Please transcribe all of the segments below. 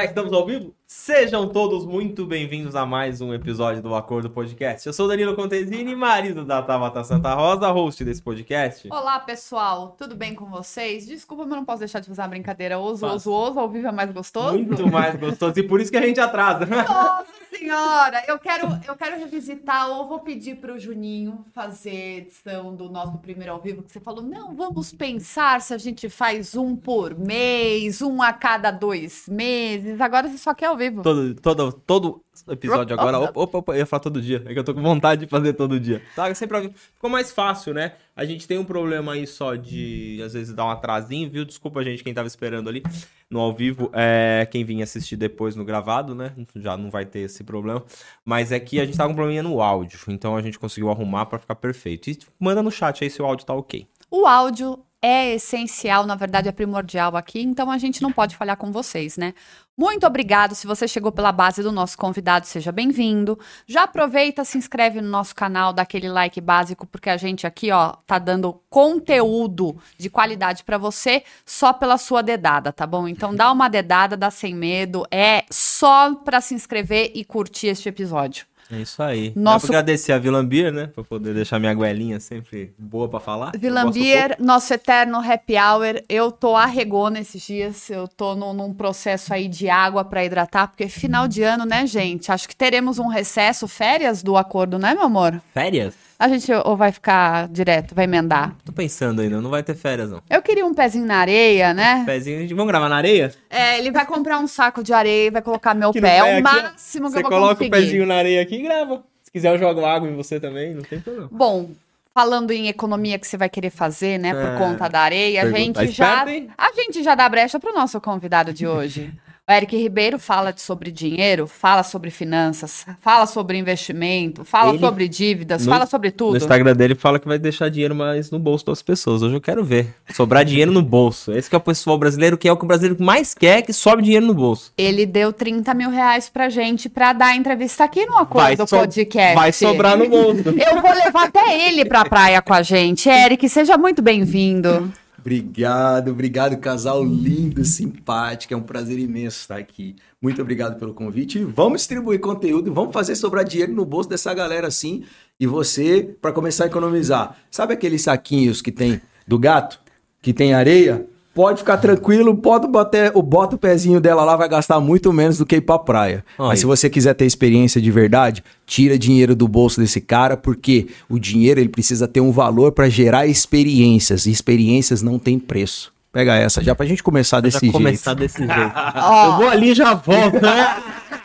Já estamos ao vivo? Sejam todos muito bem-vindos a mais um episódio do Acordo Podcast. Eu sou Danilo Contesini, marido da Tabata Santa Rosa, host desse podcast. Olá, pessoal, tudo bem com vocês? Desculpa, mas não posso deixar de fazer uma brincadeira. Oso, oso, oso, ao vivo é mais gostoso? Muito mais gostoso e por isso que a gente atrasa. Nossa senhora, eu quero, eu quero revisitar ou vou pedir para o Juninho fazer edição do nosso primeiro ao vivo, que você falou, não, vamos pensar se a gente faz um por mês, um a cada dois meses, agora você só quer ao vivo. Todo, todo, todo episódio agora. Opa, opa, opa, eu ia falar todo dia. É que eu tô com vontade de fazer todo dia. Tá? Sempre ao vivo. ficou mais fácil, né? A gente tem um problema aí só de, às vezes, dar um atrasinho, viu? Desculpa, gente, quem tava esperando ali no ao vivo. É, quem vinha assistir depois no gravado, né? Já não vai ter esse problema. Mas é que a gente tava com um probleminha no áudio. Então a gente conseguiu arrumar pra ficar perfeito. E manda no chat aí se o áudio tá ok. O áudio é essencial, na verdade é primordial aqui, então a gente não pode falhar com vocês, né? Muito obrigado. Se você chegou pela base do nosso convidado, seja bem-vindo. Já aproveita, se inscreve no nosso canal, dá aquele like básico, porque a gente aqui, ó, tá dando conteúdo de qualidade pra você só pela sua dedada, tá bom? Então dá uma dedada, dá sem medo, é só pra se inscrever e curtir este episódio. É isso aí. Nosso- agradecer a Vilambir, né? Pra poder deixar minha goelinha sempre boa pra falar. Vilambier, nosso eterno happy hour. Eu tô arregona esses dias. Eu tô num, num processo aí de água pra hidratar, porque final de ano, né, gente? Acho que teremos um recesso, férias do acordo, né, meu amor? Férias? A gente ou vai ficar direto, vai emendar. Tô pensando ainda, não vai ter férias, não. Eu queria um pezinho na areia, né? Pezinho, vamos gravar na areia? É, ele vai comprar um saco de areia e vai colocar meu pé. É o aqui, máximo que Você eu vou coloca conseguir. o pezinho na areia aqui e grava. Se quiser, eu jogo água em você também, não tem problema. Bom, falando em economia que você vai querer fazer, né, por É. conta da areia, a gente já a gente já dá brecha para o nosso convidado de hoje. O Eric Ribeiro fala sobre dinheiro, fala sobre finanças, fala sobre investimento, fala Ele- sobre dívidas, No- fala sobre No tudo. Instagram dele fala que vai deixar dinheiro mais no bolso das pessoas. Hoje eu quero ver. Sobrar dinheiro no bolso. Esse que é o pessoal brasileiro, que é o que o brasileiro mais quer, que sobe dinheiro no bolso. Ele deu 30 mil reais pra gente pra dar entrevista aqui no Acordo so- Podcast. vai sobrar no bolso. Eu vou levar até ele pra praia com a gente. Eric, seja muito bem-vindo. Obrigado, obrigado, casal lindo, simpático. É um prazer imenso estar aqui. Muito obrigado pelo convite. Vamos distribuir conteúdo, vamos fazer sobrar dinheiro no bolso dessa galera assim. E você, para começar a economizar, sabe aqueles saquinhos que tem do gato, que tem areia? Pode ficar tranquilo, pode botar, o bota o pezinho dela lá, vai gastar muito menos do que ir pra praia. Olha. Mas se você quiser ter experiência de verdade, tira dinheiro do bolso desse cara, porque o dinheiro ele precisa ter um valor para gerar experiências, e experiências não tem preço. Pega essa já pra gente começar desse Já jeito. começar desse jeito. Ó, Eu vou ali e já volto, né?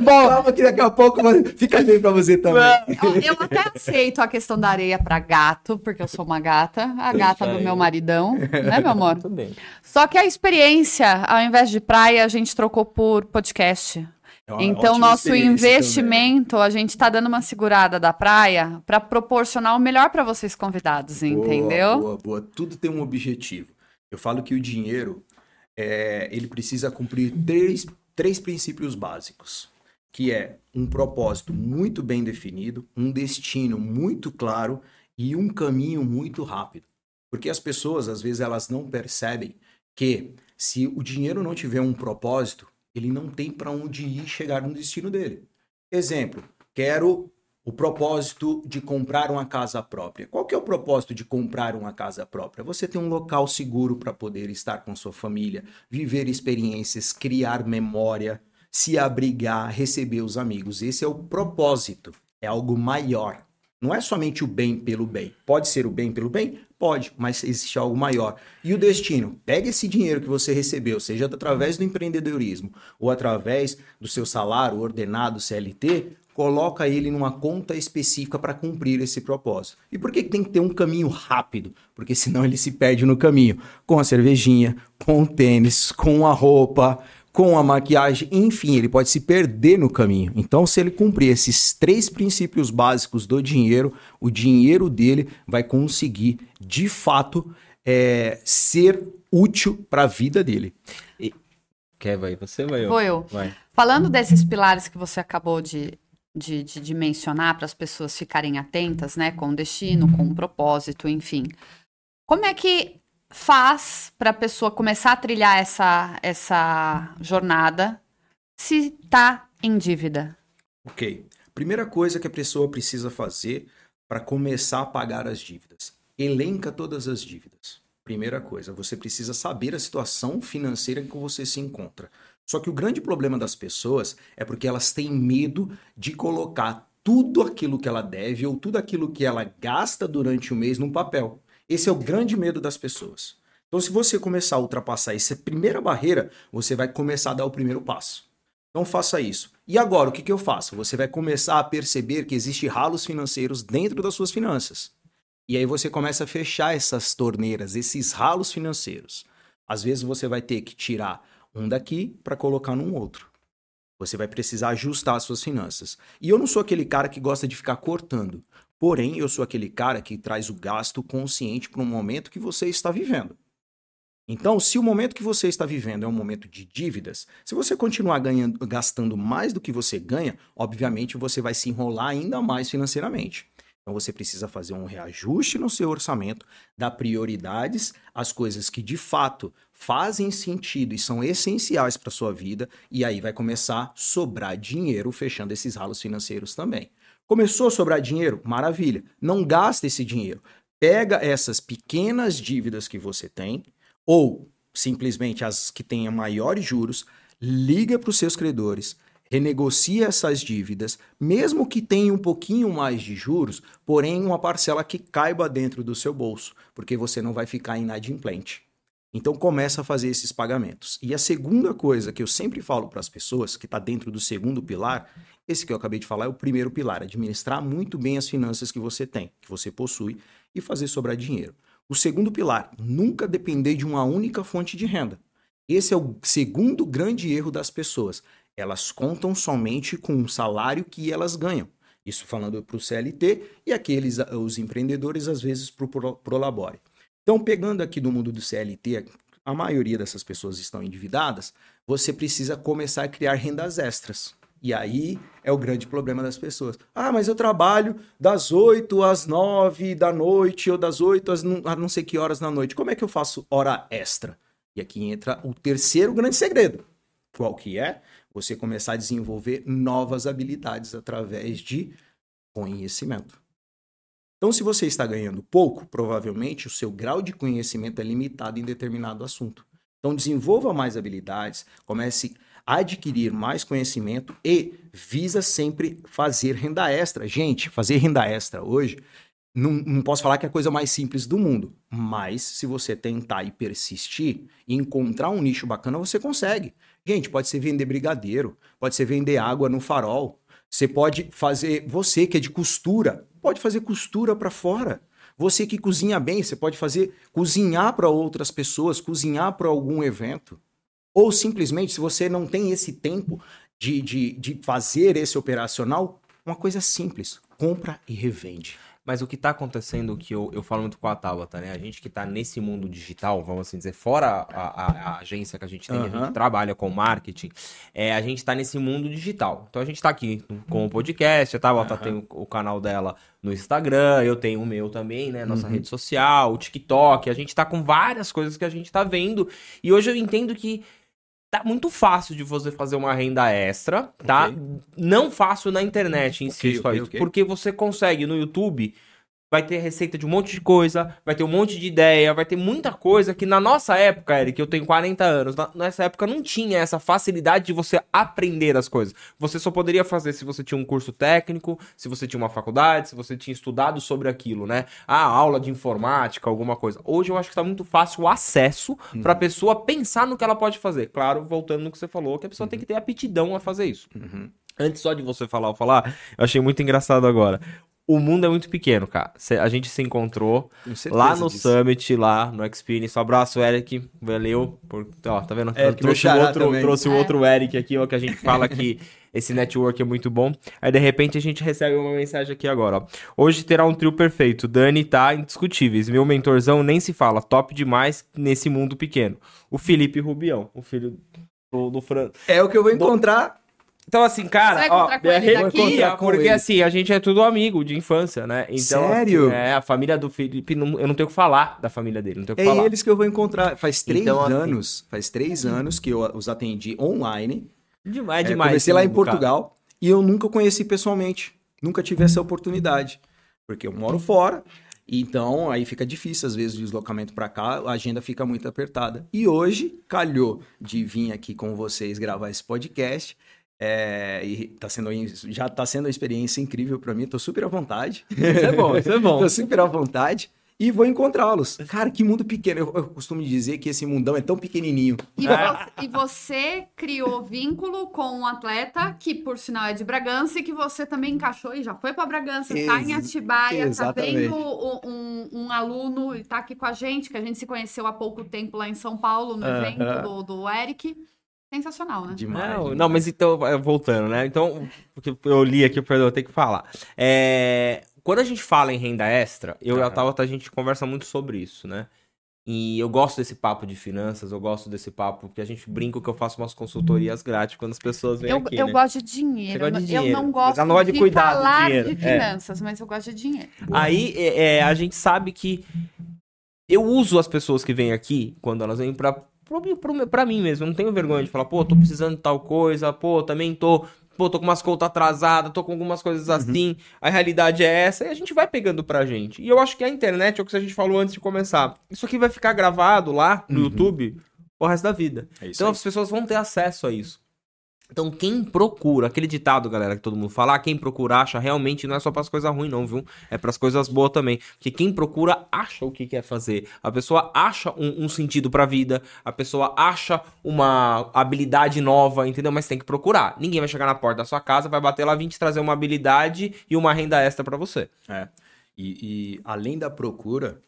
bom, Calma que daqui a pouco fica bem pra você também. Eu até aceito a questão da areia pra gato, porque eu sou uma gata, a gata do meu maridão, né, meu amor? Tudo bem. Só que a experiência, ao invés de praia, a gente trocou por podcast. Então, nosso investimento, a gente tá dando uma segurada da praia pra proporcionar o melhor pra vocês convidados, Boa, entendeu? Boa, boa. Tudo tem um objetivo. Eu falo que o dinheiro, é, ele precisa cumprir três, três princípios básicos, que é um propósito muito bem definido, um destino muito claro e um caminho muito rápido. Porque as pessoas, às vezes, elas não percebem que se o dinheiro não tiver um propósito, ele não tem para onde ir chegar no destino dele. Exemplo, quero o propósito de comprar uma casa própria. Qual que é o propósito de comprar uma casa própria? Você ter um local seguro para poder estar com sua família, viver experiências, criar memória, se abrigar, receber os amigos. Esse é o propósito. É algo maior. Não é somente o bem pelo bem. Pode ser o bem pelo bem? Pode, mas existe algo maior. E o destino? Pega esse dinheiro que você recebeu, seja através do empreendedorismo ou através do seu salário ordenado CLT, coloca ele numa conta específica para cumprir esse propósito. E por que tem que ter um caminho rápido? Porque senão ele se perde no caminho, com a cervejinha, com o tênis, com a roupa, com a maquiagem, enfim, ele pode se perder no caminho. Então, se ele cumprir esses três princípios básicos do dinheiro, o dinheiro dele vai conseguir, de fato, é, ser útil para a vida dele. Quer, vai? Você vai? eu? Vou eu. Vai. Falando desses pilares que você acabou de de, de, de mencionar para as pessoas ficarem atentas, né? Com destino, com um propósito, enfim. Como é que faz para a pessoa começar a trilhar essa, essa jornada se está em dívida? Ok. Primeira coisa que a pessoa precisa fazer para começar a pagar as dívidas: elenca todas as dívidas. Primeira coisa, você precisa saber a situação financeira em que você se encontra. Só que o grande problema das pessoas é porque elas têm medo de colocar tudo aquilo que ela deve ou tudo aquilo que ela gasta durante o mês num papel. Esse é o grande medo das pessoas. Então, se você começar a ultrapassar essa primeira barreira, você vai começar a dar o primeiro passo. Então, faça isso. E agora, o que, que eu faço? Você vai começar a perceber que existem ralos financeiros dentro das suas finanças. E aí você começa a fechar essas torneiras, esses ralos financeiros. Às vezes você vai ter que tirar um daqui para colocar num outro. Você vai precisar ajustar as suas finanças. E eu não sou aquele cara que gosta de ficar cortando. Porém, eu sou aquele cara que traz o gasto consciente para um momento que você está vivendo. Então, se o momento que você está vivendo é um momento de dívidas, se você continuar ganhando, gastando mais do que você ganha, obviamente você vai se enrolar ainda mais financeiramente. Então você precisa fazer um reajuste no seu orçamento, dar prioridades às coisas que de fato fazem sentido e são essenciais para sua vida, e aí vai começar a sobrar dinheiro fechando esses ralos financeiros também. Começou a sobrar dinheiro? Maravilha. Não gasta esse dinheiro. Pega essas pequenas dívidas que você tem, ou simplesmente as que tenham maiores juros, liga para os seus credores, renegocia essas dívidas, mesmo que tenha um pouquinho mais de juros, porém uma parcela que caiba dentro do seu bolso, porque você não vai ficar inadimplente. Então começa a fazer esses pagamentos. E a segunda coisa que eu sempre falo para as pessoas, que está dentro do segundo pilar, esse que eu acabei de falar é o primeiro pilar, administrar muito bem as finanças que você tem, que você possui, e fazer sobrar dinheiro. O segundo pilar, nunca depender de uma única fonte de renda. Esse é o segundo grande erro das pessoas. Elas contam somente com o salário que elas ganham. Isso falando para o CLT e aqueles, os empreendedores, às vezes, para o Prolabore. Então, pegando aqui do mundo do CLT, a maioria dessas pessoas estão endividadas, você precisa começar a criar rendas extras. E aí é o grande problema das pessoas. Ah, mas eu trabalho das 8 às 9 da noite ou das 8 às não, não sei que horas da noite. Como é que eu faço hora extra? E aqui entra o terceiro grande segredo. Qual que é? você começar a desenvolver novas habilidades através de conhecimento. Então, se você está ganhando pouco, provavelmente o seu grau de conhecimento é limitado em determinado assunto. Então, desenvolva mais habilidades, comece a adquirir mais conhecimento e visa sempre fazer renda extra. Gente, fazer renda extra hoje não, não, posso falar que é a coisa mais simples do mundo, mas se você tentar e persistir e encontrar um nicho bacana, você consegue. Gente, pode ser vender brigadeiro, pode ser vender água no farol. Você pode fazer, você que é de costura, pode fazer costura para fora. Você que cozinha bem, você pode fazer cozinhar para outras pessoas, cozinhar para algum evento. Ou simplesmente, se você não tem esse tempo de, de, de fazer esse operacional, uma coisa simples: compra e revende. Mas o que está acontecendo, que eu, eu falo muito com a Tabata, né? A gente que está nesse mundo digital, vamos assim dizer, fora a, a, a agência que a gente tem, uhum. a gente trabalha com marketing, é, a gente está nesse mundo digital. Então a gente está aqui com o podcast, a Tabata uhum. tem o, o, canal dela no Instagram, eu tenho o meu também, né? Nossa uhum. rede social, o TikTok, a gente está com várias coisas que a gente está vendo. E hoje eu entendo que tá muito fácil de você fazer uma renda extra, tá? Okay. Não fácil na internet em si, okay, okay, porque você consegue no YouTube vai ter receita de um monte de coisa, vai ter um monte de ideia, vai ter muita coisa que na nossa época, Eric, eu tenho 40 anos, na, nessa época não tinha essa facilidade de você aprender as coisas. Você só poderia fazer se você tinha um curso técnico, se você tinha uma faculdade, se você tinha estudado sobre aquilo, né? Ah, aula de informática, alguma coisa. Hoje eu acho que tá muito fácil o acesso uhum. pra pessoa pensar no que ela pode fazer. Claro, voltando no que você falou, que a pessoa uhum. tem que ter aptidão a fazer isso. Uhum. Antes só de você falar, falar, eu achei muito engraçado agora o mundo é muito pequeno, cara. A gente se encontrou lá no disso. Summit, lá no Experience. Um abraço, Eric. Valeu. Por, ó, tá vendo? É, trouxe o outro, trouxe o é. outro Eric aqui, ó, que a gente fala que esse network é muito bom. Aí, de repente, a gente recebe uma mensagem aqui agora, ó. Hoje terá um trio perfeito. Dani tá indiscutíveis. Meu mentorzão nem se fala. Top demais nesse mundo pequeno. O Felipe Rubião, o filho do, do Fran... É o que eu vou encontrar Então, assim, cara, Você vai ó, rede- daqui? porque, ele. assim, a gente é tudo amigo de infância, né? Então, Sério? assim, é, a família do Felipe, não- eu não tenho o que falar da família dele, não tenho o que É falar. eles que eu vou encontrar. Faz três Então, assim- anos, faz três anos que eu os atendi online. Demais, É, demais. comecei lá em mundo, cara. Portugal e eu nunca conheci pessoalmente. Nunca tive essa oportunidade. Porque eu moro fora, então aí fica difícil às vezes o deslocamento para cá, a agenda fica muito apertada. E hoje calhou de vir aqui com vocês gravar esse podcast. É, e tá sendo, já tá sendo uma experiência incrível para mim, tô super à vontade. Isso é bom, isso é bom. Tô super à vontade. E vou encontrá-los. Cara, que mundo pequeno. Eu, eu costumo dizer que esse mundão é tão pequenininho. E, vo- e você criou vínculo com um atleta que, por sinal, é de Bragança e que você também encaixou e já foi para Bragança, tá em Atibaia, tá exatamente. vendo um, um- aluno e tá aqui com a gente, que a gente se conheceu há pouco tempo lá em São Paulo, no Aham. evento do, do Eric. Sensacional, né? Demais. Não, demais. não, mas então, é, voltando, né? Então, porque eu li aqui, perdão, eu tenho que falar. É, quando a gente fala em renda extra, eu e a. Tabata, a gente conversa muito sobre isso, né? E eu gosto desse papo de finanças, eu gosto desse papo, porque a gente brinca que eu faço umas consultorias grátis quando as pessoas vêm Eu, aqui, eu né? gosto de dinheiro. Gosta de eu dinheiro. não Mas gosto não de de cuidar do falar dinheiro. de É. finanças, mas eu gosto de dinheiro. Aí é, é, a gente sabe que eu uso as pessoas que vêm aqui, quando elas vêm pra, pra mim mesmo. Eu não tenho vergonha de falar, pô, tô precisando de tal coisa, pô, também tô. Pô, tô com umas contas atrasadas, tô com algumas coisas assim. A realidade é essa e a gente vai pegando pra gente. E eu acho que a internet é o que a gente falou antes de começar. Isso aqui vai ficar gravado lá no Uhum. YouTube o resto da vida. É Então aí. as pessoas vão ter acesso a isso. Então quem procura, aquele ditado, galera, que todo mundo fala, ah, quem procura acha, realmente não é só pras coisas ruins não, viu? É pras coisas boas também. Porque quem procura acha o que quer fazer. A pessoa acha um, um sentido pra vida, a pessoa acha uma habilidade nova, entendeu? Mas tem que procurar. Ninguém vai chegar na porta da sua casa, vai bater lá, vir te trazer uma habilidade e uma renda extra pra você. É. E, e além da procura,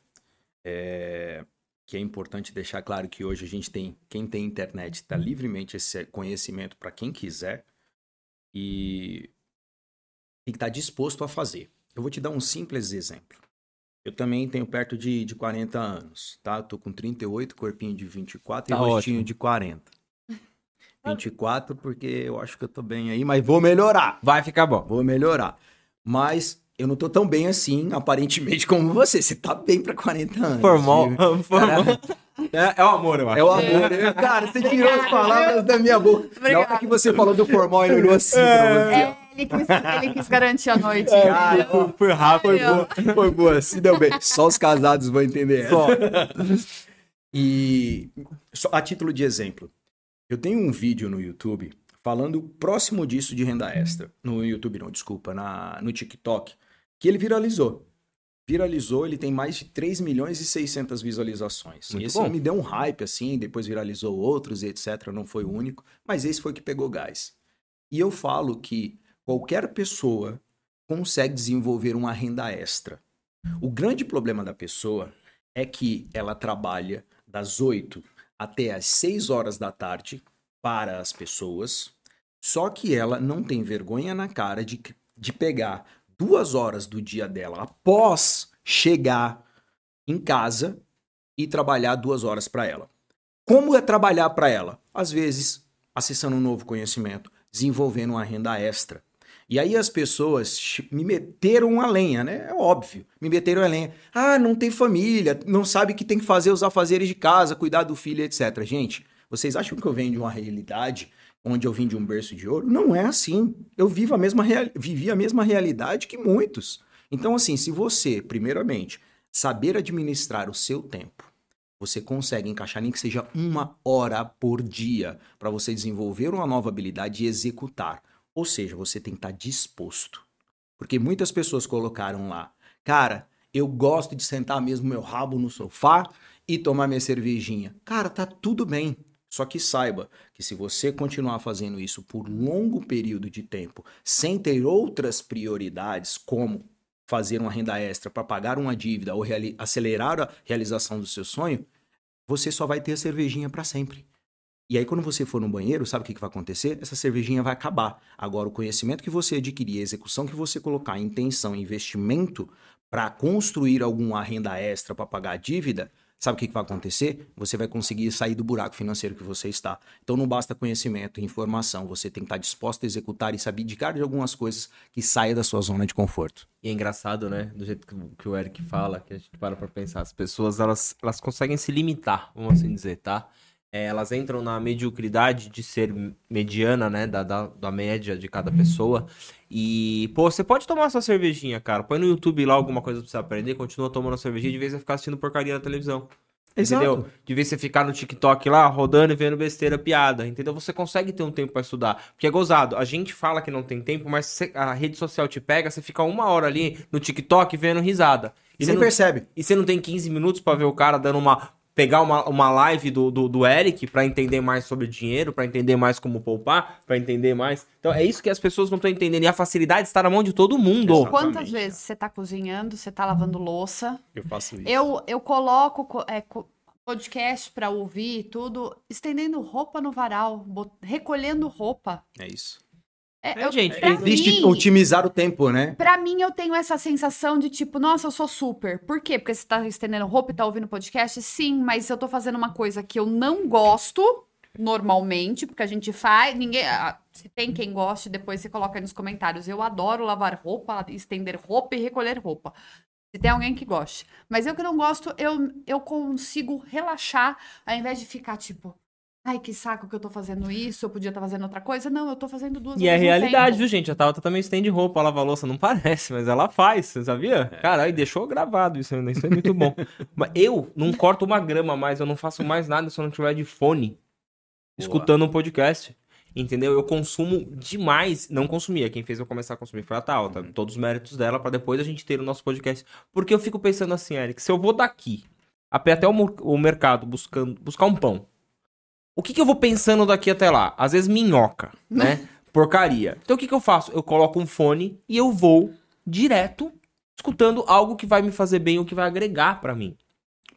é, que é importante deixar claro que hoje a gente tem, quem tem internet está livremente esse conhecimento para quem quiser e tem que estar disposto a fazer. Eu vou te dar um simples exemplo. Eu também tenho perto de, de 40 anos, tá? Eu tô com 38, corpinho de 24 Tá e rostinho ótimo. de 40. 24 porque eu acho que eu tô bem aí, mas vou melhorar. Vai ficar bom. Vou melhorar. Mas eu não tô tão bem assim, aparentemente, como você. Você tá bem pra 40 anos. Formal. viu? formal. É, é o amor, eu acho. É o amor. né? Cara, você tirou as palavras da minha boca. Na hora que você falou do formal, ele olhou assim pra você. É, ele quis, ele quis garantir a noite. Cara, entendeu? Foi, foi rápido. Foi boa, foi boa. Se deu bem. Só os casados vão entender essa. Só. E só a título de exemplo, eu tenho um vídeo no YouTube falando próximo disso de renda extra. No YouTube não, desculpa, na, no TikTok, que ele viralizou. Viralizou, ele tem mais de 3 milhões e 600 visualizações. Muito e esse bom. me deu um hype assim, depois viralizou outros e etc, não foi o único, mas esse foi o que pegou gás. E eu falo que qualquer pessoa consegue desenvolver uma renda extra. O grande problema da pessoa é que ela trabalha das 8 até as 6 horas da tarde para as pessoas, só que ela não tem vergonha na cara de, de pegar duas horas do dia dela após chegar em casa e trabalhar duas horas para ela. Como é trabalhar para ela? Às vezes, acessando um novo conhecimento, desenvolvendo uma renda extra. E aí as pessoas me meteram a lenha, né? É óbvio. Me meteram a lenha. Ah, não tem família, não sabe que tem que fazer os afazeres de casa, cuidar do filho, etc. Gente, vocês acham que eu venho de uma realidade onde eu vim de um berço de ouro? Não é assim. Eu vivo a mesma real... vivi a mesma realidade que muitos. Então, assim, se você, primeiramente, saber administrar o seu tempo, você consegue encaixar nem que seja uma hora por dia para você desenvolver uma nova habilidade e executar. Ou seja, você tem que estar disposto. Porque muitas pessoas colocaram lá, cara, eu gosto de sentar mesmo meu rabo no sofá e tomar minha cervejinha. Cara, tá tudo bem. Só que saiba que se você continuar fazendo isso por longo período de tempo, sem ter outras prioridades, como fazer uma renda extra para pagar uma dívida ou acelerar a realização do seu sonho, você só vai ter a cervejinha para sempre. E aí, quando você for no banheiro, sabe o que, que vai acontecer? Essa cervejinha vai acabar. Agora, o conhecimento que você adquirir, a execução que você colocar, intenção, investimento para construir alguma renda extra para pagar a dívida, sabe o que, que vai acontecer? Você vai conseguir sair do buraco financeiro que você está. Então não basta conhecimento e informação, você tem que estar disposto a executar e se abdicar de algumas coisas que saia da sua zona de conforto. E é engraçado, né? Do jeito que o Eric fala, que a gente para pra pensar, as pessoas elas, elas conseguem se limitar, vamos assim dizer, tá? É, elas entram na mediocridade de ser mediana, né? Da, da, da, média de cada pessoa. E, pô, você pode tomar sua cervejinha, cara. Põe no YouTube lá alguma coisa pra você aprender, continua tomando a cervejinha, de vez em ficar assistindo porcaria na televisão. Exato. Entendeu? De vez você ficar no TikTok lá, rodando e vendo besteira, piada, entendeu? Você consegue ter um tempo para estudar. Porque é gozado. A gente fala que não tem tempo, mas a rede social te pega, você fica uma hora ali no TikTok vendo risada. E, você não percebe. E você não tem 15 minutos para ver o cara dando uma pegar uma, uma live do, do, do Eric para entender mais sobre dinheiro, para entender mais como poupar, para entender mais. Então é isso que as pessoas não estão entendendo. E a facilidade está na mão de todo mundo. Exatamente. Quantas vezes você está cozinhando, você está lavando louça? Eu faço isso. Eu, eu coloco é, podcast para ouvir tudo, estendendo roupa no varal, recolhendo roupa. É isso. É, é, eu, gente, existe mim, otimizar o tempo, né? Pra mim, eu tenho essa sensação de tipo, nossa, eu sou super. Por quê? Porque você tá estendendo roupa e tá ouvindo podcast? Sim, mas eu tô fazendo uma coisa que eu não gosto normalmente, porque a gente faz. Ninguém. Se tem quem goste, depois você coloca aí nos comentários. Eu adoro lavar roupa, estender roupa e recolher roupa. Se tem alguém que goste. Mas eu que não gosto, eu, eu consigo relaxar ao invés de ficar tipo. Ai, que saco que eu tô fazendo isso, eu podia estar tá fazendo outra coisa. Não, eu tô fazendo duas E é realidade, viu, gente? A Tauta também estende roupa, lava louça, não parece, mas ela faz, você sabia? É. Caralho, deixou gravado isso ainda, isso é muito bom. mas eu não corto uma grama mais, eu não faço mais nada se eu não tiver de fone, Boa. escutando um podcast. Entendeu? Eu consumo demais. Não consumia. Quem fez eu começar a consumir foi a Tauta. Uhum. Todos os méritos dela para depois a gente ter o nosso podcast. Porque eu fico pensando assim, Eric, se eu vou daqui até o, o mercado buscando buscar um pão o que, que eu vou pensando daqui até lá? Às vezes minhoca, né? Porcaria. Então o que, que eu faço? Eu coloco um fone e eu vou direto escutando algo que vai me fazer bem ou que vai agregar para mim.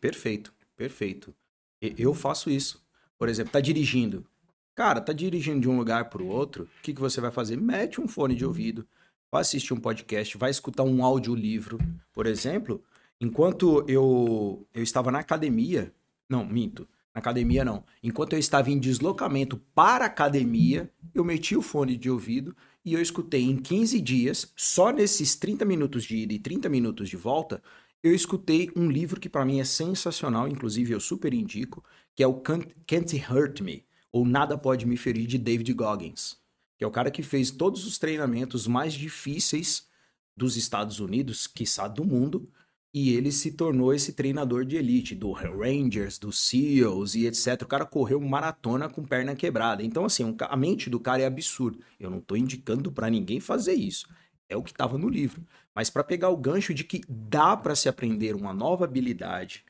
Perfeito, perfeito. Eu faço isso. Por exemplo, tá dirigindo. Cara, tá dirigindo de um lugar para o outro. O que, que você vai fazer? Mete um fone de ouvido, vai assistir um podcast, vai escutar um audiolivro. Por exemplo, enquanto eu, eu estava na academia, não, minto. Na academia, não. Enquanto eu estava em deslocamento para a academia, eu meti o fone de ouvido e eu escutei em 15 dias, só nesses 30 minutos de ida e 30 minutos de volta, eu escutei um livro que para mim é sensacional, inclusive eu super indico, que é o Can't, Can't Hurt Me, ou Nada Pode Me Ferir, de David Goggins, que é o cara que fez todos os treinamentos mais difíceis dos Estados Unidos, quiçá do mundo, e ele se tornou esse treinador de elite do Rangers, do SEALs e etc. O cara correu maratona com perna quebrada. Então, assim, a mente do cara é absurda. Eu não estou indicando para ninguém fazer isso. É o que estava no livro. Mas para pegar o gancho de que dá para se aprender uma nova habilidade,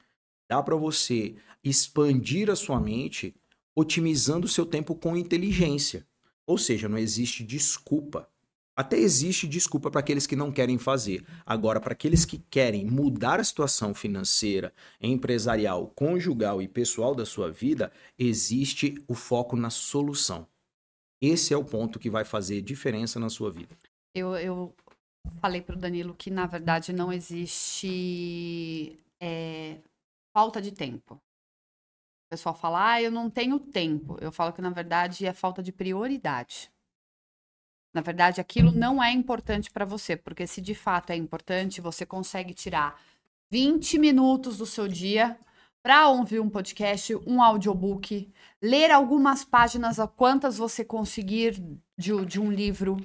dá para você expandir a sua mente otimizando o seu tempo com inteligência. Ou seja, não existe desculpa até existe desculpa para aqueles que não querem fazer. Agora, para aqueles que querem mudar a situação financeira, empresarial, conjugal e pessoal da sua vida, existe o foco na solução. Esse é o ponto que vai fazer diferença na sua vida. Eu, eu falei para o Danilo que, na verdade, não existe é, falta de tempo. O pessoal fala, ah, eu não tenho tempo. Eu falo que, na verdade, é falta de prioridade. Na verdade, aquilo não é importante para você, porque se de fato é importante, você consegue tirar 20 minutos do seu dia para ouvir um podcast, um audiobook, ler algumas páginas, a quantas você conseguir de, de um livro,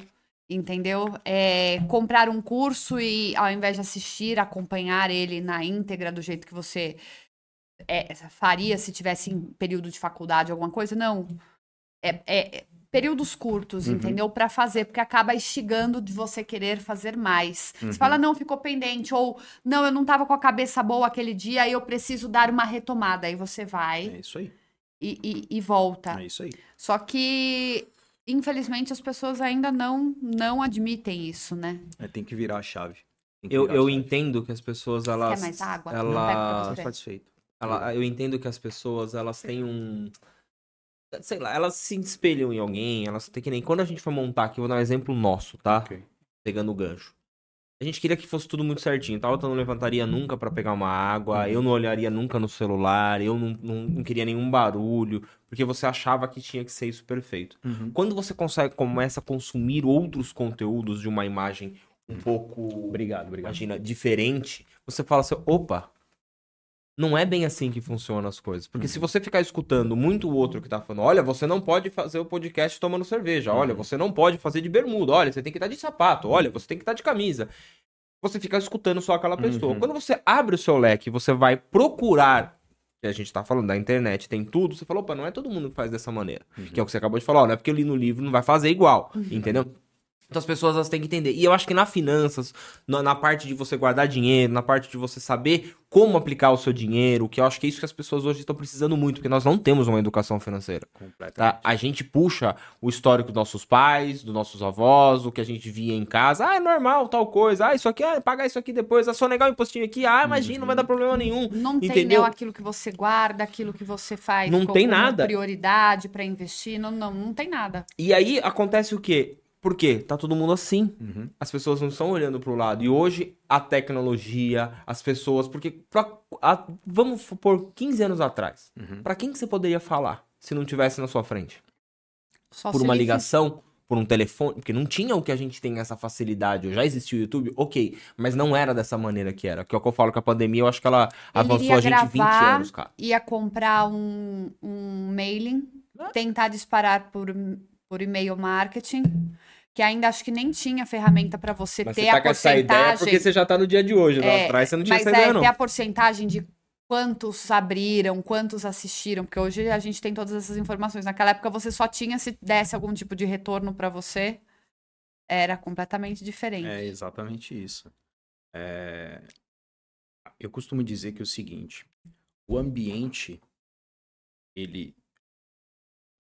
entendeu? É, comprar um curso e, ao invés de assistir, acompanhar ele na íntegra do jeito que você é, faria se tivesse em período de faculdade, alguma coisa. Não. É, é, períodos curtos, uhum. entendeu? Para fazer, porque acaba instigando de você querer fazer mais. Uhum. Você fala, não, ficou pendente, ou não, eu não tava com a cabeça boa aquele dia, aí eu preciso dar uma retomada. Aí você vai. É isso aí. E, e, e volta. É isso aí. Só que, infelizmente, as pessoas ainda não, não admitem isso, né? É, tem que virar a chave. Eu, eu entendo que as pessoas, elas... Quer mais água? Ela... Satisfeito. Ela, eu entendo que as pessoas, elas têm um sei lá, elas se espelham em alguém, elas têm que nem. Quando a gente for montar aqui, vou dar um exemplo nosso, tá? Okay. Pegando o gancho. A gente queria que fosse tudo muito certinho. Tal, eu não levantaria nunca para pegar uma água, eu não olharia nunca no celular, eu não, não, não, queria nenhum barulho, porque você achava que tinha que ser isso perfeito. Uhum. Quando você consegue, começa a consumir outros conteúdos de uma imagem um pouco. Obrigado, obrigado. Imagina, diferente, você fala assim: opa, não é bem assim que funcionam as coisas. Porque uhum. se você ficar escutando muito o outro que tá falando, olha, você não pode fazer o podcast tomando cerveja, olha, uhum. você não pode fazer de bermuda, olha, você tem que estar de sapato, olha, você tem que estar de camisa. Você fica escutando só aquela pessoa. Uhum. Quando você abre o seu leque, você vai procurar que a gente tá falando da internet, tem tudo, você falou, opa, não é todo mundo que faz dessa maneira. Uhum. Que é o que você acabou de falar, ó, não é porque eu li no livro, não vai fazer igual, uhum. entendeu? Então as pessoas elas têm que entender. E eu acho que na finanças, na, na, parte de você guardar dinheiro, na parte de você saber como aplicar o seu dinheiro, que eu acho que é isso que as pessoas hoje estão precisando muito, porque nós não temos uma educação financeira. Tá? A gente puxa o histórico dos nossos pais, dos nossos avós, o que a gente via em casa. Ah, é normal, tal coisa. Ah, isso aqui é pagar isso aqui depois. Ah, só negar o impostinho aqui. Ah, imagina, uhum. não vai dar problema nenhum. Não entendeu? tem não, aquilo que você guarda, aquilo que você faz. Não tem nada. Prioridade para investir. Não, não, não tem nada. E aí acontece o quê? Por quê? Tá todo mundo assim. Uhum. As pessoas não estão olhando para o lado. E hoje, a tecnologia, as pessoas. Porque, pra, a, vamos por 15 anos atrás. Uhum. Para quem que você poderia falar se não tivesse na sua frente? Só por uma ligação? Por um telefone? Porque não tinha o que a gente tem essa facilidade. Já existia o YouTube? Ok. Mas não era dessa maneira que era. Que é o que eu falo que a pandemia, eu acho que ela Ele avançou a gente 20 anos, cara. Ia comprar um, um mailing, tentar disparar por, por e-mail marketing que ainda acho que nem tinha ferramenta para você mas ter você tá a porcentagem. Essa ideia porque você já tá no dia de hoje, lá é, atrás você não tinha mas essa ideia, é, não. ter a porcentagem de quantos abriram, quantos assistiram, porque hoje a gente tem todas essas informações. Naquela época você só tinha se desse algum tipo de retorno para você, era completamente diferente. É exatamente isso. É... Eu costumo dizer que é o seguinte, o ambiente ele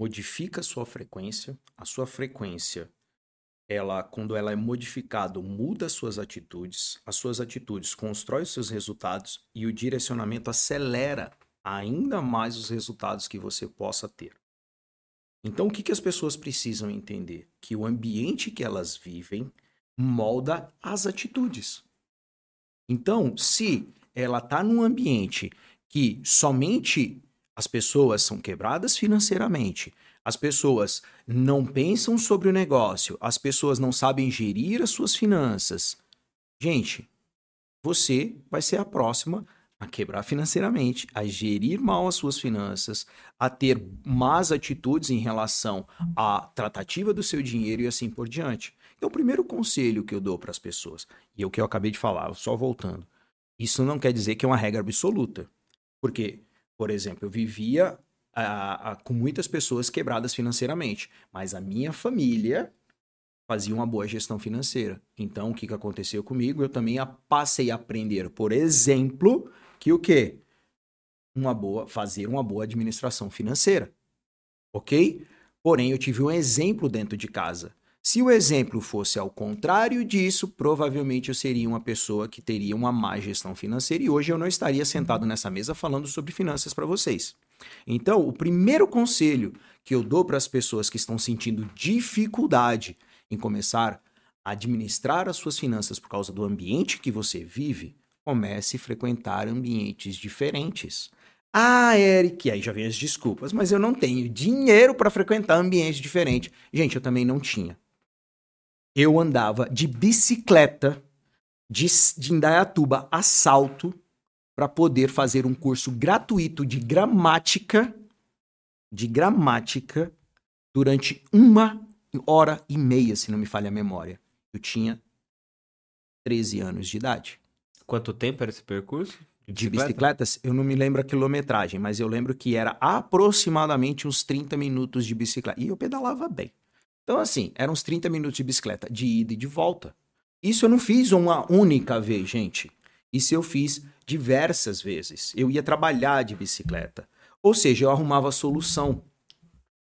modifica a sua frequência, a sua frequência ela, quando ela é modificada, muda as suas atitudes, as suas atitudes constrói os seus resultados e o direcionamento acelera ainda mais os resultados que você possa ter. Então, o que, que as pessoas precisam entender? Que o ambiente que elas vivem molda as atitudes. Então, se ela está num ambiente que somente as pessoas são quebradas financeiramente, as pessoas não pensam sobre o negócio, as pessoas não sabem gerir as suas finanças. Gente, você vai ser a próxima a quebrar financeiramente, a gerir mal as suas finanças, a ter más atitudes em relação à tratativa do seu dinheiro e assim por diante. Então, o primeiro conselho que eu dou para as pessoas, e é o que eu acabei de falar, só voltando, isso não quer dizer que é uma regra absoluta. Porque, por exemplo, eu vivia a, a, com muitas pessoas quebradas financeiramente, mas a minha família fazia uma boa gestão financeira. Então, o que, que aconteceu comigo? Eu também passei a aprender, por exemplo, que o quê? Uma boa, fazer uma boa administração financeira. Ok? Porém, eu tive um exemplo dentro de casa. Se o exemplo fosse ao contrário disso, provavelmente eu seria uma pessoa que teria uma má gestão financeira e hoje eu não estaria sentado nessa mesa falando sobre finanças para vocês. Então, o primeiro conselho que eu dou para as pessoas que estão sentindo dificuldade em começar a administrar as suas finanças por causa do ambiente que você vive, comece a frequentar ambientes diferentes. Ah, Eric, aí já vem as desculpas, mas eu não tenho dinheiro para frequentar ambientes diferentes. Gente, eu também não tinha. Eu andava de bicicleta de, de Indaiatuba a Salto para poder fazer um curso gratuito de gramática, de gramática, durante uma hora e meia, se não me falha a memória. Eu tinha 13 anos de idade. Quanto tempo era esse percurso? De, de bicicletas, eu não me lembro a quilometragem, mas eu lembro que era aproximadamente uns 30 minutos de bicicleta. E eu pedalava bem. Então, assim, eram uns 30 minutos de bicicleta, de ida e de volta. Isso eu não fiz uma única vez, gente. Isso eu fiz diversas vezes. Eu ia trabalhar de bicicleta. Ou seja, eu arrumava solução.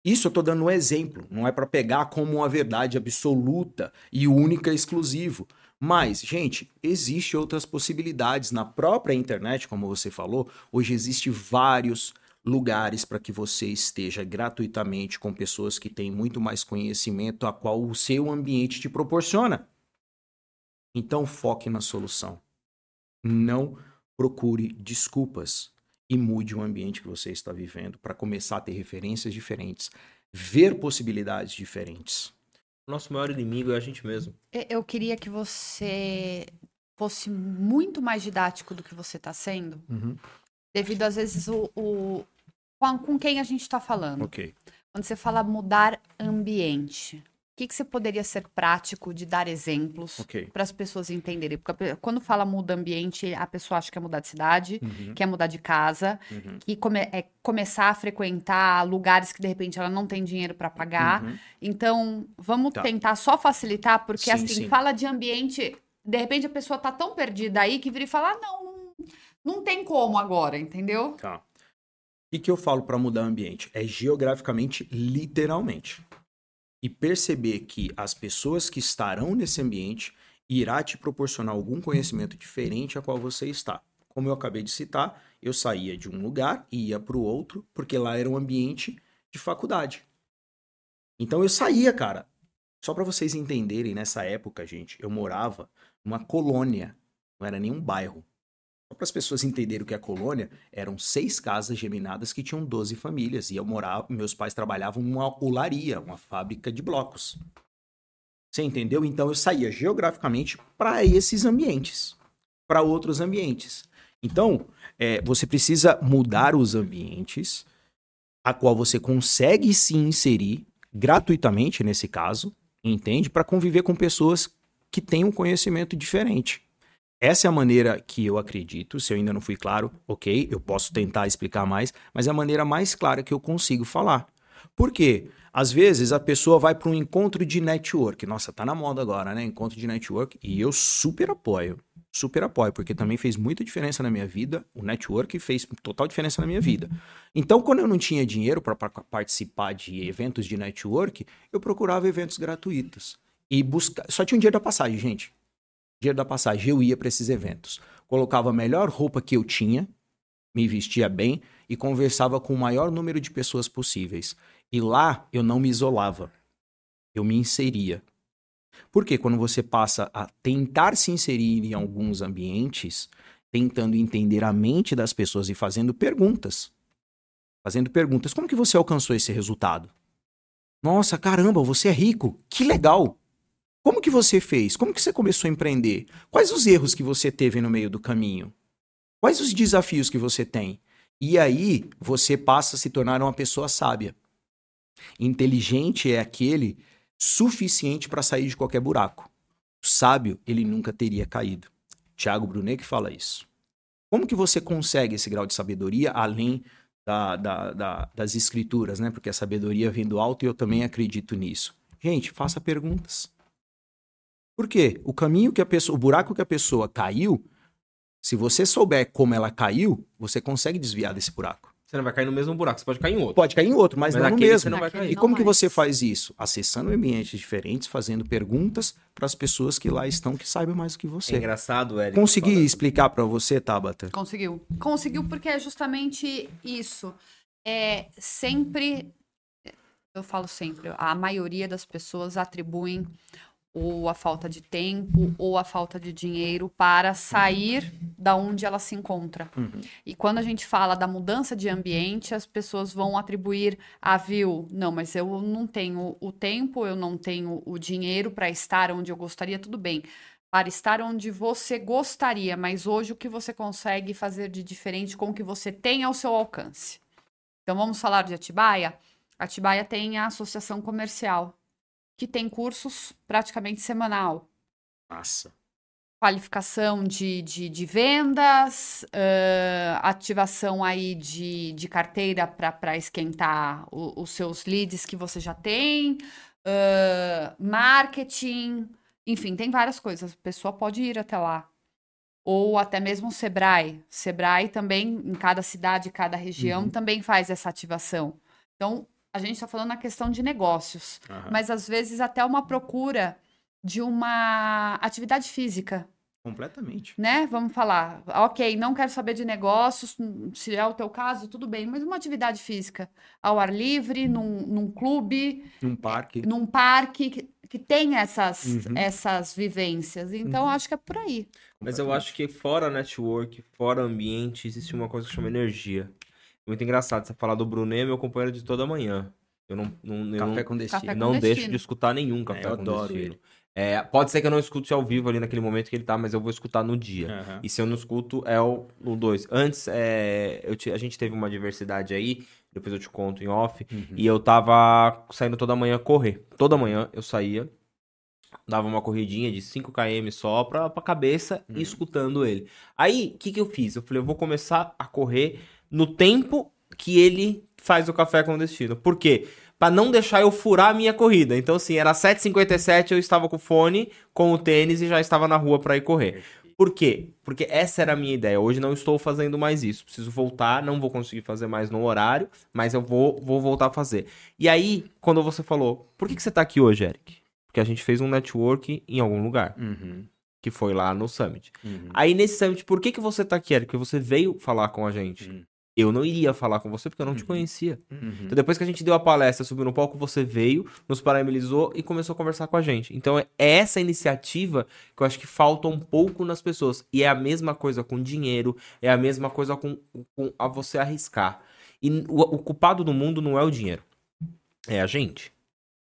Isso eu estou dando um exemplo, não é para pegar como uma verdade absoluta e única e exclusivo. Mas, gente, existe outras possibilidades na própria internet, como você falou. Hoje existe vários lugares para que você esteja gratuitamente com pessoas que têm muito mais conhecimento a qual o seu ambiente te proporciona. Então foque na solução. Não procure desculpas e mude o ambiente que você está vivendo para começar a ter referências diferentes, ver possibilidades diferentes. Nosso maior inimigo é a gente mesmo. Eu queria que você fosse muito mais didático do que você está sendo, uhum. Devido às vezes o, o com, com, quem a gente está falando. Ok. Quando você fala mudar ambiente, que, que você poderia ser prático de dar exemplos okay. para as pessoas entenderem? Porque quando fala muda ambiente, a pessoa acha que é mudar de cidade, uhum. quer mudar de casa, uhum. que come, é começar a frequentar lugares que de repente ela não tem dinheiro para pagar. Uhum. Então, vamos tá. tentar só facilitar, porque sim, assim, sim. fala de ambiente, de repente a pessoa tá tão perdida aí que vira e fala: ah, não, não tem como agora, entendeu? Tá. E que eu falo para mudar ambiente? É geograficamente, literalmente e perceber que as pessoas que estarão nesse ambiente irá te proporcionar algum conhecimento diferente a qual você está. Como eu acabei de citar, eu saía de um lugar e ia para o outro, porque lá era um ambiente de faculdade. Então eu saía, cara. Só para vocês entenderem, nessa época, gente, eu morava numa colônia, não era nem um bairro. Para as pessoas entenderem o que é colônia, eram seis casas geminadas que tinham 12 famílias. E eu morava, meus pais trabalhavam numa olaria, uma fábrica de blocos. Você entendeu? Então eu saía geograficamente para esses ambientes, para outros ambientes. Então, é, você precisa mudar os ambientes a qual você consegue se inserir gratuitamente, nesse caso, entende? Para conviver com pessoas que têm um conhecimento diferente. Essa é a maneira que eu acredito. Se eu ainda não fui claro, ok, eu posso tentar explicar mais, mas é a maneira mais clara que eu consigo falar. Por quê? Às vezes a pessoa vai para um encontro de network. Nossa, tá na moda agora, né? Encontro de network. E eu super apoio. Super apoio, porque também fez muita diferença na minha vida. O network fez total diferença na minha vida. Então, quando eu não tinha dinheiro para participar de eventos de network, eu procurava eventos gratuitos. E buscar. Só tinha um dia da passagem, gente dia da passagem, eu ia para esses eventos. Colocava a melhor roupa que eu tinha, me vestia bem e conversava com o maior número de pessoas possíveis. E lá eu não me isolava, eu me inseria. Porque quando você passa a tentar se inserir em alguns ambientes, tentando entender a mente das pessoas e fazendo perguntas. Fazendo perguntas, como que você alcançou esse resultado? Nossa, caramba, você é rico, que legal! Como que você fez? Como que você começou a empreender? Quais os erros que você teve no meio do caminho? Quais os desafios que você tem? E aí você passa a se tornar uma pessoa sábia. Inteligente é aquele suficiente para sair de qualquer buraco. O sábio, ele nunca teria caído. Tiago Brunet que fala isso. Como que você consegue esse grau de sabedoria além da, da, da, das escrituras, né? Porque a sabedoria vem do alto e eu também acredito nisso. Gente, faça perguntas. Por quê? O caminho que a pessoa, o buraco que a pessoa caiu, se você souber como ela caiu, você consegue desviar desse buraco. Você não vai cair no mesmo buraco, você pode cair em outro. Pode cair em outro, mas, mas não no mesmo. Você não vai cair. E como que você faz isso? Acessando ambientes diferentes, fazendo perguntas para as pessoas que lá estão que saibam mais do que você. É engraçado, Eric. Consegui explicar para você, Tabata? Conseguiu. Conseguiu porque é justamente isso. É sempre eu falo sempre, a maioria das pessoas atribuem ou a falta de tempo ou a falta de dinheiro para sair da onde ela se encontra. Uhum. E quando a gente fala da mudança de ambiente, as pessoas vão atribuir a viu, não, mas eu não tenho o tempo, eu não tenho o dinheiro para estar onde eu gostaria, tudo bem. Para estar onde você gostaria, mas hoje o que você consegue fazer de diferente com o que você tem ao seu alcance. Então vamos falar de Atibaia? Atibaia tem a associação comercial que tem cursos praticamente semanal. Massa. Qualificação de, de, de vendas, uh, ativação aí de, de carteira para esquentar o, os seus leads que você já tem, uh, marketing, enfim, tem várias coisas. A pessoa pode ir até lá. Ou até mesmo o Sebrae. Sebrae também, em cada cidade, cada região, uhum. também faz essa ativação. Então, a gente está falando na questão de negócios, uhum. mas às vezes até uma procura de uma atividade física. Completamente. Né? Vamos falar, ok, não quero saber de negócios, se é o teu caso, tudo bem, mas uma atividade física ao ar livre, num, num clube, num parque, num parque que, que tem essas, uhum. essas vivências. Então, uhum. acho que é por aí. Mas eu acho que fora network, fora ambiente, existe uma coisa que chama energia. Muito engraçado você falar do Brunet, meu companheiro de toda manhã. Eu não, não, café não, com destino. Café não deixo de escutar nenhum café é, eu com adoro destino. Ele. É, pode ser que eu não escute ao vivo ali naquele momento que ele tá, mas eu vou escutar no dia. Uhum. E se eu não escuto, é o 2. Antes, é, eu te, a gente teve uma diversidade aí, depois eu te conto em off, uhum. e eu tava saindo toda manhã correr. Toda manhã eu saía, dava uma corridinha de 5 km só pra, pra cabeça uhum. e escutando ele. Aí, o que, que eu fiz? Eu falei, eu vou começar a correr no tempo que ele faz o café com destino. Por quê? para não deixar eu furar a minha corrida. Então, assim, era 7h57, eu estava com o fone, com o tênis e já estava na rua para ir correr. Por quê? Porque essa era a minha ideia. Hoje não estou fazendo mais isso. Preciso voltar, não vou conseguir fazer mais no horário, mas eu vou, vou voltar a fazer. E aí, quando você falou, por que, que você está aqui hoje, Eric? Porque a gente fez um network em algum lugar. Uhum. Que foi lá no Summit. Uhum. Aí nesse Summit, por que, que você está aqui, Eric? Porque você veio falar com a gente. Uhum eu não iria falar com você porque eu não te uhum. conhecia. Uhum. Então, depois que a gente deu a palestra, subiu no palco, você veio, nos parabenizou e começou a conversar com a gente. Então, é essa iniciativa que eu acho que falta um pouco nas pessoas. E é a mesma coisa com dinheiro, é a mesma coisa com, com a você arriscar. E o, o culpado do mundo não é o dinheiro, é a gente.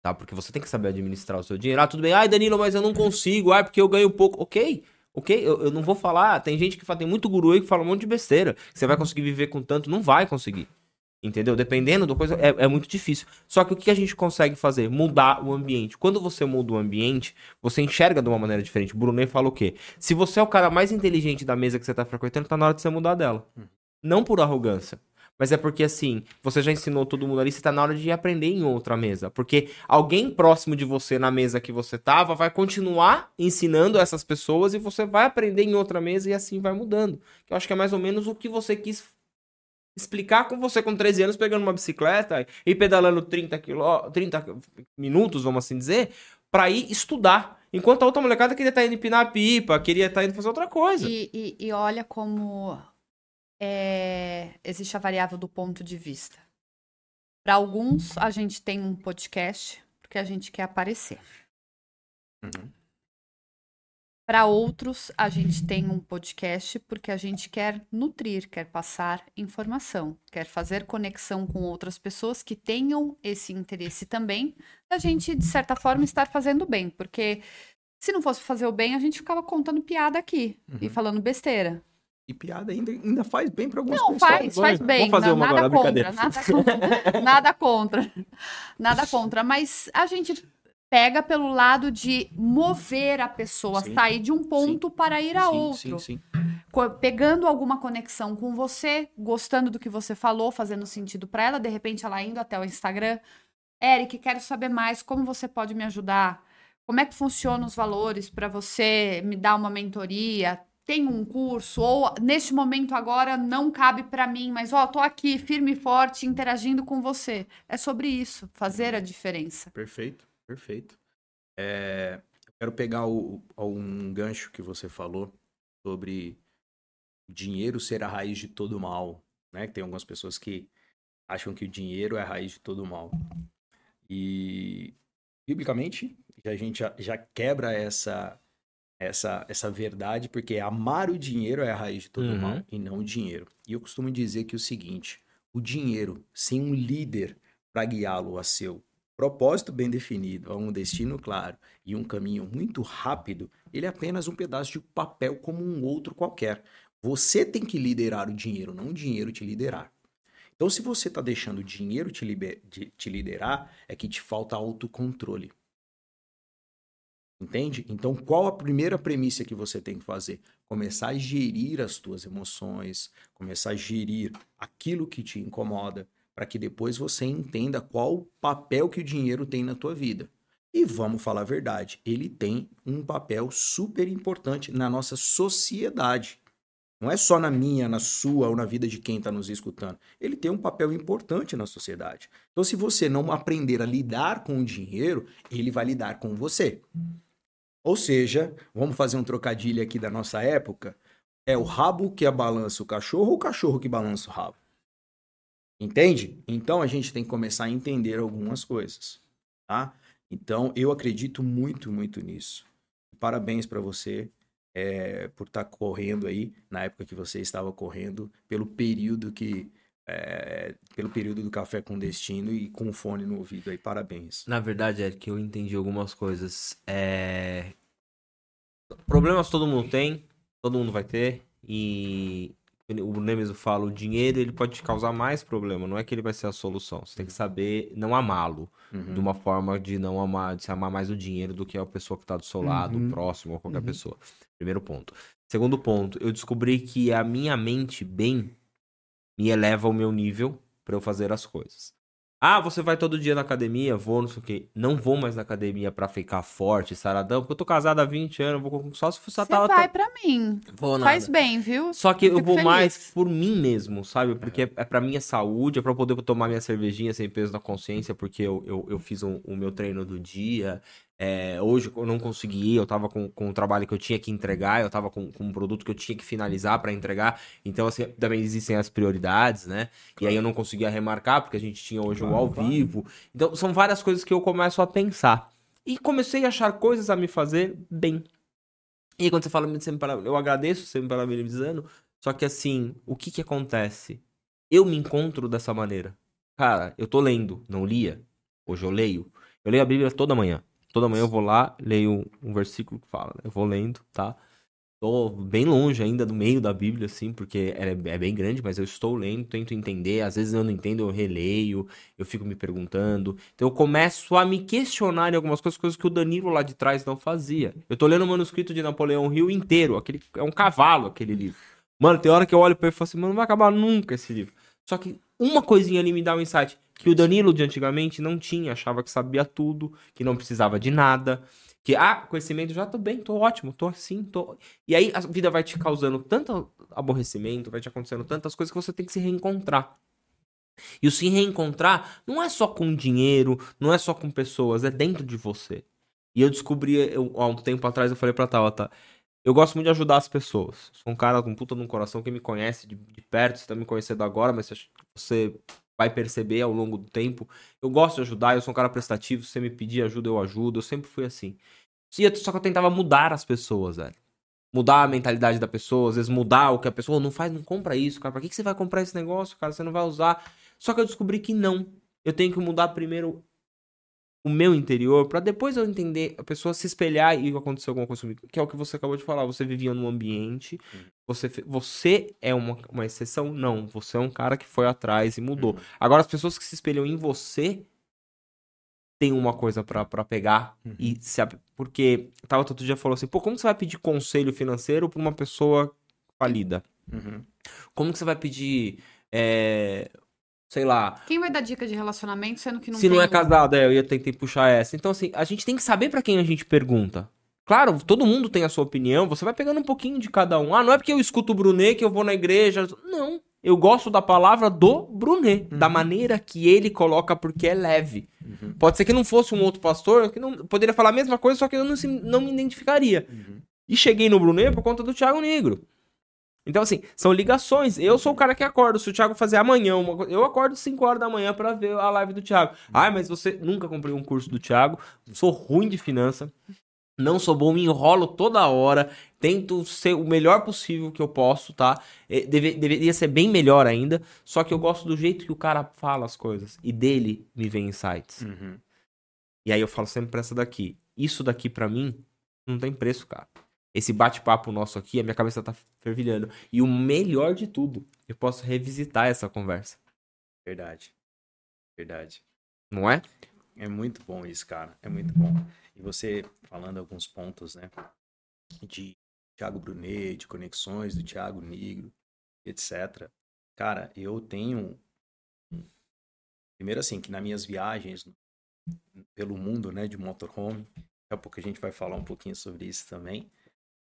Tá? Porque você tem que saber administrar o seu dinheiro. Ah, tudo bem. Ai, Danilo, mas eu não consigo. Ah, porque eu ganho pouco. Ok. Ok? Eu, eu não vou falar. Tem gente que fala, tem muito guru aí que fala um monte de besteira. Você vai conseguir viver com tanto? Não vai conseguir. Entendeu? Dependendo da coisa, é, é, muito difícil. Só que o que a gente consegue fazer? Mudar o ambiente. Quando você muda o ambiente, você enxerga de uma maneira diferente. O Brunet fala o quê? Se você é o cara mais inteligente da mesa que você tá frequentando, tá na hora de você mudar dela. Hum. Não por arrogância. Mas é porque, assim, você já ensinou todo mundo ali, você tá na hora de aprender em outra mesa. Porque alguém próximo de você na mesa que você tava vai continuar ensinando essas pessoas e você vai aprender em outra mesa e assim vai mudando. Eu acho que é mais ou menos o que você quis explicar com você com 13 anos pegando uma bicicleta e pedalando 30, quilô, 30 minutos, vamos assim dizer, para ir estudar. Enquanto a outra molecada queria estar tá indo empinar a pipa, queria estar tá indo fazer outra coisa. E, e, e olha como é, existe a variável do ponto de vista. Para alguns, a gente tem um podcast porque a gente quer aparecer. Uhum. Para outros, a gente tem um podcast porque a gente quer nutrir, quer passar informação, quer fazer conexão com outras pessoas que tenham esse interesse também, a gente, de certa forma, estar fazendo bem. Porque se não fosse fazer o bem, a gente ficava contando piada aqui uhum. e falando besteira. E piada ainda, ainda faz bem para algumas não, pessoas. Não, faz, faz bem. Vamos fazer uma nada, agora, contra, nada contra. Nada contra. Nada contra. Mas a gente pega pelo lado de mover a pessoa, sim, sair de um ponto sim, para ir a sim, outro. Sim, Pegando alguma conexão com você, gostando do que você falou, fazendo sentido para ela, de repente ela indo até o Instagram. Eric, quero saber mais como você pode me ajudar. Como é que funcionam os valores para você me dar uma mentoria? Tem um curso ou neste momento agora não cabe para mim, mas ó, tô aqui firme e forte interagindo com você. É sobre isso, fazer a diferença. Perfeito, perfeito. É, quero pegar o, um gancho que você falou sobre dinheiro ser a raiz de todo mal, né? Tem algumas pessoas que acham que o dinheiro é a raiz de todo mal. E biblicamente a gente já, já quebra essa essa, essa verdade, porque amar o dinheiro é a raiz de todo uhum. mal e não o dinheiro. E eu costumo dizer que é o seguinte: o dinheiro, sem um líder para guiá-lo a seu propósito bem definido, a um destino claro e um caminho muito rápido, ele é apenas um pedaço de papel como um outro qualquer. Você tem que liderar o dinheiro, não o dinheiro te liderar. Então, se você está deixando o dinheiro te, liber... te liderar, é que te falta autocontrole. Entende? Então, qual a primeira premissa que você tem que fazer? Começar a gerir as tuas emoções, começar a gerir aquilo que te incomoda, para que depois você entenda qual o papel que o dinheiro tem na tua vida. E vamos falar a verdade, ele tem um papel super importante na nossa sociedade. Não é só na minha, na sua ou na vida de quem está nos escutando. Ele tem um papel importante na sociedade. Então, se você não aprender a lidar com o dinheiro, ele vai lidar com você. Ou seja, vamos fazer um trocadilho aqui da nossa época. É o rabo que balança o cachorro ou o cachorro que balança o rabo? Entende? Então a gente tem que começar a entender algumas coisas, tá? Então eu acredito muito, muito nisso. Parabéns para você é, por estar tá correndo aí na época que você estava correndo, pelo período que é, pelo período do café com destino e com o fone no ouvido aí. Parabéns. Na verdade, é que eu entendi algumas coisas. É... Problemas todo mundo tem, todo mundo vai ter e o Nemesis fala, o dinheiro ele pode te causar mais problema, não é que ele vai ser a solução. Você tem que saber não amá-lo uhum. de uma forma de não amar, de se amar mais o dinheiro do que a pessoa que está do seu lado, uhum. próximo ou qualquer uhum. pessoa. Primeiro ponto. Segundo ponto, eu descobri que a minha mente bem me eleva o meu nível para eu fazer as coisas. Ah, você vai todo dia na academia? Vou, não sei o quê. Não vou mais na academia pra ficar forte, saradão, porque eu tô casado há 20 anos, vou só se você tá... vai pra mim. Vou nada. Faz bem, viu? Só que eu, eu vou feliz. mais por mim mesmo, sabe? Porque é, é pra minha saúde, é pra eu poder tomar minha cervejinha sem peso na consciência, porque eu, eu, eu fiz o um, um meu treino do dia, é, hoje eu não consegui, eu tava com, com o trabalho que eu tinha que entregar, eu tava com, com um produto que eu tinha que finalizar para entregar. Então, assim, também existem as prioridades, né? Claro. E aí eu não conseguia remarcar, porque a gente tinha hoje claro, o ao claro. vivo. Então, são várias coisas que eu começo a pensar. E comecei a achar coisas a me fazer bem. E aí, quando você fala, eu agradeço você me parabenizando, só que assim, o que que acontece? Eu me encontro dessa maneira. Cara, eu tô lendo, não lia. Hoje eu leio. Eu leio a Bíblia toda manhã. Toda manhã eu vou lá, leio um, versículo que fala, né? Eu vou lendo, tá? Tô bem longe ainda do meio da Bíblia, assim, porque é, é bem grande, mas eu estou lendo, tento entender. Às vezes eu não entendo, eu releio, eu fico me perguntando. Então eu começo a me questionar em algumas coisas, coisas que o Danilo lá de trás não fazia. Eu tô lendo o manuscrito de Napoleão Hill inteiro, aquele, é um cavalo aquele livro. Mano, tem hora que eu olho pra ele e falo assim, mano, não vai acabar nunca esse livro. Só que uma coisinha ali me dá um insight que o Danilo de antigamente não tinha, achava que sabia tudo, que não precisava de nada, que ah, conhecimento já tô bem, tô ótimo, tô assim, tô. E aí a vida vai te causando tanto aborrecimento, vai te acontecendo tantas coisas que você tem que se reencontrar. E o se reencontrar não é só com dinheiro, não é só com pessoas, é dentro de você. E eu descobri, eu, há um tempo atrás, eu falei pra Tabata, eu gosto muito de ajudar as pessoas. Sou um cara com puta no coração que me conhece de, de perto, você tá me conhecendo agora, mas você vai perceber ao longo do tempo. Eu gosto de ajudar, eu sou um cara prestativo, se você me pedir ajuda, eu ajudo, eu sempre fui assim. Só que eu tentava mudar as pessoas, velho. Mudar a mentalidade da pessoa, às vezes mudar o que a pessoa não faz, não compra isso, cara. Pra que, que você vai comprar esse negócio, cara? Você não vai usar. Só que eu descobri que não. Eu tenho que mudar primeiro o meu interior, para depois eu entender, a pessoa se espelhar e acontecer alguma coisa comigo. Que é o que você acabou de falar. Você vivia num ambiente, uhum. você, você é uma, uma exceção? Não. Você é um cara que foi atrás e mudou. Uhum. Agora, as pessoas que se espelham em você têm uma coisa para pegar uhum. e se. Porque tava outro dia falou assim: pô, como você vai pedir conselho financeiro pra uma pessoa falida? Uhum. Como que você vai pedir. É, sei lá. Quem vai dar dica de relacionamento sendo que não Se não é casado, é, eu ia tentar puxar essa. Então, assim, a gente tem que saber para quem a gente pergunta. Claro, todo mundo tem a sua opinião, você vai pegando um pouquinho de cada um. Ah, não é porque eu escuto o Brunet que eu vou na igreja. Não. Eu gosto da palavra do Brunet, uhum. da maneira que ele coloca, porque é leve. Uhum. Pode ser que não fosse um outro pastor, que não poderia falar a mesma coisa, só que eu não, não me identificaria. Uhum. E cheguei no Brunet por conta do Thiago Negro. Então, assim, são ligações. Eu sou o cara que acorda. Se o Thiago fazer amanhã, uma... eu acordo 5 horas da manhã para ver a live do Thiago. Ai, mas você nunca comprei um curso do Thiago. Sou ruim de finança. Não sou bom, me enrolo toda hora. Tento ser o melhor possível que eu posso, tá? É, deve, deveria ser bem melhor ainda. Só que eu gosto do jeito que o cara fala as coisas. E dele me vem insights. Uhum. E aí eu falo sempre pra essa daqui. Isso daqui para mim não tem preço, cara esse bate-papo nosso aqui, a minha cabeça tá fervilhando. E o melhor de tudo, eu posso revisitar essa conversa. Verdade. Verdade. Não é? É muito bom isso, cara. É muito bom. E você falando alguns pontos, né? De Thiago Brunet, de conexões do Thiago Negro, etc. Cara, eu tenho. Primeiro, assim, que nas minhas viagens pelo mundo, né, de motorhome, daqui a pouco a gente vai falar um pouquinho sobre isso também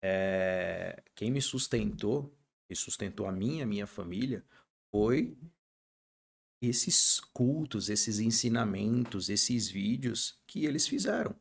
é, quem me sustentou, e sustentou a mim, a minha família, foi esses cultos, esses ensinamentos, esses vídeos que eles fizeram.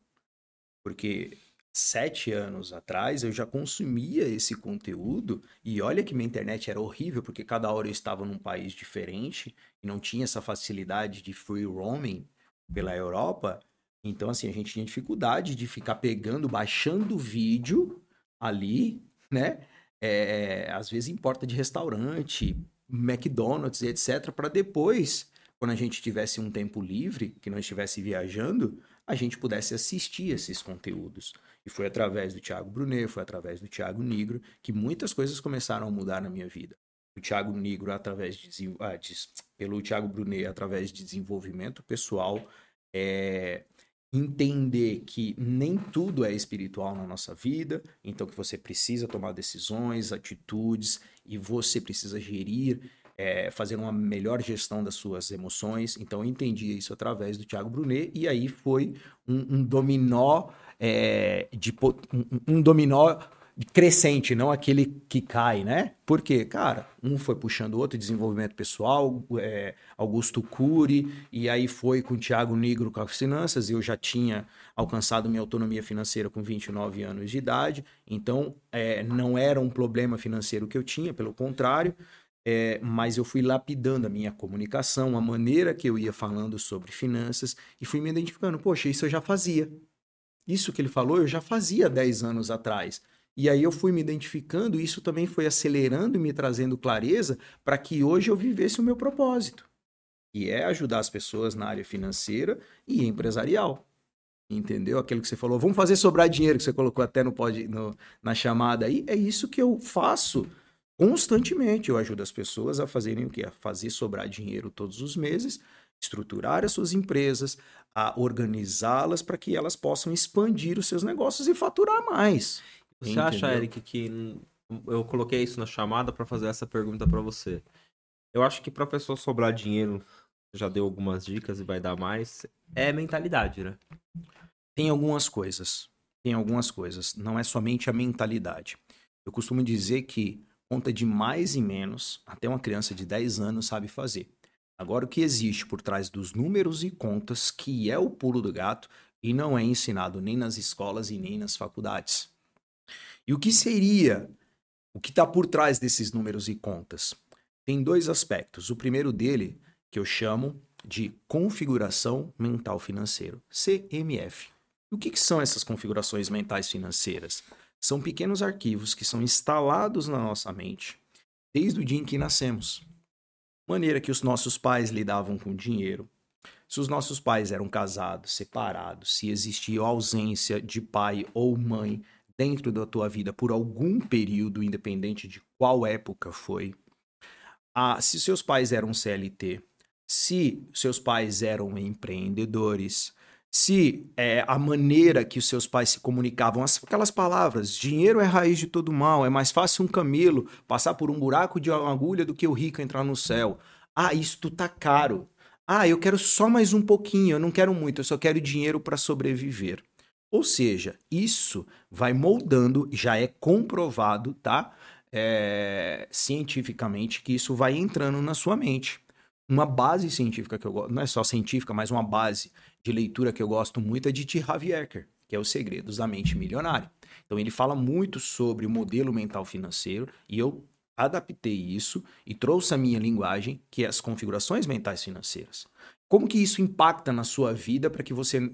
Porque sete anos atrás, eu já consumia esse conteúdo e olha que minha internet era horrível, porque cada hora eu estava num país diferente e não tinha essa facilidade de free roaming pela Europa. Então, assim, a gente tinha dificuldade de ficar pegando, baixando vídeo ali, né? É, às vezes em porta de restaurante, McDonald's, etc., para depois, quando a gente tivesse um tempo livre, que não estivesse viajando, a gente pudesse assistir esses conteúdos. E foi através do Thiago Brunet, foi através do Thiago Negro, que muitas coisas começaram a mudar na minha vida. O Thiago Negro, através de, ah, pelo Thiago Brunet, através de desenvolvimento pessoal, é, entender que nem tudo é espiritual na nossa vida, então que você precisa tomar decisões, atitudes e você precisa gerir, é, fazer uma melhor gestão das suas emoções. Então eu entendi isso através do Thiago Brunet e aí foi um, um dominó é, de um, um dominó crescente, não aquele que cai, né? Porque, cara, um foi puxando o outro, desenvolvimento pessoal, é, Augusto Cury, e aí foi com o Thiago Negro com as finanças, eu já tinha alcançado minha autonomia financeira com 29 anos de idade, então é, não era um problema financeiro que eu tinha, pelo contrário, é, mas eu fui lapidando a minha comunicação, a maneira que eu ia falando sobre finanças, e fui me identificando, poxa, isso eu já fazia. Isso que ele falou, eu já fazia 10 anos atrás. E aí eu fui me identificando, e isso também foi acelerando e me trazendo clareza para que hoje eu vivesse o meu propósito. E é ajudar as pessoas na área financeira e empresarial. Entendeu? Aquilo que você falou, vamos fazer sobrar dinheiro, que você colocou até no, pod, no na chamada aí. É isso que eu faço constantemente. Eu ajudo as pessoas a fazerem o quê? A fazer sobrar dinheiro todos os meses, estruturar as suas empresas, a organizá-las para que elas possam expandir os seus negócios e faturar mais. Você Entendeu? acha, Eric, que eu coloquei isso na chamada para fazer essa pergunta para você? Eu acho que para pessoa sobrar dinheiro, já deu algumas dicas e vai dar mais, é mentalidade, né? Tem algumas coisas. Tem algumas coisas. Não é somente a mentalidade. Eu costumo dizer que conta de mais e menos, até uma criança de 10 anos sabe fazer. Agora, o que existe por trás dos números e contas, que é o pulo do gato, e não é ensinado nem nas escolas e nem nas faculdades. E o que seria, o que está por trás desses números e contas? Tem dois aspectos. O primeiro dele, que eu chamo de configuração mental financeira, CMF. E o que, que são essas configurações mentais financeiras? São pequenos arquivos que são instalados na nossa mente desde o dia em que nascemos. Maneira que os nossos pais lidavam com dinheiro, se os nossos pais eram casados, separados, se existia ausência de pai ou mãe dentro da tua vida por algum período, independente de qual época foi. Ah, se seus pais eram CLT, se seus pais eram empreendedores, se é, a maneira que os seus pais se comunicavam, aquelas palavras, dinheiro é raiz de todo mal, é mais fácil um camelo passar por um buraco de uma agulha do que o rico entrar no céu. Ah, isto tá caro. Ah, eu quero só mais um pouquinho, eu não quero muito, eu só quero dinheiro para sobreviver. Ou seja, isso vai moldando, já é comprovado, tá? É, cientificamente, que isso vai entrando na sua mente. Uma base científica que eu gosto, não é só científica, mas uma base de leitura que eu gosto muito é de T. Harv que é Os Segredos da Mente Milionária. Então ele fala muito sobre o modelo mental financeiro e eu adaptei isso e trouxe a minha linguagem, que é as configurações mentais financeiras. Como que isso impacta na sua vida para que você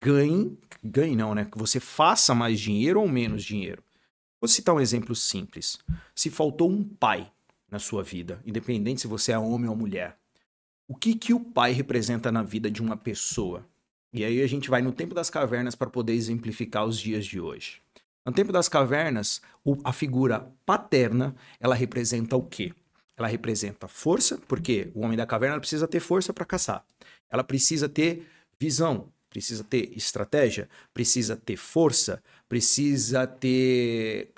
ganhe, ganhe não, né? Que você faça mais dinheiro ou menos dinheiro. Vou citar um exemplo simples. Se faltou um pai na sua vida, independente se você é homem ou mulher, o que que o pai representa na vida de uma pessoa? E aí a gente vai no tempo das cavernas para poder exemplificar os dias de hoje. No tempo das cavernas, a figura paterna, ela representa o quê? Ela representa força, porque o homem da caverna precisa ter força para caçar. Ela precisa ter visão, precisa ter estratégia, precisa ter força, precisa ter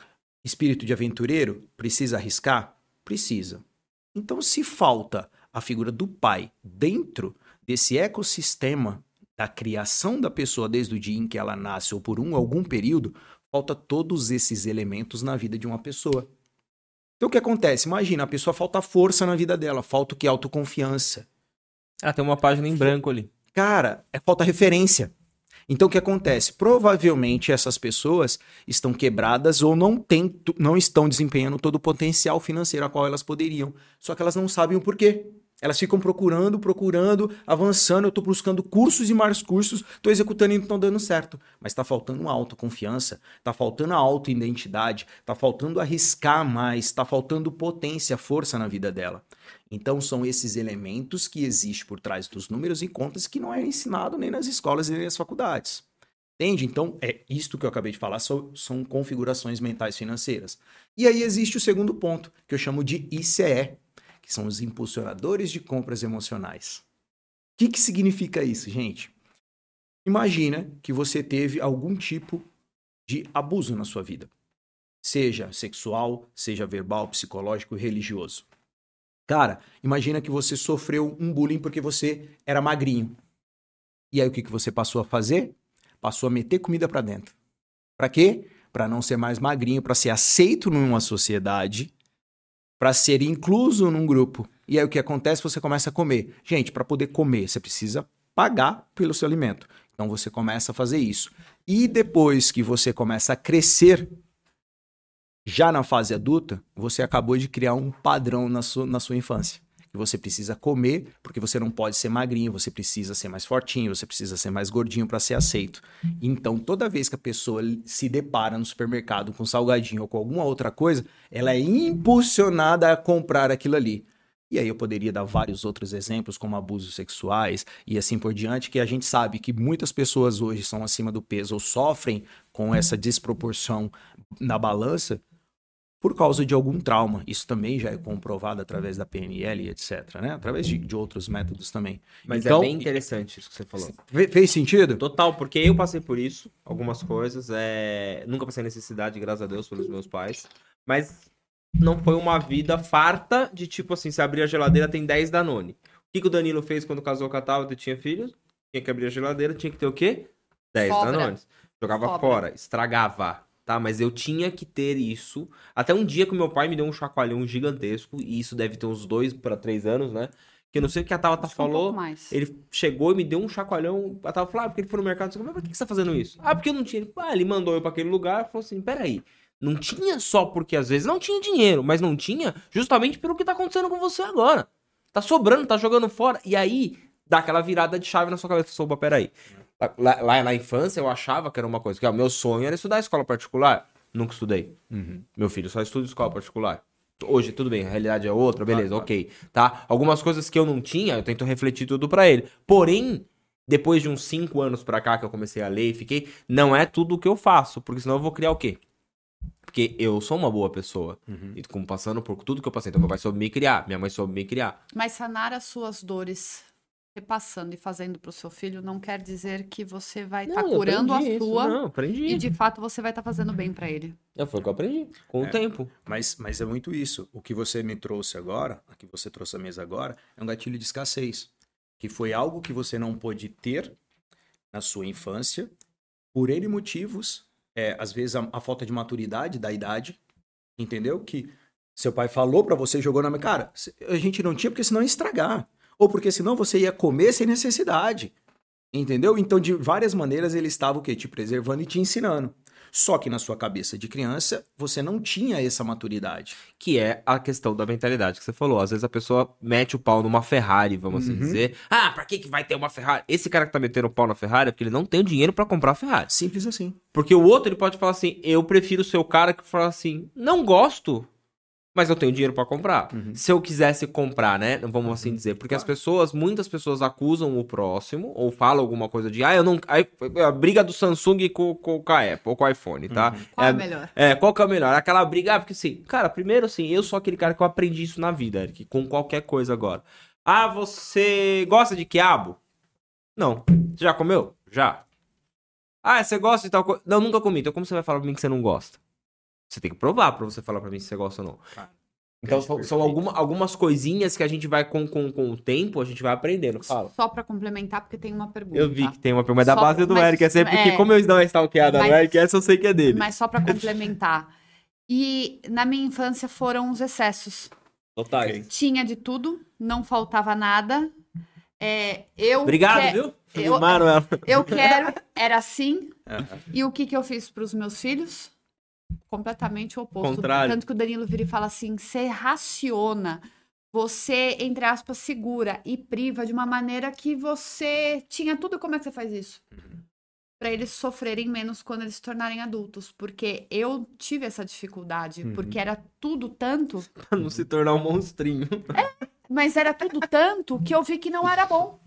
espírito de aventureiro, precisa arriscar? Precisa. Então, se falta a figura do pai dentro desse ecossistema da criação da pessoa desde o dia em que ela nasce ou por um algum período, falta todos esses elementos na vida de uma pessoa. Então o que acontece? Imagina, a pessoa falta força na vida dela, falta o que? Autoconfiança. Ah, tem uma página em branco ali. Cara, é falta referência. Então o que acontece? Provavelmente essas pessoas estão quebradas ou não, tem, não estão desempenhando todo o potencial financeiro a qual elas poderiam. Só que elas não sabem o porquê. Elas ficam procurando, procurando, avançando. Eu estou buscando cursos e mais cursos, estou executando e não estão dando certo. Mas está faltando autoconfiança, está faltando a autoidentidade, está faltando arriscar mais, está faltando potência, força na vida dela. Então são esses elementos que existem por trás dos números e contas que não é ensinado nem nas escolas nem nas faculdades. Entende? Então, é isto que eu acabei de falar, são, são configurações mentais financeiras. E aí existe o segundo ponto, que eu chamo de ICE, que são os impulsionadores de compras emocionais. O que, que significa isso, gente? Imagina que você teve algum tipo de abuso na sua vida, seja sexual, seja verbal, psicológico, religioso. Cara, imagina que você sofreu um bullying porque você era magrinho. E aí o que, que você passou a fazer? Passou a meter comida para dentro. Para quê? Para não ser mais magrinho, para ser aceito numa sociedade para ser incluso num grupo. E aí o que acontece? Você começa a comer. Gente, para poder comer, você precisa pagar pelo seu alimento. Então você começa a fazer isso. E depois que você começa a crescer, já na fase adulta, você acabou de criar um padrão na sua, na sua infância que você precisa comer, porque você não pode ser magrinho, você precisa ser mais fortinho, você precisa ser mais gordinho para ser aceito. Então, toda vez que a pessoa se depara no supermercado com salgadinho ou com alguma outra coisa, ela é impulsionada a comprar aquilo ali. E aí eu poderia dar vários outros exemplos, como abusos sexuais e assim por diante, que a gente sabe que muitas pessoas hoje são acima do peso ou sofrem com essa desproporção na balança, por causa de algum trauma. Isso também já é comprovado através da PNL, etc. Né? Através de, de outros métodos também. Mas é então, é bem interessante isso que você falou. Fez sentido? Total, porque eu passei por isso, algumas coisas. É... Nunca passei necessidade, graças a Deus, pelos meus pais. Mas não foi uma vida farta de tipo assim, se abrir a geladeira tem 10 Danone. O que, que o Danilo fez quando casou com a Tava e tinha filhos? Tinha que abrir a geladeira, tinha que ter o quê? 10 Danones. Jogava Sobra. fora, estragava tá? Mas eu tinha que ter isso. Até um dia que o meu pai me deu um chacoalhão gigantesco, e isso deve ter uns dois para três anos, né? Que eu não sei o que a Tabata falou. Um ele chegou e me deu um chacoalhão. A Tabata falou, ah, porque ele foi no mercado. Mas por que você tá fazendo isso? Ah, porque eu não tinha. Ah, ele mandou eu para aquele lugar e falou assim: peraí. Não tinha só porque às vezes não tinha dinheiro, mas não tinha justamente pelo que tá acontecendo com você agora. Tá sobrando, tá jogando fora. E aí dá aquela virada de chave na sua cabeça. Soba, peraí. Lá, lá, na infância eu achava que era uma coisa, que o meu sonho era estudar escola particular. Nunca estudei. Uhum. Meu filho só estuda escola particular. Hoje, tudo bem, a realidade é outra, beleza, claro, ok. Tá? Algumas coisas que eu não tinha, eu tento refletir tudo para ele. Porém, depois de uns 5 anos pra cá que eu comecei a ler e fiquei, não é tudo o que eu faço, porque senão eu vou criar o quê? Porque eu sou uma boa pessoa. Uhum. E como passando por tudo que eu passei. Então, meu pai soube me criar, minha mãe soube me criar. Mas sanar as suas dores repassando e fazendo para o seu filho não quer dizer que você vai estar tá curando a sua não, aprendi. e de fato você vai estar tá fazendo bem para ele. É, foi o que eu aprendi com é, o tempo. Mas, mas é muito isso. O que você me trouxe agora, o que você trouxe à mesa agora, é um gatilho de escassez, que foi algo que você não pôde ter na sua infância por N motivos, é, às vezes a, a falta de maturidade da idade, entendeu? Que seu pai falou para você, jogou na minha cara, a gente não tinha porque senão ia estragar ou porque senão você ia comer sem necessidade. Entendeu? Então, de várias maneiras, ele estava o quê? Te preservando e te ensinando. Só que na sua cabeça de criança, você não tinha essa maturidade. Que é a questão da mentalidade que você falou. Às vezes a pessoa mete o pau numa Ferrari, vamos assim uhum. assim dizer. Ah, pra que, que vai ter uma Ferrari? Esse cara que tá metendo o pau na Ferrari é porque ele não tem o dinheiro para comprar a Ferrari. Simples assim. Porque o outro, ele pode falar assim, eu prefiro ser o cara que fala assim, não gosto, mas eu tenho dinheiro para comprar. Uhum. Se eu quisesse comprar, né? Vamos assim uhum. dizer. Porque claro. as pessoas, muitas pessoas acusam o próximo, ou falam alguma coisa de, ah, eu não. A briga do Samsung com, com, com a Apple, ou com o iPhone, tá? Uhum. Qual é, é melhor? É, qual que é o melhor? Aquela briga, ah, porque assim, cara, primeiro assim, eu sou aquele cara que eu aprendi isso na vida, Eric, com qualquer coisa agora. Ah, você gosta de quiabo? Não. Você já comeu? Já. Ah, você gosta de tal coisa? Não, nunca comi. Então como você vai falar pra mim que você não gosta? Você tem que provar pra você falar pra mim se você gosta ou não. Então, são, são alguma, algumas coisinhas que a gente vai, com, com, com o tempo, a gente vai aprendendo. Fala. Só pra complementar, porque tem uma pergunta. Eu vi que tem uma pergunta, mas da base do mas, Eric. É sempre é, que, como eu não é stalkeada no Eric, essa eu sei que é dele. Mas só pra complementar. E na minha infância foram os excessos. Totais. Tinha de tudo, não faltava nada. É, eu Obrigado, que... viu? Eu, eu quero, era assim. E o que, que eu fiz para os meus filhos? Completamente oposto. Contrário. Tanto que o Danilo vira e fala assim: você raciona, você, entre aspas, segura e priva de uma maneira que você tinha tudo. Como é que você faz isso? Para eles sofrerem menos quando eles se tornarem adultos. Porque eu tive essa dificuldade, porque era tudo tanto Pra não se tornar um monstrinho. mas era tudo tanto que eu vi que não era bom.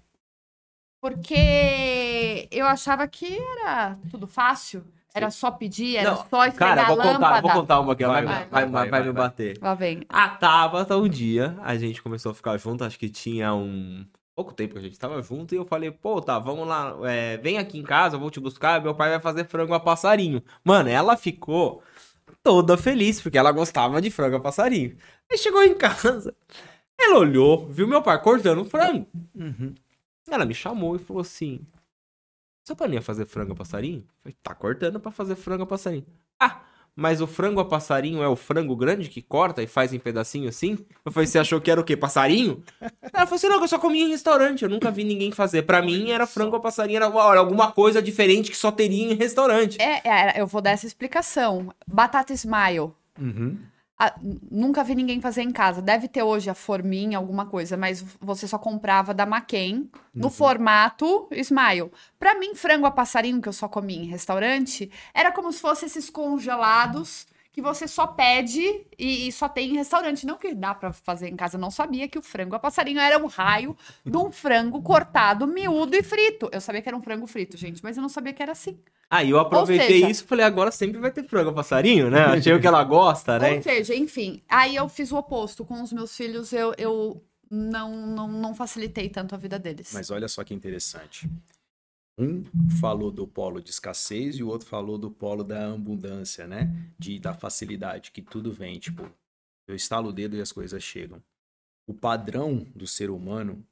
Porque eu achava que era tudo fácil. Era só pedir, era Não, só esfregar Cara, a vou contar, lâmpada. vou contar uma aqui. Ela vai, Vai, vai, vai, vai, vai, vai vai, me bater. Lá vem. A Tabata, um dia, a gente começou a ficar junto, acho que tinha um pouco tempo que a gente tava junto, e eu falei, pô, tá, vamos lá, é, vem aqui em casa, eu vou te buscar, meu pai vai fazer frango a passarinho. Mano, ela ficou toda feliz, porque ela gostava de frango a passarinho. Aí chegou em casa, ela olhou, viu meu pai cortando frango. Ela me chamou e falou assim, seu pai não ia fazer frango a passarinho? Eu falei, tá cortando pra fazer frango a passarinho. Ah, mas o frango a passarinho é o frango grande que corta e faz em pedacinho assim? Eu falei, você achou que era o quê? Passarinho? Ela falou assim, não, que eu só comia em restaurante, eu nunca vi ninguém fazer. Pra mim era frango a passarinho, era olha, alguma coisa diferente que só teria em restaurante. É, é, eu vou dar essa explicação. Batata Smile. Uhum. Ah, n- nunca vi ninguém fazer em casa. Deve ter hoje a forminha, alguma coisa, mas você só comprava da McCain no formato Smile. Pra mim, frango a passarinho, que eu só comia em restaurante, era como se fosse esses congelados que você só pede e, e só tem em restaurante. Não que dá pra fazer em casa. Eu não sabia que o frango a passarinho era um raio de um frango cortado, miúdo e frito. Eu sabia que era um frango frito, gente, mas eu não sabia que era assim. Aí eu aproveitei seja- isso e falei, agora sempre vai ter frango a passarinho, né? Achei o que ela gosta, né? Ou seja, enfim, aí eu fiz o oposto. Com os meus filhos, eu, eu não, não, não facilitei tanto a vida deles. Mas olha só que interessante. Um falou do polo de escassez e o outro falou do polo da abundância, né? De, da facilidade, que tudo vem, tipo, eu estalo o dedo e as coisas chegam. O padrão do ser humano,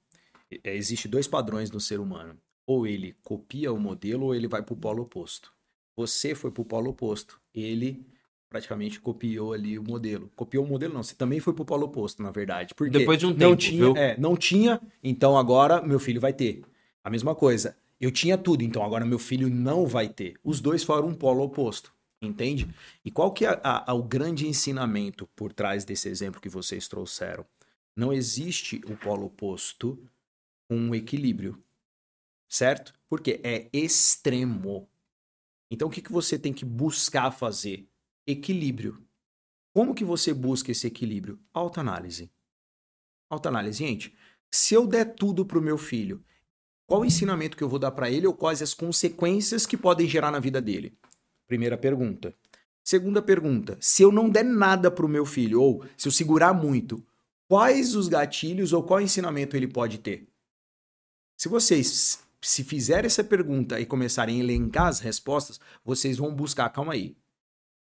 é, existe dois padrões no ser humano. Ou ele copia o modelo ou ele vai pro polo oposto. Você foi pro polo oposto. Ele praticamente copiou ali o modelo. Copiou o modelo não, você também foi pro polo oposto, na verdade. Porque Depois de um não tempo, tinha, é, não tinha, então agora meu filho vai ter. A mesma coisa. Eu tinha tudo, então agora meu filho não vai ter. Os dois foram um polo oposto, entende? E qual que é a- a- o grande ensinamento por trás desse exemplo que vocês trouxeram? Não existe o polo oposto um equilíbrio, certo? Porque é extremo. Então o que, que você tem que buscar fazer? Equilíbrio. Como que você busca esse equilíbrio? Autoanálise. Autoanálise, gente. Se eu der tudo pro meu filho, qual o ensinamento que eu vou dar para ele ou quais as consequências que podem gerar na vida dele? Primeira pergunta. Segunda pergunta: se eu não der nada pro meu filho ou se eu segurar muito, quais os gatilhos ou qual ensinamento ele pode ter? Se vocês se fizerem essa pergunta e começarem a elencar as respostas, vocês vão buscar, calma aí.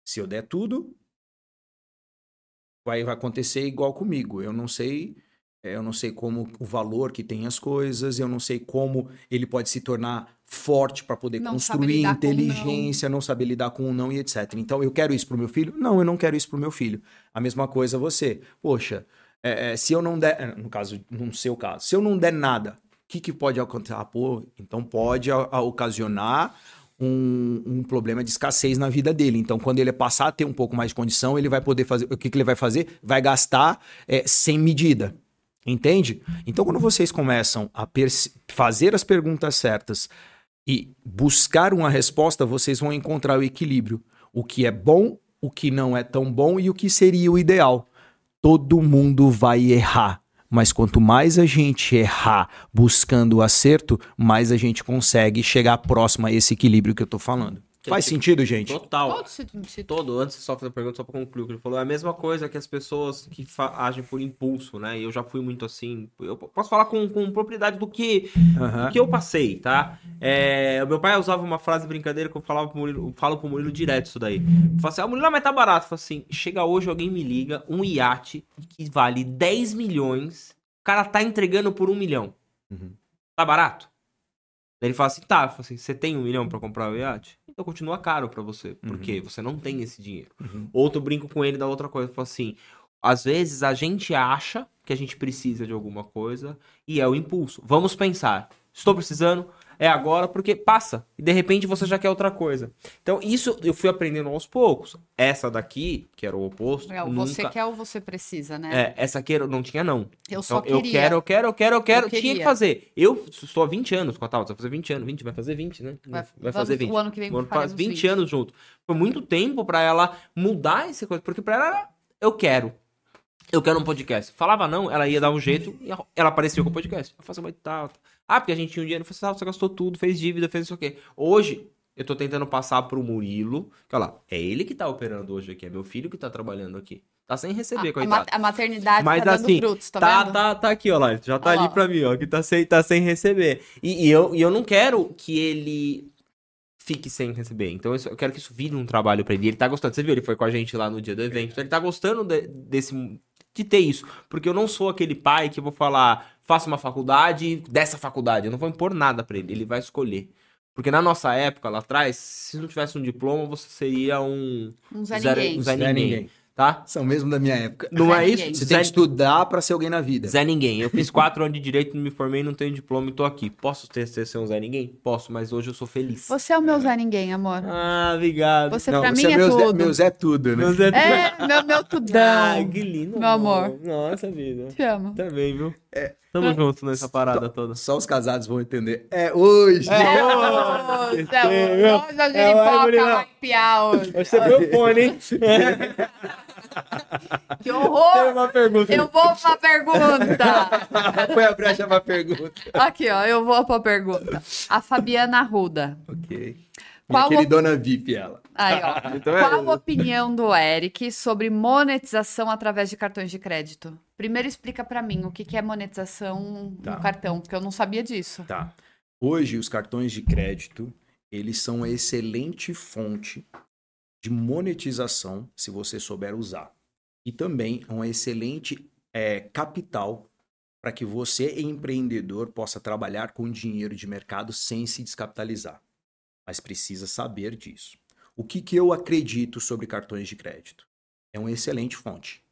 Se eu der tudo, vai vai acontecer igual comigo. Eu não sei Eu não sei como o valor que tem as coisas, eu não sei como ele pode se tornar forte para poder Não construir o não. inteligência, não saber lidar com o não e etc. Então, eu quero isso pro meu filho? Não, eu não quero isso pro meu filho. A mesma coisa você. Poxa, é, é, se eu não der, é, no caso, no seu caso, se eu não der nada, o que, que pode acontecer? Ah, pô, então pode a- a ocasionar um, um problema de escassez na vida dele. Então, quando ele passar a ter um pouco mais de condição, ele vai poder fazer. O que, que ele vai fazer? Vai gastar é, sem medida. Entende? Então, quando vocês começam a fazer as perguntas certas e buscar uma resposta, vocês vão encontrar o equilíbrio. O que é bom, o que não é tão bom e o que seria o ideal. Todo mundo vai errar. Mas quanto mais a gente errar buscando o acerto, mais a gente consegue chegar próximo a esse equilíbrio que eu tô falando. Faz sentido, gente? Total. Todo antes só fazer a pergunta, só pra concluir o que ele falou, é a mesma coisa que as pessoas que agem por impulso, né? E eu já fui muito assim. Eu posso falar com, com propriedade do que, Aham. do que eu passei, tá? É, o meu pai usava uma frase de brincadeira que eu falava pro Murilo, falo pro Murilo direto isso daí. Eu falo assim, ah, Murilo, mas tá barato. Eu falo assim, chega hoje, alguém me liga, um iate que vale 10 milhões, o cara tá entregando por um milhão. Uhum. Tá barato? Daí ele fala assim, tá, eu falo assim, você tem um milhão pra comprar o iate? Então continua caro pra você, porque você não tem esse dinheiro. Uhum. Outro brinco com ele da outra coisa, falo assim, às vezes a gente acha que a gente precisa de alguma coisa e é o impulso. Vamos pensar, estou precisando? É agora, porque passa. E de repente você já quer outra coisa. Então, isso eu fui aprendendo aos poucos. Essa daqui, que era o oposto. É, o nunca... você quer ou você precisa, né? É, essa aqui eu não tinha, não. Eu Então, só eu queria. quero, eu quero, eu quero, eu quero. Eu tinha que fazer. Eu estou há 20 anos com a Tauta, vai fazer 20 anos. 20, vai fazer 20, né? Vai- Vai, fazer vamos- 20. o ano que vem O ano faz 20, 20. anos junto. Foi muito tempo pra ela mudar essa coisa, porque pra ela era, eu quero. Eu quero um podcast. Falava não, ela ia dar um jeito e ela aparecia com o podcast. Eu faço uma tal. Ah, porque a gente tinha um dinheiro. Eu falei, ah, você gastou tudo, fez dívida, fez isso aqui. Hoje, eu tô tentando passar pro Murilo. Que olha lá, é ele que tá operando hoje aqui, é meu filho que tá trabalhando aqui. Tá sem receber, a, a, coitado. a maternidade Mas tá dando assim, frutos, tá, tá, tá, tá aqui, ó lá. Já tá Olha ali lá. pra mim, ó. Que tá sem, tá sem receber. E, e eu, e eu não quero que ele fique sem receber. Então isso- eu quero que isso vire um trabalho pra ele. Ele tá gostando. Você viu? Ele foi com a gente lá no dia do evento. Então ele tá gostando de- desse. De ter isso. Porque eu não sou aquele pai que eu vou falar, faça uma faculdade dessa faculdade. Eu não vou impor nada pra ele. Ele vai escolher. Porque na nossa época, lá atrás, se não tivesse um diploma, você seria um. Um Zé Zero- Ninguém. um Zé Zé ninguém. ninguém. Tá? São mesmo da minha época. Não Zé é ninguém. isso? Você tem Zé- que estudar pra ser alguém na vida. Zé Ninguém. Eu fiz quatro anos de direito, não me formei, não tenho diploma e tô aqui. Posso ter ser ser um Zé Ninguém? Posso, mas hoje eu sou feliz. Você é o meu Zé Ninguém, amor. Ah, obrigado. Você Não, pra você mim é meu Zé, tudo. meu Zé tudo, né? Meu Zé É, meu, meu Ah, tudão. que lindo. Meu amor. Nossa vida. Te amo. Também, viu? É. Tamo junto nessa parada toda. Só os casados vão entender. É hoje! É, hoje, é é, hoje, hoje a é, vai, giripoca Murilo. vai piar hoje. Você viu o fone, hein? Que Tem horror! uma pergunta. Eu vou pra pergunta. Foi a brecha pra pergunta. Aqui, ó, eu vou pra pergunta. A Fabiana Arruda. Ok. Qual Minha o- queridona VIP, ela. Aí, ó. Então é- Qual a opinião do Eric sobre monetização através de cartões de crédito? Primeiro explica pra mim o que que é monetização Tá. no cartão, porque eu não sabia disso. Tá. Hoje, os cartões de crédito, eles são uma excelente fonte de monetização, se você souber usar. E também é uma excelente é, capital para que você, empreendedor, possa trabalhar com dinheiro de mercado sem se descapitalizar. Mas precisa saber disso. O que, que eu acredito sobre cartões de crédito? É uma excelente fonte,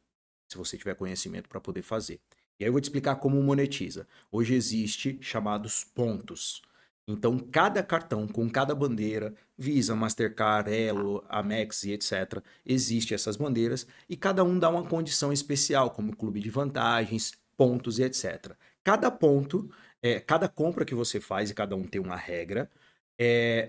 se você tiver conhecimento para poder fazer. E aí eu vou te explicar como monetiza. Hoje existe chamados pontos. Então, cada cartão com cada bandeira, Visa, Mastercard, Elo, Amex e etc., existe essas bandeiras e cada um dá uma condição especial, como clube de vantagens, pontos e etc. Cada ponto, é, cada compra que você faz, e cada um tem uma regra, é,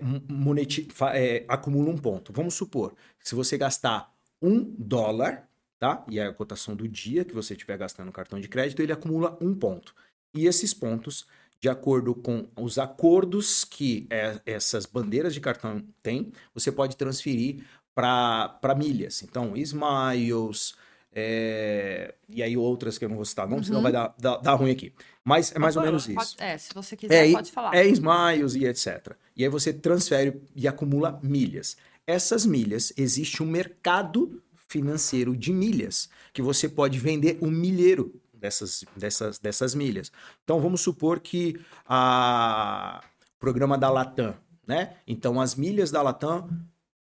é, acumula um ponto. Vamos supor, se você gastar um dólar, tá? E é a cotação do dia que você estiver gastando no cartão de crédito, ele acumula um ponto. E esses pontos, de acordo com os acordos que é, essas bandeiras de cartão têm, você pode transferir para milhas. Então, Smiles, é, e aí outras que eu não vou citar, não, senão Uhum. vai dar, dar, dar ruim aqui. Mas é mais ou menos Pode- isso. é, se você quiser, É, pode falar. É Smiles e etc. E aí você transfere e acumula milhas. Essas milhas, existe um mercado financeiro de milhas que você pode vender um milheiro dessas, dessas, dessas milhas. Então vamos supor que a o programa da Latam, né? Então as milhas da Latam,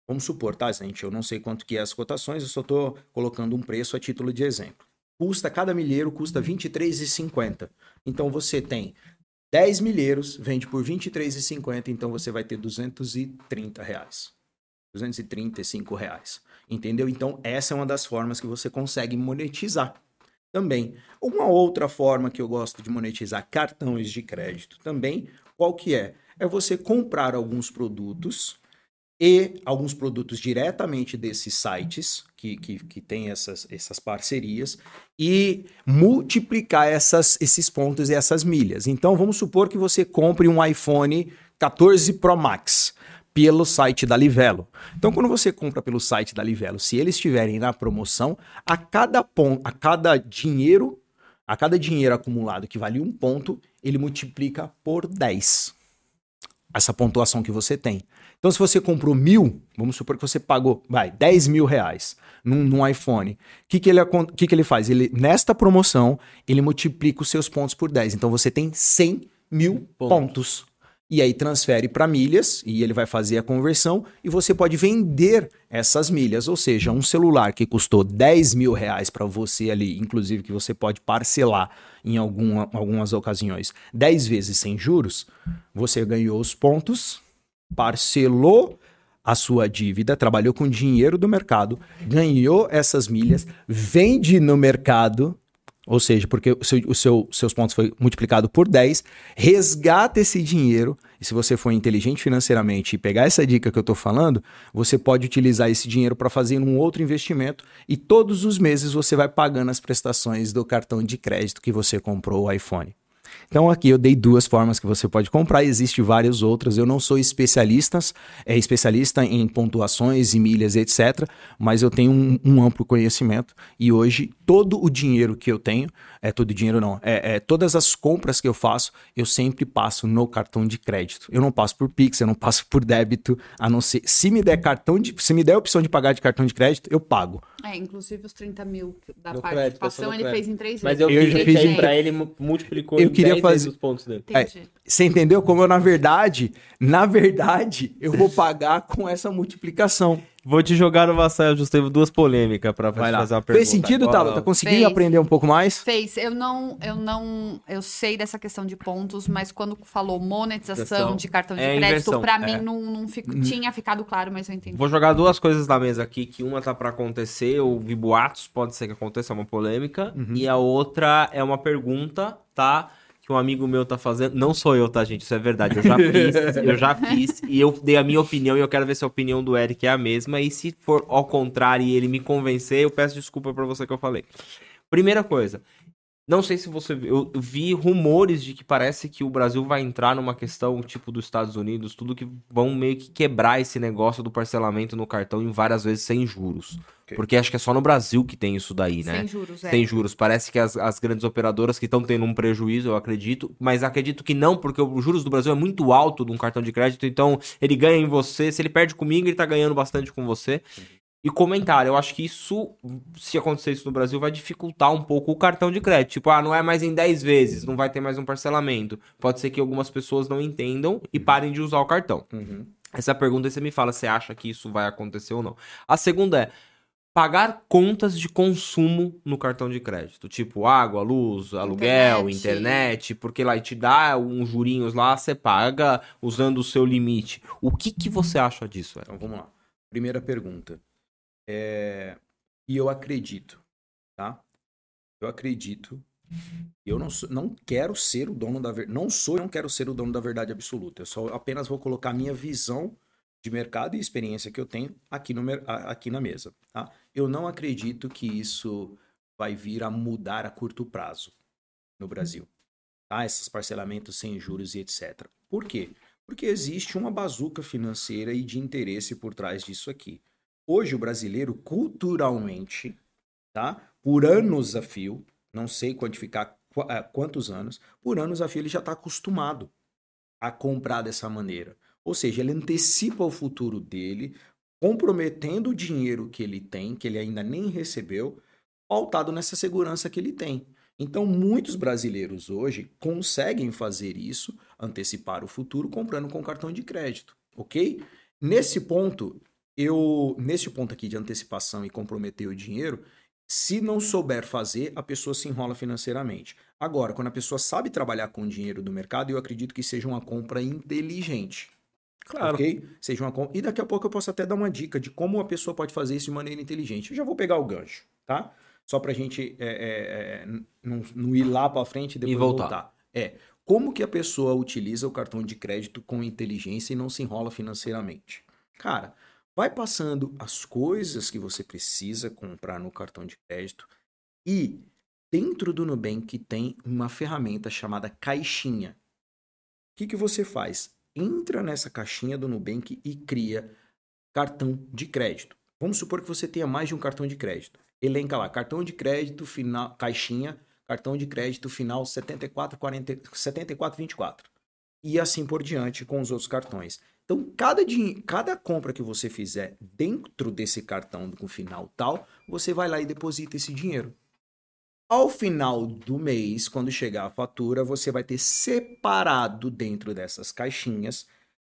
vamos supor, tá, gente? Eu não sei quanto que é as cotações, eu só estou colocando um preço a título de exemplo. Custa cada milheiro custa R$ 23,50. Então você tem 10 milheiros, vende por R$ 23,50, então você vai ter 230 reais. 235 reais. Entendeu? Então, essa é uma das formas que você consegue monetizar também. Uma outra forma que eu gosto de monetizar cartões de crédito também, qual que é? É você comprar alguns produtos e alguns produtos diretamente desses sites que, que, que tem essas, essas parcerias e multiplicar essas, esses pontos e essas milhas. Então, vamos supor que você compre um iPhone 14 Pro Max pelo site da Livelo. Então, quando você compra pelo site da Livelo, se eles estiverem na promoção, a cada ponto, a cada dinheiro, a cada dinheiro acumulado que vale um ponto, ele multiplica por 10 essa pontuação que você tem. Então, se você comprou mil, vamos supor que você pagou, vai, 10 mil reais num, num iPhone. O que, que, ele, que, que ele faz? Ele, nesta promoção, ele multiplica os seus pontos por 10. Então, você tem 100 mil pontos. Pontos. e aí transfere para milhas e ele vai fazer a conversão e você pode vender essas milhas, ou seja, um celular que custou 10 mil reais para você ali, inclusive que você pode parcelar em alguma, algumas ocasiões 10 vezes sem juros, você ganhou os pontos, parcelou a sua dívida, trabalhou com dinheiro do mercado, ganhou essas milhas, vende no mercado ou seja, porque o seu, o seu, seus pontos foi multiplicado por 10, resgata esse dinheiro, e se você for inteligente financeiramente e pegar essa dica que eu estou falando, você pode utilizar esse dinheiro para fazer um outro investimento e todos os meses você vai pagando as prestações do cartão de crédito que você comprou o iPhone. Então aqui eu dei duas formas que você pode comprar, existem várias outras. Eu não sou especialista, é especialista em pontuações e milhas, etc. Mas eu tenho um, um amplo conhecimento e hoje todo o dinheiro que eu tenho é todo dinheiro não. É, é, todas as compras que eu faço, eu sempre passo no cartão de crédito. Eu não passo por Pix, eu não passo por débito, a não ser. Se me der cartão de. Se me der a opção de pagar de cartão de crédito, eu pago. É, inclusive os 30 mil da no participação crédito, ele crédito. fez em três vezes. Mas eu, eu já fiz para ele, multiplicou eu queria fazer os pontos dele. É, você entendeu? Como eu, na verdade, na verdade, eu vou pagar com essa multiplicação. Vou te jogar no Vassaio Justo. Teve duas polêmicas para fazer uma pergunta. Fez sentido, Tava? Tá conseguindo Fez. aprender um pouco mais? Fez. Eu não, eu não, eu sei dessa questão de pontos, mas quando falou monetização de cartão de é crédito, para mim é. não, não fico, hum. tinha ficado claro, mas eu entendi. Vou jogar duas coisas na mesa aqui, que uma tá para acontecer, ou vi boatos, pode ser que aconteça, é uma polêmica, uhum. e a outra é uma pergunta, tá? Que um amigo meu tá fazendo. Não sou eu, tá, gente? Isso é verdade. Eu já fiz, eu já fiz. E eu dei a minha opinião e eu quero ver se a opinião do Eric é a mesma. E se for ao contrário e ele me convencer, eu peço desculpa para você que eu falei. Primeira coisa, não sei se você viu, eu vi rumores de que parece que o Brasil vai entrar numa questão tipo dos Estados Unidos, tudo que vão meio que quebrar esse negócio do parcelamento no cartão em várias vezes sem juros. Okay. Porque acho que é só no Brasil que tem isso daí, né? Sem juros, é. Sem juros. Parece que as, as grandes operadoras que estão tendo um prejuízo, eu acredito, mas acredito que não, porque os juros do Brasil é muito alto de um cartão de crédito, então ele ganha em você, se ele perde comigo, ele tá ganhando bastante com você. E comentário, eu acho que isso, se acontecer isso no Brasil, vai dificultar um pouco o cartão de crédito. Tipo, ah, não é mais em 10 vezes, não vai ter mais um parcelamento. Pode ser que algumas pessoas não entendam e uhum. parem de usar o cartão. Uhum. Essa pergunta você me fala, você acha que isso vai acontecer ou não? A segunda é, pagar contas de consumo no cartão de crédito, tipo água, luz, aluguel, internet, internet porque lá te dá uns jurinhos lá, você paga usando o seu limite. O que, que você acha disso? Então vamos lá. Primeira pergunta. É... E eu acredito, tá? Eu acredito. Eu não, sou, não quero ser o dono da verdade. Não sou e não quero ser o dono da verdade absoluta. Eu só apenas vou colocar a minha visão de mercado e experiência que eu tenho aqui, no, aqui na mesa. Tá? Eu não acredito que isso vai vir a mudar a curto prazo no Brasil. Tá? Esses parcelamentos sem juros e etc. Por quê? Porque existe uma bazuca financeira e de interesse por trás disso aqui. Hoje o brasileiro, culturalmente, tá? Por anos a fio, não sei quantificar qu eh, quantos anos, por anos a fio ele já está acostumado a comprar dessa maneira. Ou seja, ele antecipa o futuro dele, comprometendo o dinheiro que ele tem, que ele ainda nem recebeu, pautado nessa segurança que ele tem. Então, muitos brasileiros hoje conseguem fazer isso, antecipar o futuro, comprando com cartão de crédito, ok? Nesse ponto, eu, nesse ponto aqui de antecipação e comprometer o dinheiro, se não souber fazer, a pessoa se enrola financeiramente. Agora, quando a pessoa sabe trabalhar com o dinheiro do mercado, eu acredito que seja uma compra inteligente. Claro. Ok? Seja uma. E daqui a pouco eu posso até dar uma dica de como a pessoa pode fazer isso de maneira inteligente. Eu já vou pegar o gancho, tá? Só pra gente é, é, é, não, não, ir lá pra frente e depois e voltar. voltar. É. Como que a pessoa utiliza o cartão de crédito com inteligência e não se enrola financeiramente? Cara, Vai passando as coisas que você precisa comprar no cartão de crédito e dentro do Nubank tem uma ferramenta chamada caixinha. O que, que você faz? Entra nessa caixinha do Nubank e cria cartão de crédito. Vamos supor que você tenha mais de um cartão de crédito. Elenca lá, cartão de crédito final, caixinha, cartão de crédito final 7440, 7424. E assim por diante com os outros cartões. Então, cada, cada compra que você fizer dentro desse cartão com final tal, você vai lá e deposita esse dinheiro. Ao final do mês, quando chegar a fatura, você vai ter separado dentro dessas caixinhas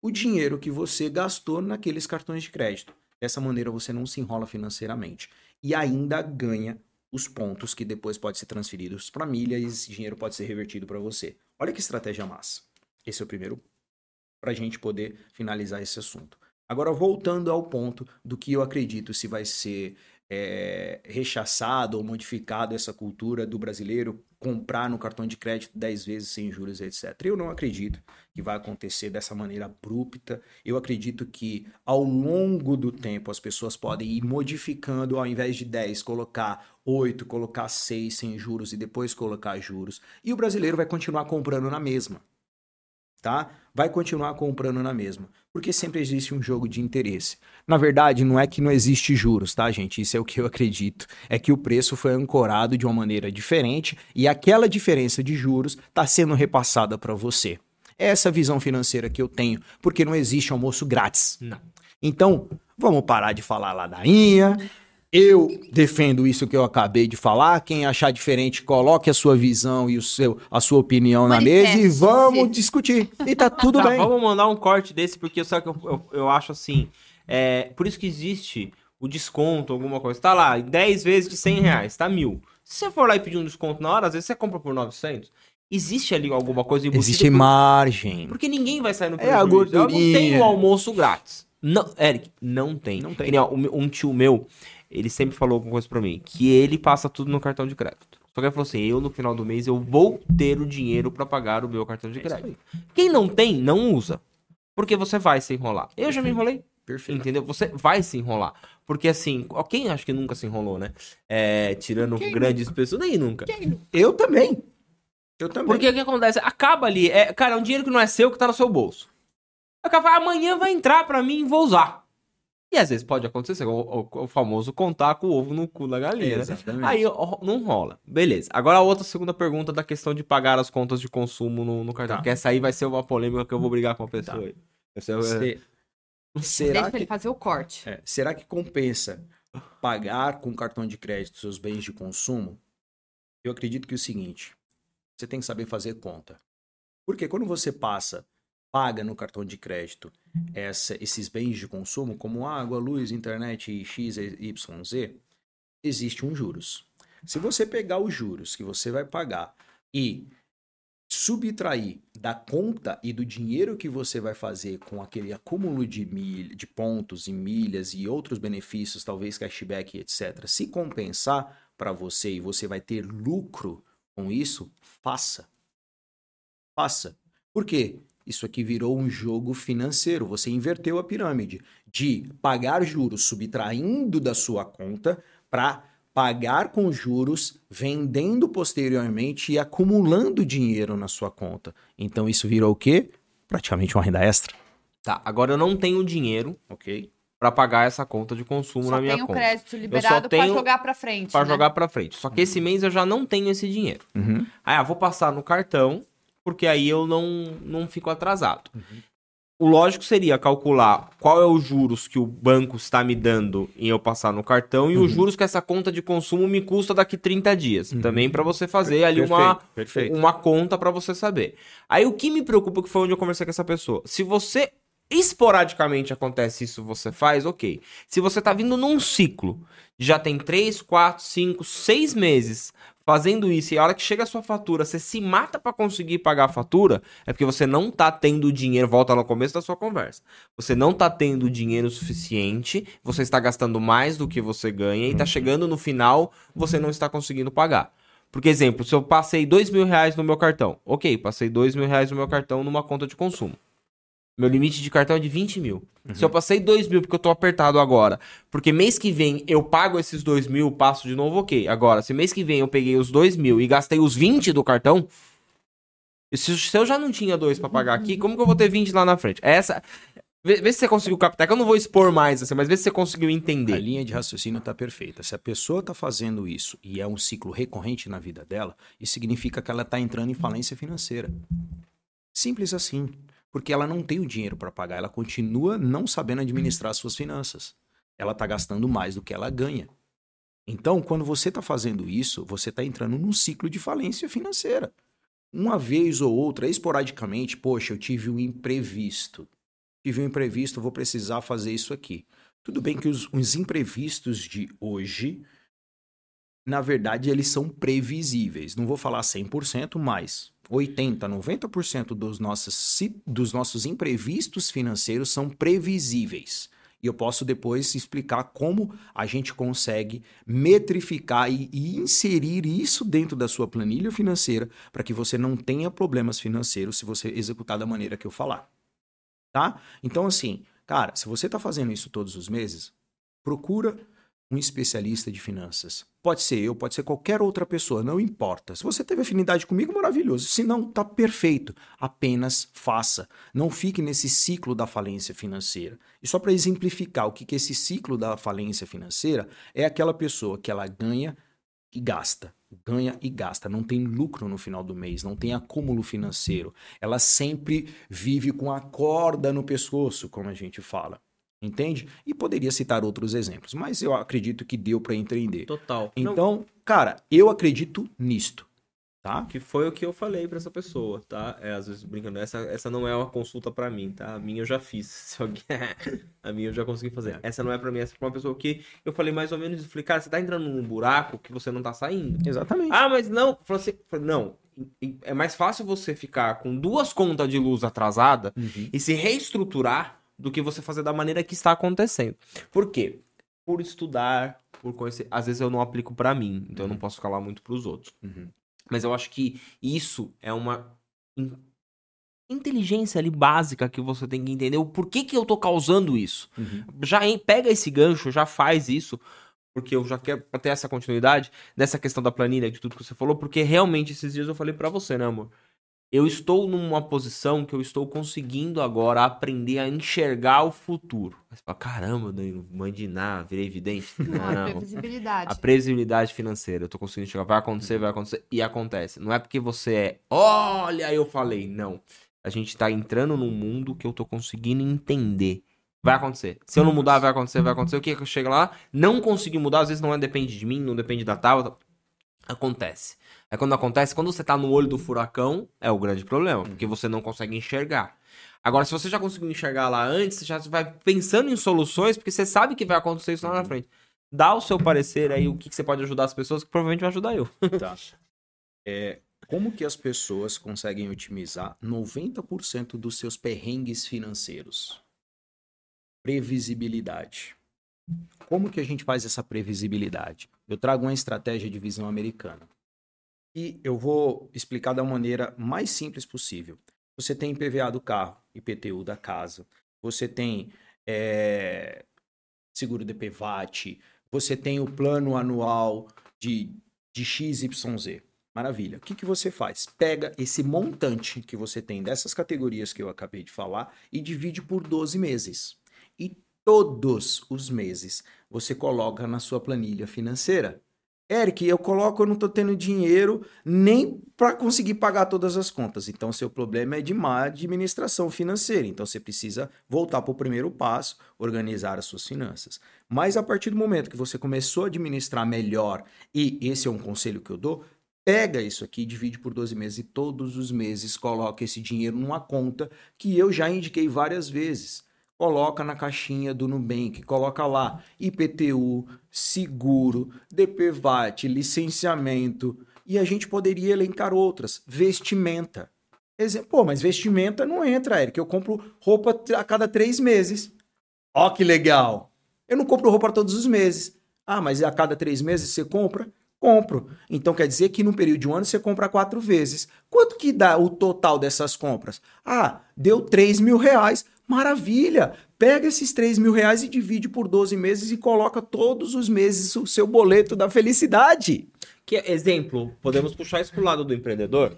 o dinheiro que você gastou naqueles cartões de crédito. Dessa maneira você não se enrola financeiramente e ainda ganha os pontos que depois pode ser transferidos para milha e esse dinheiro pode ser revertido para você. Olha que estratégia massa. Esse é o primeiro para a gente poder finalizar esse assunto. Agora, voltando ao ponto do que eu acredito se vai ser é, rechaçado ou modificado essa cultura do brasileiro comprar no cartão de crédito 10 vezes sem juros, etc. Eu não acredito que vai acontecer dessa maneira abrupta. Eu acredito que ao longo do tempo as pessoas podem ir modificando, ao invés de 10, colocar 8, colocar 6 sem juros e depois colocar juros. E o brasileiro vai continuar comprando na mesma tá? Vai continuar comprando na mesma, porque sempre existe um jogo de interesse. Na verdade, não é que não existe juros, tá, gente? Isso é o que eu acredito. É que o preço foi ancorado de uma maneira diferente e aquela diferença de juros está sendo repassada para você. É essa visão financeira que eu tenho, porque não existe almoço grátis. Não. Então, vamos parar de falar ladainha, eu defendo isso que eu acabei de falar. Quem achar diferente, coloque a sua visão e o seu, a sua opinião na mesa e vamos discutir. E tá tudo tá, bem. Vamos mandar um corte desse, porque só que eu, eu, eu acho assim. É, por isso que existe o desconto, alguma coisa. Tá lá, 10 vezes de 100 reais, tá mil. Se você for lá e pedir um desconto na hora, às vezes você compra por 900. Existe ali alguma coisa Existe por... margem. Porque ninguém vai sair no prejuízo. É a gordurinha. Não tem o almoço grátis. Não, Eric, não tem. Não tem. Um tio meu, ele sempre falou alguma coisa pra mim, que ele passa tudo no cartão de crédito. Só que ele falou assim, eu no final do mês eu vou ter o dinheiro para pagar o meu cartão de é crédito. Quem não tem, não usa. Porque você vai se enrolar. Eu Perfeito. já me enrolei. Perfeito. Entendeu? Você vai se enrolar. Porque assim, quem acha que nunca se enrolou, né? É, tirando quem? grandes pessoas, nem nunca. Quem? Eu também. Eu também. Porque o que acontece? Acaba ali, é, cara, é um dinheiro que não é seu, que tá no seu bolso. Acaba, amanhã vai entrar para mim e vou usar. E às vezes pode acontecer o, o, o, famoso contar com o ovo no cu da galinha. Né? Exatamente. Aí não rola. Beleza. Agora a outra segunda pergunta da questão de pagar as contas de consumo no, no cartão. Tá. Que essa aí vai ser uma polêmica que eu vou brigar com a pessoa. Tá. Essa é... Será Deixa que... ele fazer o corte. É. Será que compensa pagar com cartão de crédito seus bens de consumo? Eu acredito que é o seguinte: você tem que saber fazer conta. Porque quando você passa paga no cartão de crédito essa, esses bens de consumo, como água, luz, internet, X, Y, Z, existe um juros. Se você pegar os juros que você vai pagar e subtrair da conta e do dinheiro que você vai fazer com aquele acúmulo de, milha, de pontos e milhas e outros benefícios, talvez cashback, etc., se compensar para você e você vai ter lucro com isso, faça. Faça. Por quê? Isso aqui virou um jogo financeiro. Você inverteu a pirâmide de pagar juros subtraindo da sua conta para pagar com juros, vendendo posteriormente e acumulando dinheiro na sua conta. Então isso virou o quê? Praticamente uma renda extra. Tá, agora eu não tenho dinheiro, ok? Para pagar essa conta de consumo só na minha conta. Só tenho crédito liberado para jogar para frente. Para né? jogar para frente. Só que uhum. esse mês eu já não tenho esse dinheiro. Uhum. Aí, ah, vou passar no cartão porque aí eu não, não fico atrasado. Uhum. O lógico seria calcular qual é os juros que o banco está me dando em eu passar no cartão e uhum. os juros que essa conta de consumo me custa daqui 30 dias. Uhum. Também para você fazer ali perfeito, uma, perfeito. uma conta para você saber. Aí o que me preocupa que foi onde eu conversei com essa pessoa. Se você esporadicamente acontece isso, você faz, ok. Se você tá vindo num ciclo, já tem 3, 4, 5, 6 meses fazendo isso e a hora que chega a sua fatura, você se mata para conseguir pagar a fatura, é porque você não tá tendo dinheiro, volta no começo da sua conversa. Você não tá tendo dinheiro suficiente, você está gastando mais do que você ganha e tá chegando no final, você não está conseguindo pagar. Porque, exemplo, se eu passei dois mil reais no meu cartão, ok, passei dois mil reais no meu cartão numa conta de consumo. Meu limite de cartão é de 20 mil. Uhum. Se eu passei 2 mil porque eu tô apertado agora, porque mês que vem eu pago esses 2 mil, passo de novo, ok. Agora, se mês que vem eu peguei os 2 mil e gastei os 20 do cartão, se, se eu já não tinha 2 para pagar aqui, como que eu vou ter 20 lá na frente? Essa. Vê, vê, se você conseguiu captar, que eu não vou expor mais, assim, mas vê se você conseguiu entender. A linha de raciocínio tá perfeita. Se a pessoa tá fazendo isso e é um ciclo recorrente na vida dela, isso significa que ela tá entrando em falência financeira. Simples assim porque ela não tem o dinheiro para pagar, ela continua não sabendo administrar suas finanças. Ela está gastando mais do que ela ganha. Então, quando você está fazendo isso, você está entrando num ciclo de falência financeira. Uma vez ou outra, esporadicamente, poxa, eu tive um imprevisto. Tive um imprevisto, vou precisar fazer isso aqui. Tudo bem que os, os imprevistos de hoje, na verdade, eles são previsíveis. Não vou falar 100%, mas 80%, 90% dos nossos, dos nossos imprevistos financeiros são previsíveis. E eu posso depois explicar como a gente consegue metrificar e, e inserir isso dentro da sua planilha financeira para que você não tenha problemas financeiros se você executar da maneira que eu falar. Tá? Então, assim, cara, se você está fazendo isso todos os meses, procura um especialista de finanças. Pode ser eu, pode ser qualquer outra pessoa, não importa. Se você teve afinidade comigo, maravilhoso. Se não, tá perfeito. Apenas faça. Não fique nesse ciclo da falência financeira. E só para exemplificar o que, que esse ciclo da falência financeira, é aquela pessoa que ela ganha e gasta. Ganha e gasta, não tem lucro no final do mês, não tem acúmulo financeiro. Ela sempre vive com a corda no pescoço, como a gente fala. Entende? E poderia citar outros exemplos, mas eu acredito que deu para entender. Total. Então, Não... cara, eu acredito nisto. Tá? Que foi o que eu falei para essa pessoa, tá? É, às vezes brincando, essa, essa não é uma consulta para mim, tá? A minha eu já fiz. Se alguém... a minha eu já consegui fazer. É. Essa não é para mim, essa é pra uma pessoa que eu falei mais ou menos, falei, cara, você tá entrando num buraco que você não tá saindo. Exatamente. Ah, mas não, falou assim, não, é mais fácil você ficar com duas contas de luz atrasada uhum. e se reestruturar do que você fazer da maneira que está acontecendo. Por quê? Por estudar, por conhecer. Às vezes eu não aplico para mim, então uhum. eu não posso falar muito para os outros. Uhum. Mas eu acho que isso é uma in... inteligência ali básica que você tem que entender o porquê que eu tô causando isso. Uhum. Já hein, pega esse gancho, já faz isso porque eu já quero ter essa continuidade nessa questão da planilha, de tudo que você falou, porque realmente esses dias eu falei para você, né, amor? Eu estou numa posição que eu estou conseguindo agora aprender a enxergar o futuro. Você fala, caramba, não mandinar, virei evidente. Não, a previsibilidade. A previsibilidade financeira. Eu estou conseguindo enxergar, vai acontecer, vai acontecer, e acontece. Não é porque você é, olha, eu falei. Não. A gente está entrando num mundo que eu estou conseguindo entender. Vai acontecer. Se eu não mudar, vai acontecer, vai acontecer. O que é que eu chego lá? Não consegui mudar, às vezes não é, depende de mim, não depende da tábua. Acontece. É quando acontece, quando você tá no olho do furacão, é o grande problema, porque uhum. você não consegue enxergar. Agora, se você já conseguiu enxergar lá antes, você já vai pensando em soluções, porque você sabe que vai acontecer isso lá na uhum. frente. Dá o seu parecer aí, o que, que você pode ajudar as pessoas, que provavelmente vai ajudar eu. Tá. É, como que as pessoas conseguem otimizar 90% dos seus perrengues financeiros? Previsibilidade. Como que a gente faz essa previsibilidade? Eu trago uma estratégia de visão americana. E eu vou explicar da maneira mais simples possível. Você tem IPVA do carro, IPTU da casa, você tem é, seguro DPVAT, você tem o plano anual de, de XYZ. Maravilha. O que, que você faz? Pega esse montante que você tem dessas categorias que eu acabei de falar e divide por 12 meses. E todos os meses você coloca na sua planilha financeira. Eric, eu coloco, eu não estou tendo dinheiro nem para conseguir pagar todas as contas. Então, seu problema é de má administração financeira. Então, você precisa voltar para o primeiro passo, organizar as suas finanças. Mas a partir do momento que você começou a administrar melhor, e esse é um conselho que eu dou, pega isso aqui, divide por 12 meses e todos os meses coloca esse dinheiro numa conta que eu já indiquei várias vezes coloca na caixinha do Nubank, coloca lá IPTU, seguro, DPVAT, licenciamento, e a gente poderia elencar outras, vestimenta. Pô, mas vestimenta não entra, Eric, eu compro roupa a cada três meses. Ó que legal! Eu não compro roupa todos os meses. Ah, mas a cada três meses você compra? Compro. Então quer dizer que no período de um ano você compra quatro vezes. Quanto que dá o total dessas compras? Ah, deu 3 mil reais. Maravilha! Pega esses 3 mil reais e divide por 12 meses e coloca todos os meses o seu boleto da felicidade. Que exemplo, podemos puxar isso pro lado do empreendedor?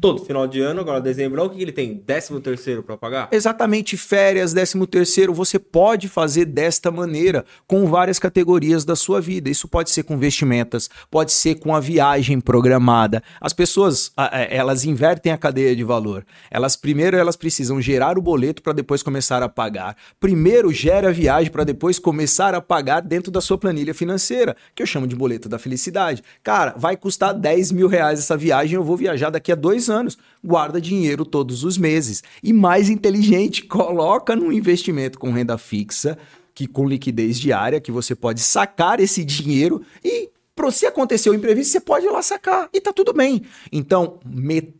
Todo final de ano, agora dezembro, o que ele tem? Décimo terceiro para pagar? Exatamente, férias, décimo terceiro, você pode fazer desta maneira, com várias categorias da sua vida. Isso pode ser com vestimentas, pode ser com a viagem programada. As pessoas, elas invertem a cadeia de valor. Elas primeiro elas precisam gerar o boleto para depois começar a pagar. Primeiro gera a viagem para depois começar a pagar dentro da sua planilha financeira, que eu chamo de boleto da felicidade. Cara, vai custar 10 mil reais essa viagem, eu vou viajar daqui a dois anos. Guarda dinheiro todos os meses. E mais inteligente, coloca no investimento com renda fixa, que com liquidez diária, que você pode sacar esse dinheiro e se acontecer o imprevisto, você pode ir lá sacar e tá tudo bem. Então,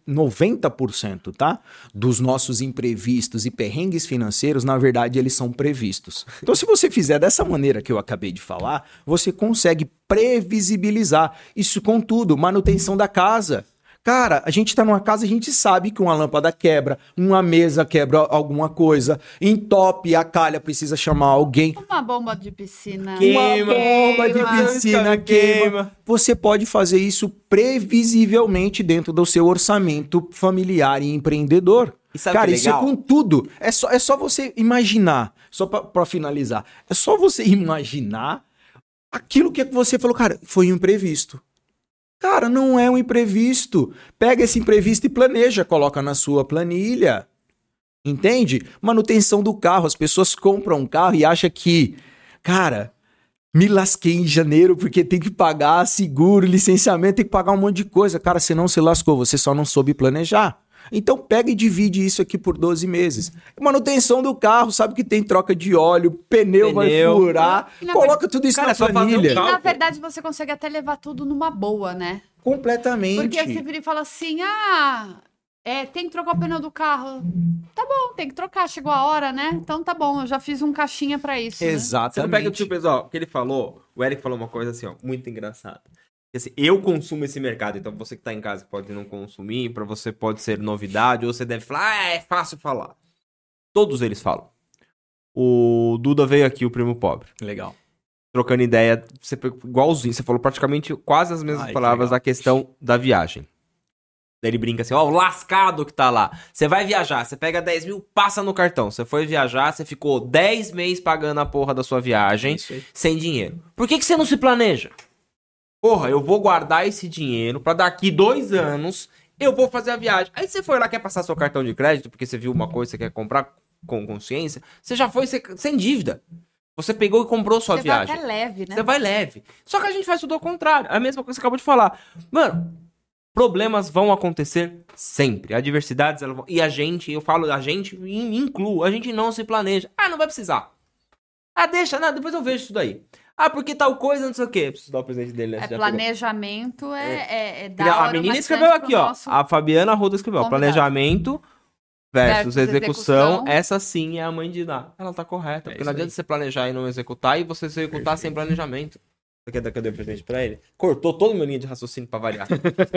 90%, tá? Dos nossos imprevistos e perrengues financeiros, na verdade, eles são previstos. Então, se você fizer dessa maneira que eu acabei de falar, você consegue previsibilizar isso com tudo, manutenção da casa. Cara, a gente tá numa casa, a gente sabe que uma lâmpada quebra, uma mesa quebra alguma coisa, entope, a calha precisa chamar alguém. Uma bomba de piscina. Queima, uma bomba queima, de piscina queima. queima. Você pode fazer isso previsivelmente dentro do seu orçamento familiar e empreendedor. E Cara, é isso é com tudo. É só, é só você imaginar, só para finalizar, é só você imaginar aquilo que você falou, cara, foi um imprevisto. Cara, não é um imprevisto. Pega esse imprevisto e planeja, coloca na sua planilha. Entende? Manutenção do carro. As pessoas compram um carro e acham que, cara, me lasquei em janeiro porque tem que pagar seguro, licenciamento, tem que pagar um monte de coisa. Cara, você não se lascou, você só não soube planejar. Então pega e divide isso aqui por 12 meses. Manutenção do carro, sabe que tem troca de óleo, pneu, pneu. vai furar. Coloca tudo isso Cara, na planilha. Um na verdade, você consegue até levar tudo numa boa, né? Completamente. Porque você vira e fala assim: ah, é, tem que trocar o pneu do carro. Tá bom, tem que trocar, chegou a hora, né? Então tá bom, eu já fiz um caixinha para isso. Exatamente. Né? Você não pega o tipo, pessoal, o que ele falou, o Eric falou uma coisa assim, ó, muito engraçada. Assim, eu consumo esse mercado, então você que está em casa pode não consumir, para você pode ser novidade, ou você deve falar, ah, é fácil falar. Todos eles falam. O Duda veio aqui, o primo pobre. Legal. Trocando ideia, você igualzinho, você falou praticamente quase as mesmas Ai, palavras da questão da viagem. Daí ele brinca assim, ó, o lascado que tá lá. Você vai viajar, você pega 10 mil, passa no cartão. Você foi viajar, você ficou 10 meses pagando a porra da sua viagem sem dinheiro. Por que, que você não se planeja? Porra, eu vou guardar esse dinheiro para daqui dois anos eu vou fazer a viagem. Aí você foi lá, quer passar seu cartão de crédito porque você viu uma coisa que você quer comprar com consciência, você já foi sem dívida. Você pegou e comprou sua você viagem. Você vai até leve, né? Você vai leve. Só que a gente faz tudo ao contrário. A mesma coisa que você acabou de falar. Mano, problemas vão acontecer sempre. Adversidades, vão... e a gente, eu falo a gente, incluo, a gente não se planeja. Ah, não vai precisar. Ah, deixa, não, depois eu vejo isso daí. Ah, porque tal coisa, não sei o quê. Preciso dar o presente dele, né? É, planejamento é, é, é da A menina escreveu aqui, ó. A Fabiana Ruda escreveu. Convidado. Planejamento versus, versus execução, execução, Essa sim é a mãe de dar. Ela tá correta. É porque não adianta aí. você planejar e não executar e você executar Perfeito. sem planejamento. Você quer dar que eu dei presente pra ele? Cortou todo o meu linha de raciocínio pra variar.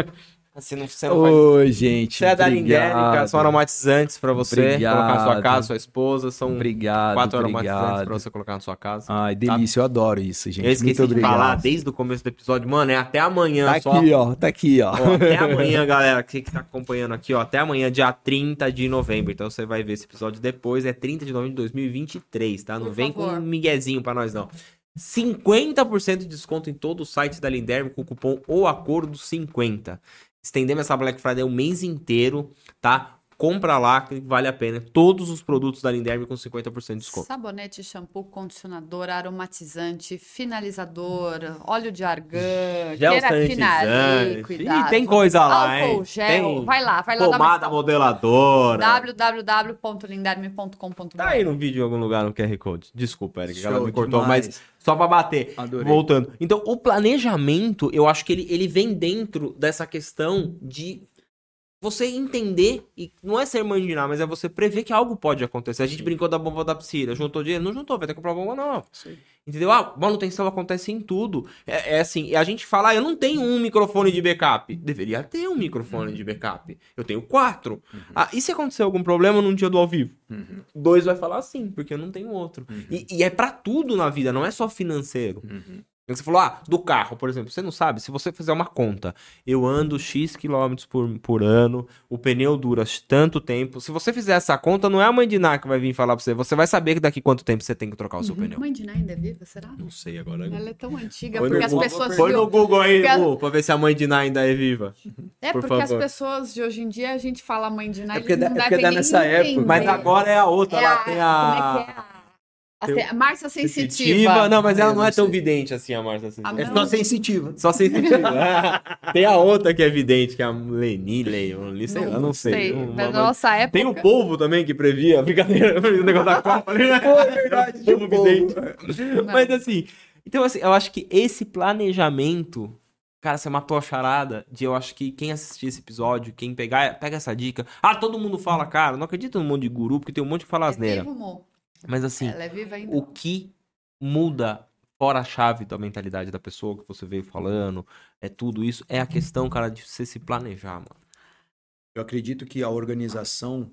assim, não, você não Oi, faz... gente. Você é da Lindérica, são aromatizantes pra você obrigado. colocar na sua casa, sua esposa. São obrigado, quatro obrigado. aromatizantes pra você colocar na sua casa. Ai, delícia, tá? eu adoro isso, gente. Eu esqueci Muito de obrigado. falar desde o começo do episódio. Mano, é até amanhã tá só. aqui, ó. Tá aqui, ó. ó até amanhã, galera. Que, que tá acompanhando aqui, ó. Até amanhã, dia 30 de novembro. Então você vai ver esse episódio depois. É 30 de novembro de 2023, tá? Não Por vem favor. com um miguezinho pra nós, não. 50% de desconto em todo o site da Linderme com o cupom ou acordo 50. Estendemos essa Black Friday o mês inteiro, tá? Compra lá que vale a pena. Todos os produtos da Linderme com 50% de desconto. Sabonete, shampoo, condicionador, aromatizante, finalizador, óleo de argã, gel Ih, tem coisa lá, álcool, hein? gel, tem vai lá, vai lá. Pomada modeladora. www.linderme.com.br Tá aí no vídeo em algum lugar no QR Code. Desculpa, Eric, ela me cortou, demais. mas só para bater. Adorei. Voltando. Então, o planejamento, eu acho que ele, ele vem dentro dessa questão de você entender, e não é ser mandinar, mas é você prever que algo pode acontecer. A gente Sim. brincou da bomba da piscina, juntou dinheiro? Não juntou, vai ter que comprar bomba não. Sim. Entendeu? Ah, manutenção acontece em tudo. É, é assim, a gente fala, ah, eu não tenho um microfone de backup. Deveria ter um microfone uhum. de backup. Eu tenho quatro. Uhum. Ah, e se acontecer algum problema num dia do ao vivo? Uhum. Dois vai falar sim, porque eu não tenho outro. Uhum. E, e, é para tudo na vida, não é só financeiro. Você falou, ah, do carro, por exemplo. Você não sabe, se você fizer uma conta, eu ando X quilômetros por, por ano, o pneu dura tanto tempo. Se você fizer essa conta, não é a mãe de Ná que vai vir falar pra você. Você vai saber que daqui quanto tempo você tem que trocar o seu Uhum. pneu. Mãe de Ná ainda é viva, será? Não sei agora. Ela é tão antiga, Põe porque no as Google- pessoas... Põe no Google aí, Porque- Gu, pra ver se a mãe de Ná ainda é viva. É por porque as favor. pessoas de hoje em dia, a gente fala mãe de Ná, É porque eles não é porque devem dá nem nessa época, entender. Mas agora é a outra, É ela a- tem Como é a... que é? A, a, Tem a Márcia Sensitiva. sensitiva. Não, mas ela Eu não não é tão sei. vidente assim, a Márcia Sensitiva. Ah, É não. só sensitiva. Só sensitiva. tem a outra que é vidente, que é a Leni, Leon, sei lá, não sei. Mas Uma- na nossa época... Tem o povo também que previa, brincadeira, o negócio da Copa ali, né? é verdade, o povo. vidente. Não. Mas assim, então assim, eu acho que esse planejamento, cara, você matou a charada de eu acho que quem assistir esse episódio, quem pegar, pega essa dica. Ah, todo mundo fala, cara, não acredito num monte de guru, porque tem um monte que fala É asneira. Mo? Mas assim, Ela é viva ainda? o que muda fora a chave da mentalidade da pessoa que você veio falando, é tudo isso, é a questão, cara, de você se planejar, mano. Eu acredito que a organização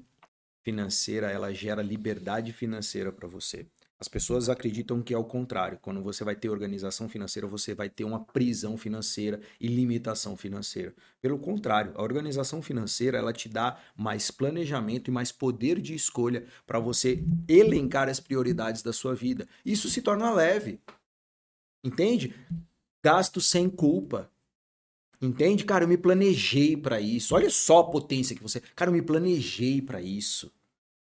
financeira, ela gera liberdade financeira para você. As pessoas acreditam que é o contrário. Quando você vai ter organização financeira, você vai ter uma prisão financeira e limitação financeira. Pelo contrário, a organização financeira, ela te dá mais planejamento e mais poder de escolha para você elencar as prioridades da sua vida. Isso se torna leve. Entende? Gasto sem culpa. Entende? Cara, eu me planejei para isso. Olha só a potência que você. Cara, eu me planejei para isso.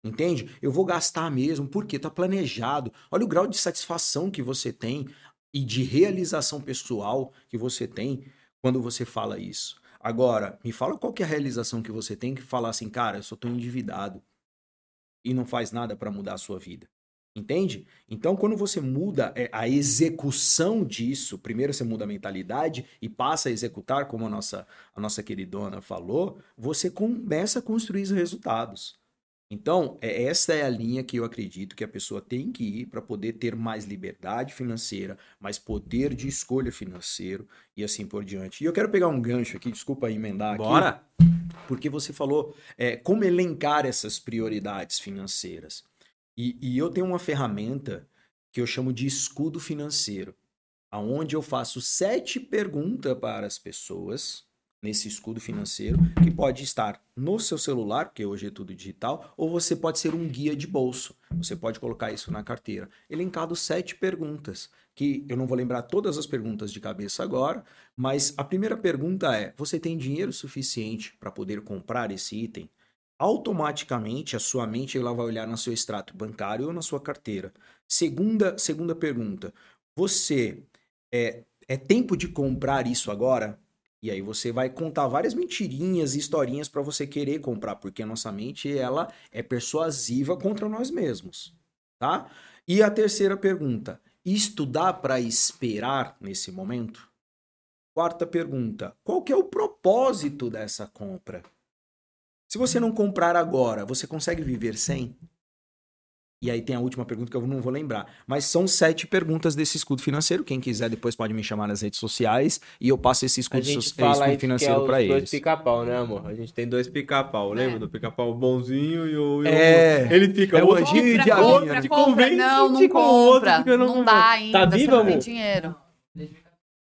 Entende? Eu vou gastar mesmo, porque tá planejado. Olha o grau de satisfação que você tem e de realização pessoal que você tem quando você fala isso. Agora, me fala qual que é a realização que você tem que falar assim, cara, eu só tô endividado e não faz nada para mudar a sua vida. Entende? Então, quando você muda é, a execução disso, primeiro você muda a mentalidade e passa a executar, como a nossa, a nossa queridona falou, você começa a construir os resultados. Então, é, essa é a linha que eu acredito que a pessoa tem que ir para poder ter mais liberdade financeira, mais poder de escolha financeiro e assim por diante. E eu quero pegar um gancho aqui, desculpa emendar aqui. Bora? Porque você falou é, como elencar essas prioridades financeiras. E, e eu tenho uma ferramenta que eu chamo de escudo financeiro, aonde eu faço sete perguntas para as pessoas nesse escudo financeiro, que pode estar no seu celular, porque hoje é tudo digital, ou você pode ser um guia de bolso. Você pode colocar isso na carteira. Elencado sete perguntas, que eu não vou lembrar todas as perguntas de cabeça agora, mas a primeira pergunta é: você tem dinheiro suficiente para poder comprar esse item? Automaticamente a sua mente ela vai olhar no seu extrato bancário ou na sua carteira. Segunda, segunda pergunta: você é, é tempo de comprar isso agora? E aí você vai contar várias mentirinhas e historinhas para você querer comprar, porque a nossa mente ela é persuasiva contra nós mesmos, tá? E a terceira pergunta: isto dá para esperar nesse momento? Quarta pergunta: qual que é o propósito dessa compra? Se você não comprar agora, você consegue viver sem? E aí tem a última pergunta que eu não vou lembrar. Mas são sete perguntas desse escudo financeiro. Quem quiser depois pode me chamar nas redes sociais e eu passo esse A escudo, gente so- fala escudo que é financeiro os para dois eles. pica-pau, né, amor? A gente tem dois pica-pau, lembra É. do pica-pau bonzinho e o... o- É. Ele fica... É o outro- anjinho e Compra, diabinho, compra, né? Compra. Não, não o outro, compra. eu não Não dá ainda. Tá viva, não tem amor? dinheiro.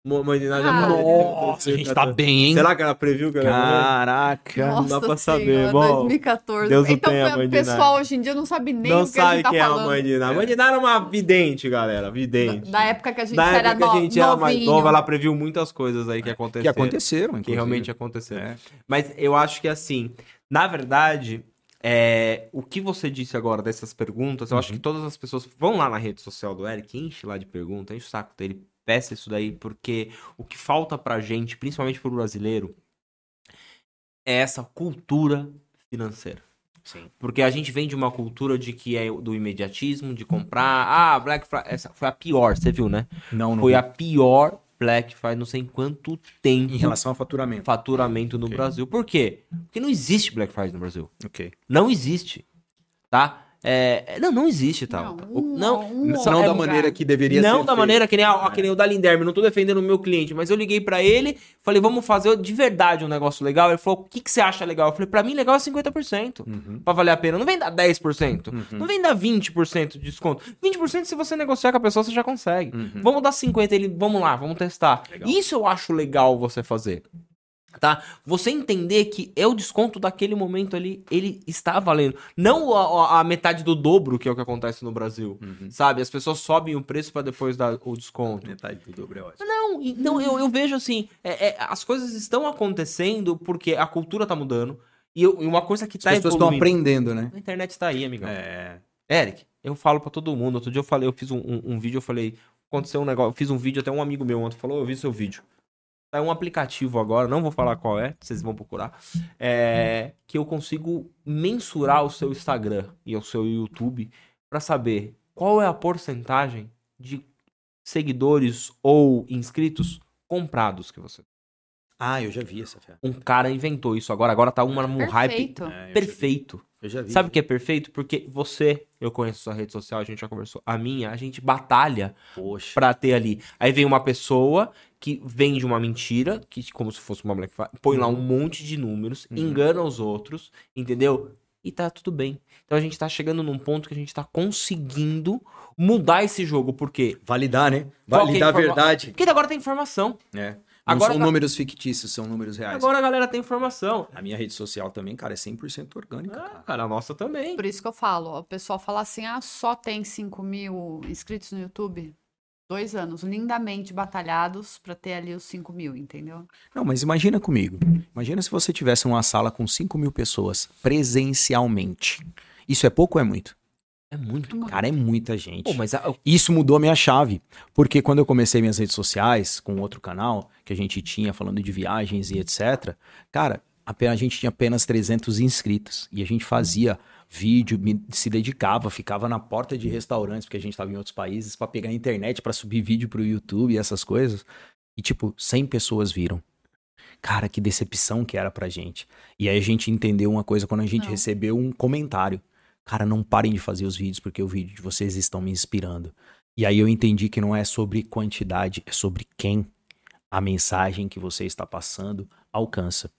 Mo- Mãe de nada já Ah. falou. Nossa, a gente tá bem, hein? Será que ela previu que morrer? Caraca. Não dá pra saber, Senhora, bom, 2014. Deus o então, tenha, o mãe de pessoal Nara. hoje em dia não sabe nem Não o que a sabe gente tá quem é a falando. mãe de Nara. A mãe de Nara é uma vidente, galera. Vidente. Da época que a gente Da era época que a gente era mais nova, ela previu muitas coisas aí que aconteceram. Que aconteceram, Que inclusive. realmente aconteceram. É. Mas eu acho que assim, na verdade, é, o que você disse agora dessas perguntas, eu acho Uhum. que todas as pessoas vão lá na rede social do Eric, enche lá de perguntas, enche o saco dele, peça isso daí, porque o que falta pra gente, principalmente pro brasileiro, é essa cultura financeira. Sim. Porque a gente vem de uma cultura de que é do imediatismo, de comprar. Ah, Black Friday. Essa foi a pior, você viu, né? Não, não. Foi a pior Black Friday, não sei quanto tempo Em relação ao faturamento. faturamento no Ok. Brasil. Por quê? Porque não existe Black Friday no Brasil. Ok. Não existe. Tá? É, não, não existe tal. Não, um- não, um só- não é- da maneira que deveria ser. não da feito. maneira que nem, a, que nem o da Linderme, não tô defendendo o meu cliente, mas eu liguei pra ele, falei, vamos fazer de verdade um negócio legal. Ele falou, o que, que você acha legal? Eu falei, pra mim legal é 50%, Uhum. pra valer a pena. Não vem dar 10%, não vem dar 20% de desconto. 20% se você negociar com a pessoa, você já consegue. Uhum. Vamos dar 50%, ele, vamos lá, vamos testar. Legal. Isso eu acho legal você fazer. Tá? Você entender que é o desconto daquele momento ali, ele está valendo. Não a, a- a metade do dobro, que é o que acontece no Brasil. Uhum. Sabe? As pessoas sobem o preço pra depois dar o desconto. Metade do dobro é ótimo. Não, então eu, eu vejo assim, é- é, as coisas estão acontecendo porque a cultura tá mudando. E, eu- e uma coisa que As tá pessoas estão aprendendo, né? A internet tá aí, amigão. É. Eric, eu falo pra todo mundo. Outro dia eu falei, eu fiz um, um- um vídeo, eu falei, aconteceu um negócio, eu fiz um vídeo, até um amigo meu ontem falou, eu vi seu vídeo. Tá um aplicativo agora, não vou falar qual é, vocês vão procurar, é, que eu consigo mensurar o seu Instagram e o seu YouTube pra saber qual é a porcentagem de seguidores ou inscritos comprados que você. Ah, eu já vi essa fé. Um cara inventou isso agora, agora tá uma um hype Perfeito. É, eu já vi. perfeito. Eu já vi. Sabe o que é perfeito? Porque você, eu conheço sua rede social, a gente já conversou. A minha, a gente batalha Poxa. pra ter ali. Aí vem uma pessoa que vende uma mentira, que como se fosse uma Black Friday, põe lá um monte de números, Uhum. engana os outros, entendeu? E tá tudo bem. Então a gente tá chegando num ponto que a gente tá conseguindo mudar esse jogo. Por quê? Validar, né? Que é a Validar a informa- verdade. Porque agora tem informação. É. Não Agora são tá- números fictícios, são números reais. Agora a galera tem informação. A minha rede social também, cara, é 100% orgânica, Ah, cara. cara, a nossa também. Por isso que eu falo, o pessoal fala assim, ah, só tem 5 mil inscritos no YouTube. Dois anos, lindamente batalhados pra ter ali os 5 mil, entendeu? Não, mas imagina comigo. Imagina se você tivesse uma sala com 5 mil pessoas presencialmente. Isso é pouco ou é muito? É muito. Cara, é muita gente. Pô, mas a- Isso mudou a minha chave, porque quando eu comecei minhas redes sociais, com outro canal que a gente tinha falando de viagens e etc, cara, apenas, a gente tinha apenas 300 inscritos e a gente fazia vídeo, me- se dedicava, ficava na porta de restaurantes, porque a gente estava em outros países, para pegar a internet, para subir vídeo pro YouTube e essas coisas. E tipo, 100 pessoas viram. Cara, que decepção que era pra gente. E aí a gente entendeu uma coisa quando a gente Não. recebeu um comentário. Cara, não parem de fazer os vídeos porque o vídeo de vocês estão me inspirando. E aí eu entendi que não é sobre quantidade, é sobre quem a mensagem que você está passando alcança.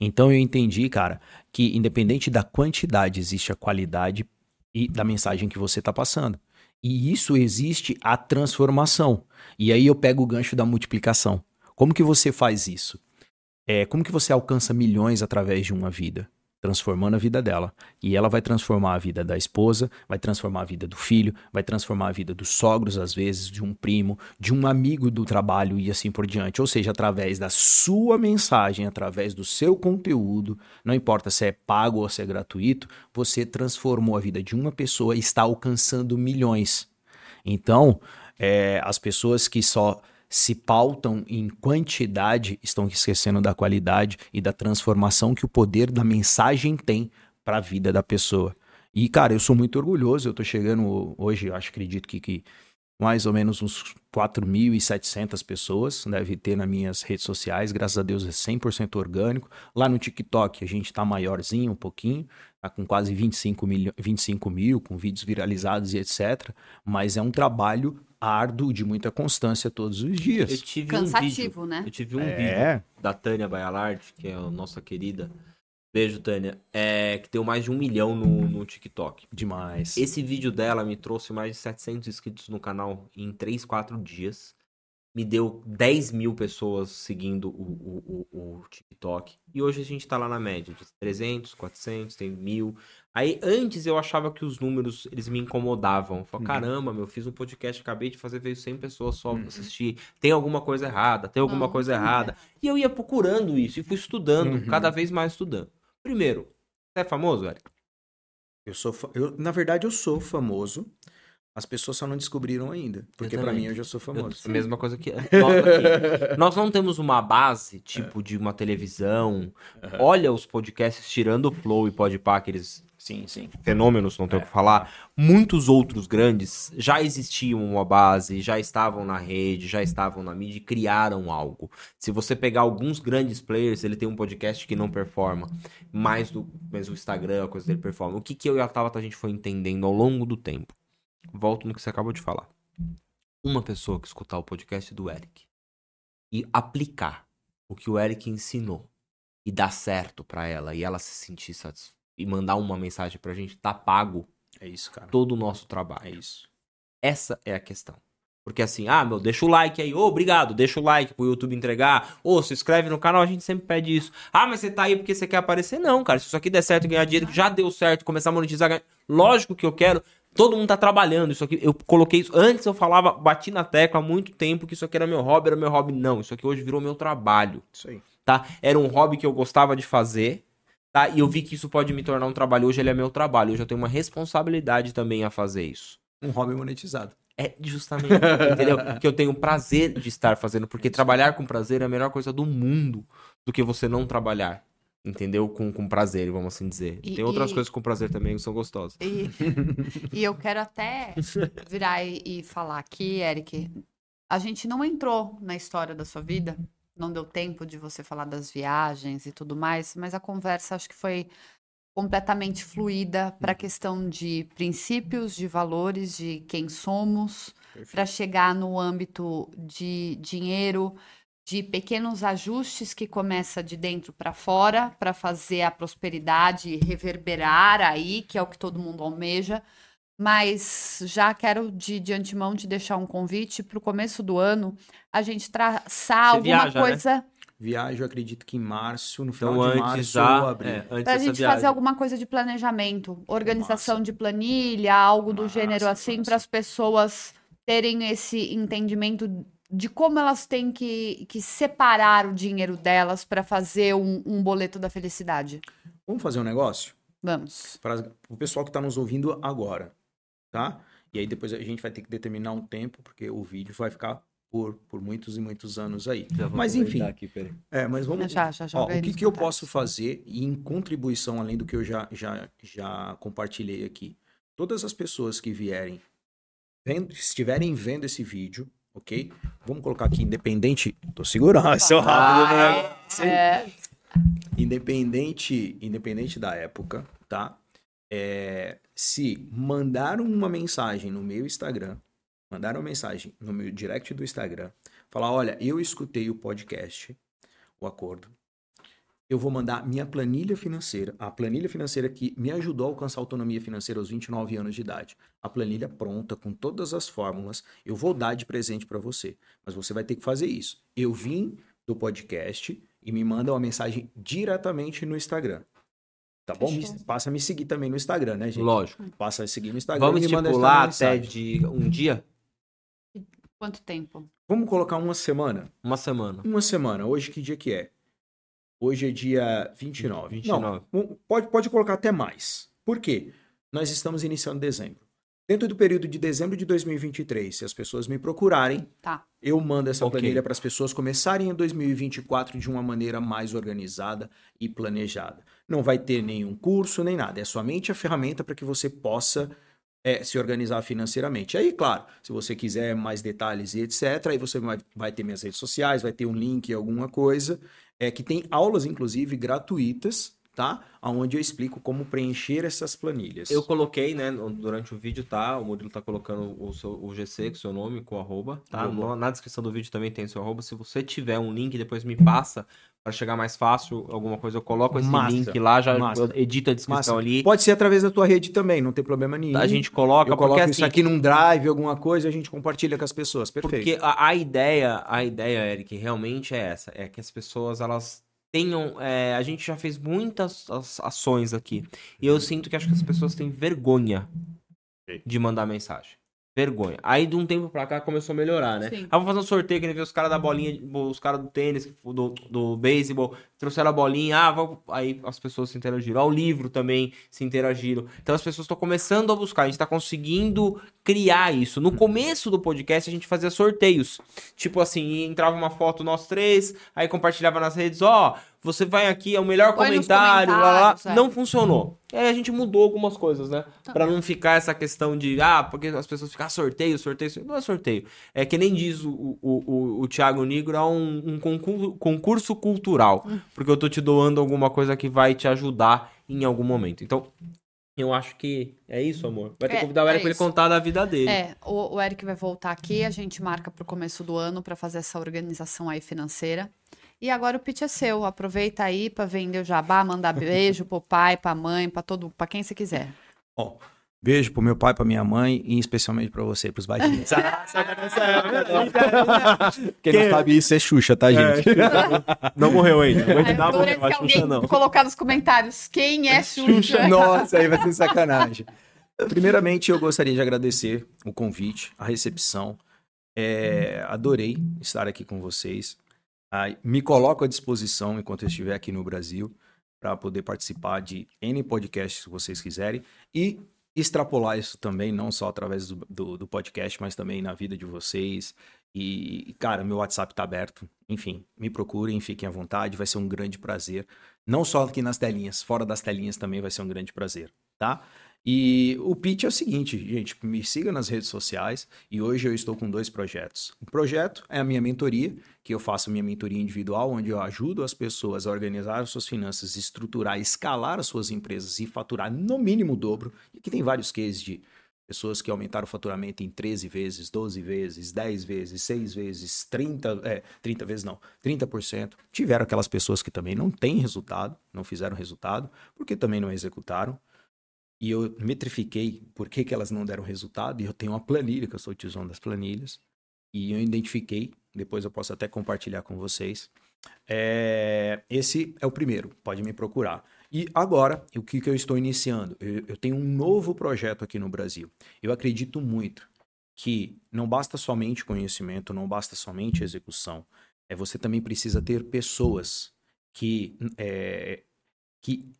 Então eu entendi, cara, que independente da quantidade, existe a qualidade e da mensagem que você está passando. E isso existe a transformação. E aí eu pego o gancho da multiplicação. Como que você faz isso? É, como que você alcança milhões através de uma vida? Transformando a vida dela. E ela vai transformar a vida da esposa, vai transformar a vida do filho, vai transformar a vida dos sogros, às vezes, de um primo, de um amigo do trabalho e assim por diante. Ou seja, através da sua mensagem, através do seu conteúdo, não importa se é pago ou se é gratuito, você transformou a vida de uma pessoa e está alcançando milhões. Então, é, as pessoas que só se pautam em quantidade estão esquecendo da qualidade e da transformação que o poder da mensagem tem para a vida da pessoa. E, cara, eu sou muito orgulhoso. Eu tô chegando hoje, eu acho, acredito que, que mais ou menos uns 4.700 pessoas deve ter nas minhas redes sociais. Graças a Deus é 100% orgânico. Lá no TikTok a gente tá maiorzinho um pouquinho, tá com quase 25 mil, 25 mil, com vídeos viralizados e etc. Mas é um trabalho árduo de muita constância todos os eu dias. tive um Cansativo, vídeo. né? Eu tive um vídeo É, da Tânia Baialard, que é a nossa querida. Beijo, Tânia. É, que deu mais de um milhão no, no TikTok. demais. Esse vídeo dela me trouxe mais de 700 inscritos no canal em 3, 4 dias. Me deu 10 mil pessoas seguindo o, o, o, o TikTok. E hoje a gente tá lá na média de 300, 400, tem mil. Aí antes eu achava que os números eles me incomodavam. Eu falava, Uhum. caramba, meu, fiz um podcast, acabei de fazer, veio 100 pessoas só assistir. Tem alguma coisa errada, tem alguma Não, coisa não errada. E eu ia procurando isso e fui estudando, Uhum. cada vez mais estudando. Primeiro, você é famoso, Eric? Eu sou, fa- eu, na verdade, eu sou famoso, As pessoas só não descobriram ainda. Porque para mim eu já sou famoso. Eu, mesma coisa que. Nós, aqui, nós não temos uma base, tipo, de uma televisão. Uhum. Olha os podcasts tirando o Flow e Podpah, aqueles sim, sim. fenômenos, não tenho o é. que falar. Muitos outros grandes já existiam uma base, já estavam na rede, já estavam na mídia e criaram algo. Se você pegar alguns grandes players, ele tem um podcast que não performa, mais do mas o Instagram, a coisa dele performa. O que, que eu e a Tabata a gente foi entendendo ao longo do tempo? Volto no que você acabou de falar. Uma pessoa que escutar o podcast do Eric e aplicar o que o Eric ensinou e dar certo para ela e ela se sentir satisfeita e mandar uma mensagem pra gente, tá pago. É isso, cara. Todo o nosso trabalho. É isso. Essa é a questão. Porque assim, ah, meu, deixa o like aí, ô, oh, obrigado, deixa o like pro YouTube entregar, ô, oh, se inscreve no canal, a gente sempre pede isso. Ah, mas você tá aí porque você quer aparecer? Não, cara, se isso aqui der certo e ganhar dinheiro, já deu certo, começar a monetizar, lógico que eu quero, Todo mundo tá trabalhando. Isso aqui, eu coloquei isso. Antes eu falava, bati na tecla há muito tempo que isso aqui era meu hobby, era meu hobby. Não, isso aqui hoje virou meu trabalho. Isso aí. Tá? Era um hobby que eu gostava de fazer. Tá? E eu vi que isso pode me tornar um trabalho. Hoje ele é meu trabalho. Hoje eu tenho uma responsabilidade também a fazer isso. Um hobby monetizado. É justamente, entendeu? Que eu tenho prazer de estar fazendo, porque trabalhar com prazer é a melhor coisa do mundo do que você não trabalhar entendeu? Com, com prazer, vamos assim dizer. E, Tem outras e, coisas com prazer também que são gostosas. E, e eu quero até virar e, e, falar aqui, Eric, a gente não entrou na história da sua vida, não deu tempo de você falar das viagens e tudo mais, mas a conversa acho que foi completamente fluida para a questão de princípios, de valores, de quem somos, para chegar no âmbito de dinheiro, de pequenos ajustes que começa de dentro para fora para fazer a prosperidade reverberar aí, que é o que todo mundo almeja. Mas já quero de, de antemão te deixar um convite para o começo do ano a gente traçar Você alguma viaja, né? coisa. Né? Viajo, acredito que em março, no final então, de março já, ou abril. É, para a gente viagem. fazer alguma coisa de planejamento, organização de planilha, algo do Massa, gênero assim, para as pessoas terem esse entendimento de como elas têm que, que separar o dinheiro delas para fazer um, um, boleto da felicidade. Vamos fazer um negócio? Vamos. Para o pessoal que está nos ouvindo agora, tá? E aí depois a gente vai ter que determinar um tempo, porque o vídeo vai ficar por, por muitos e muitos anos aí. Mas enfim. Aqui, é, mas vamos. Já, já, já ó, o que, que eu posso fazer em contribuição, além do que eu já, já, já compartilhei aqui? Todas as pessoas que vierem, vendo, estiverem vendo esse vídeo, ok? Vamos colocar aqui independente. Tô segurando, seu rápido, né? É. Independente, independente da época, tá? É, se mandaram uma mensagem no meu Instagram, mandaram uma mensagem no meu direct do Instagram, falar, olha, eu escutei o podcast, o acordo, eu vou mandar minha planilha financeira, a planilha financeira que me ajudou a alcançar a autonomia financeira aos 29 anos de idade. A planilha pronta, com todas as fórmulas, eu vou dar de presente para você. Mas você vai ter que fazer isso. Eu vim do podcast e me manda uma mensagem diretamente no Instagram. Tá bom? Me, passa a me seguir também no Instagram, né, gente? Lógico. Passa a seguir no Instagram. Vamos estipular até de um dia? Quanto tempo? Vamos colocar uma semana? Uma semana. Uma semana. Hoje que dia que é? Hoje é dia 29. 29. Não, pode, pode colocar até mais. Por quê? Nós estamos iniciando dezembro. Dentro do período de dezembro de 2023, se as pessoas me procurarem, tá. eu mando essa okay. planilha para as pessoas começarem em 2024 de uma maneira mais organizada e planejada. Não vai ter nenhum curso nem nada, é somente a ferramenta para que você possa é, se organizar financeiramente. Aí, claro, se você quiser mais detalhes e etc., aí você vai, vai ter minhas redes sociais, vai ter um link, alguma coisa, é, que tem aulas, inclusive, gratuitas, tá? Onde eu explico como preencher essas planilhas. Eu coloquei, né, durante o vídeo, tá? O Murilo tá colocando o, seu, o GC com o seu nome, com o arroba, tá? Na, na descrição do vídeo também tem seu arroba. Se você tiver um link, depois me passa para chegar mais fácil, alguma coisa, eu coloco esse massa, link lá, já edito a descrição massa. ali. Pode ser através da tua rede também, não tem problema nenhum. A gente coloca, eu coloco porque, isso assim, aqui num drive, alguma coisa, a gente compartilha com as pessoas, perfeito. Porque a, a ideia, a ideia, Eric, realmente é essa, é que as pessoas, elas tenham. É, a gente já fez muitas ações aqui. E eu sinto que acho que as pessoas têm vergonha de mandar mensagem. Vergonha. Aí de um tempo pra cá começou a melhorar, né? Sim. Aí vamos fazer um sorteio que nem os caras da bolinha, os caras do tênis, do, do beisebol, trouxeram a bolinha, ah, vamos... aí as pessoas se interagiram. Ao livro também se interagiram. Então as pessoas estão começando a buscar, a gente tá conseguindo criar isso. No começo do podcast a gente fazia sorteios. Tipo assim, entrava uma foto nós três, aí compartilhava nas redes, ó, você vai aqui, é o melhor Põe comentário, lá, lá, é. Não funcionou. E aí a gente mudou algumas coisas, né? Pra não ficar essa questão de, ah, porque as pessoas ficam, ah, sorteio, sorteio, sorteio. Não é sorteio. É que nem diz o, o, o, o Thiago Negro, é um, um concurso, concurso cultural. Porque eu tô te doando alguma coisa que vai te ajudar em algum momento. Então, eu acho que é isso, amor. Vai ter que É, convidar o é Eric pra ele isso. contar da vida dele. É, o, o Eric vai voltar aqui, a gente marca pro começo do ano para fazer essa organização aí financeira. E agora o pitch é seu, aproveita aí para vender o jabá, mandar beijo pro pai, pra mãe, pra todo, para quem você quiser. Ó, beijo pro meu pai, pra minha mãe e especialmente pra você, pros baixinhos. Quem não sabe isso é Xuxa, tá, gente? Não morreu ainda. Não adorei morreu, se a Xuxa não. colocar nos comentários quem é Xuxa. Xuxa, nossa, aí vai ser sacanagem. Primeiramente, eu gostaria de agradecer o convite, a recepção. É, adorei estar aqui com vocês. Me coloco à disposição enquanto eu estiver aqui no Brasil para poder participar de N podcasts que vocês quiserem e extrapolar isso também, não só através do, do, do podcast, mas também na vida de vocês. E, cara, meu WhatsApp tá aberto. Enfim, me procurem, fiquem à vontade, vai ser um grande prazer. Não só aqui nas telinhas, fora das telinhas também vai ser um grande prazer, tá? E o pitch é o seguinte, gente, me siga nas redes sociais e hoje eu estou com dois projetos. Um projeto é a minha mentoria, que eu faço minha mentoria individual, onde eu ajudo as pessoas a organizar as suas finanças, estruturar, escalar as suas empresas e faturar no mínimo o dobro. E aqui tem vários cases de pessoas que aumentaram o faturamento em 13 vezes, 12 vezes, 10 vezes, 6 vezes, 30, é, 30 vezes não, 30%. Tiveram aquelas pessoas que também não têm resultado, não fizeram resultado, porque também não executaram. E eu metrifiquei por que, que elas não deram resultado, e eu tenho uma planilha, que eu sou o tiozão das planilhas, e eu identifiquei, depois eu posso até compartilhar com vocês. É, esse é o primeiro, pode me procurar. E agora, o que, que eu estou iniciando? Eu, eu tenho um novo projeto aqui no Brasil. Eu acredito muito que não basta somente conhecimento, não basta somente execução. É, você também precisa ter pessoas que, é, que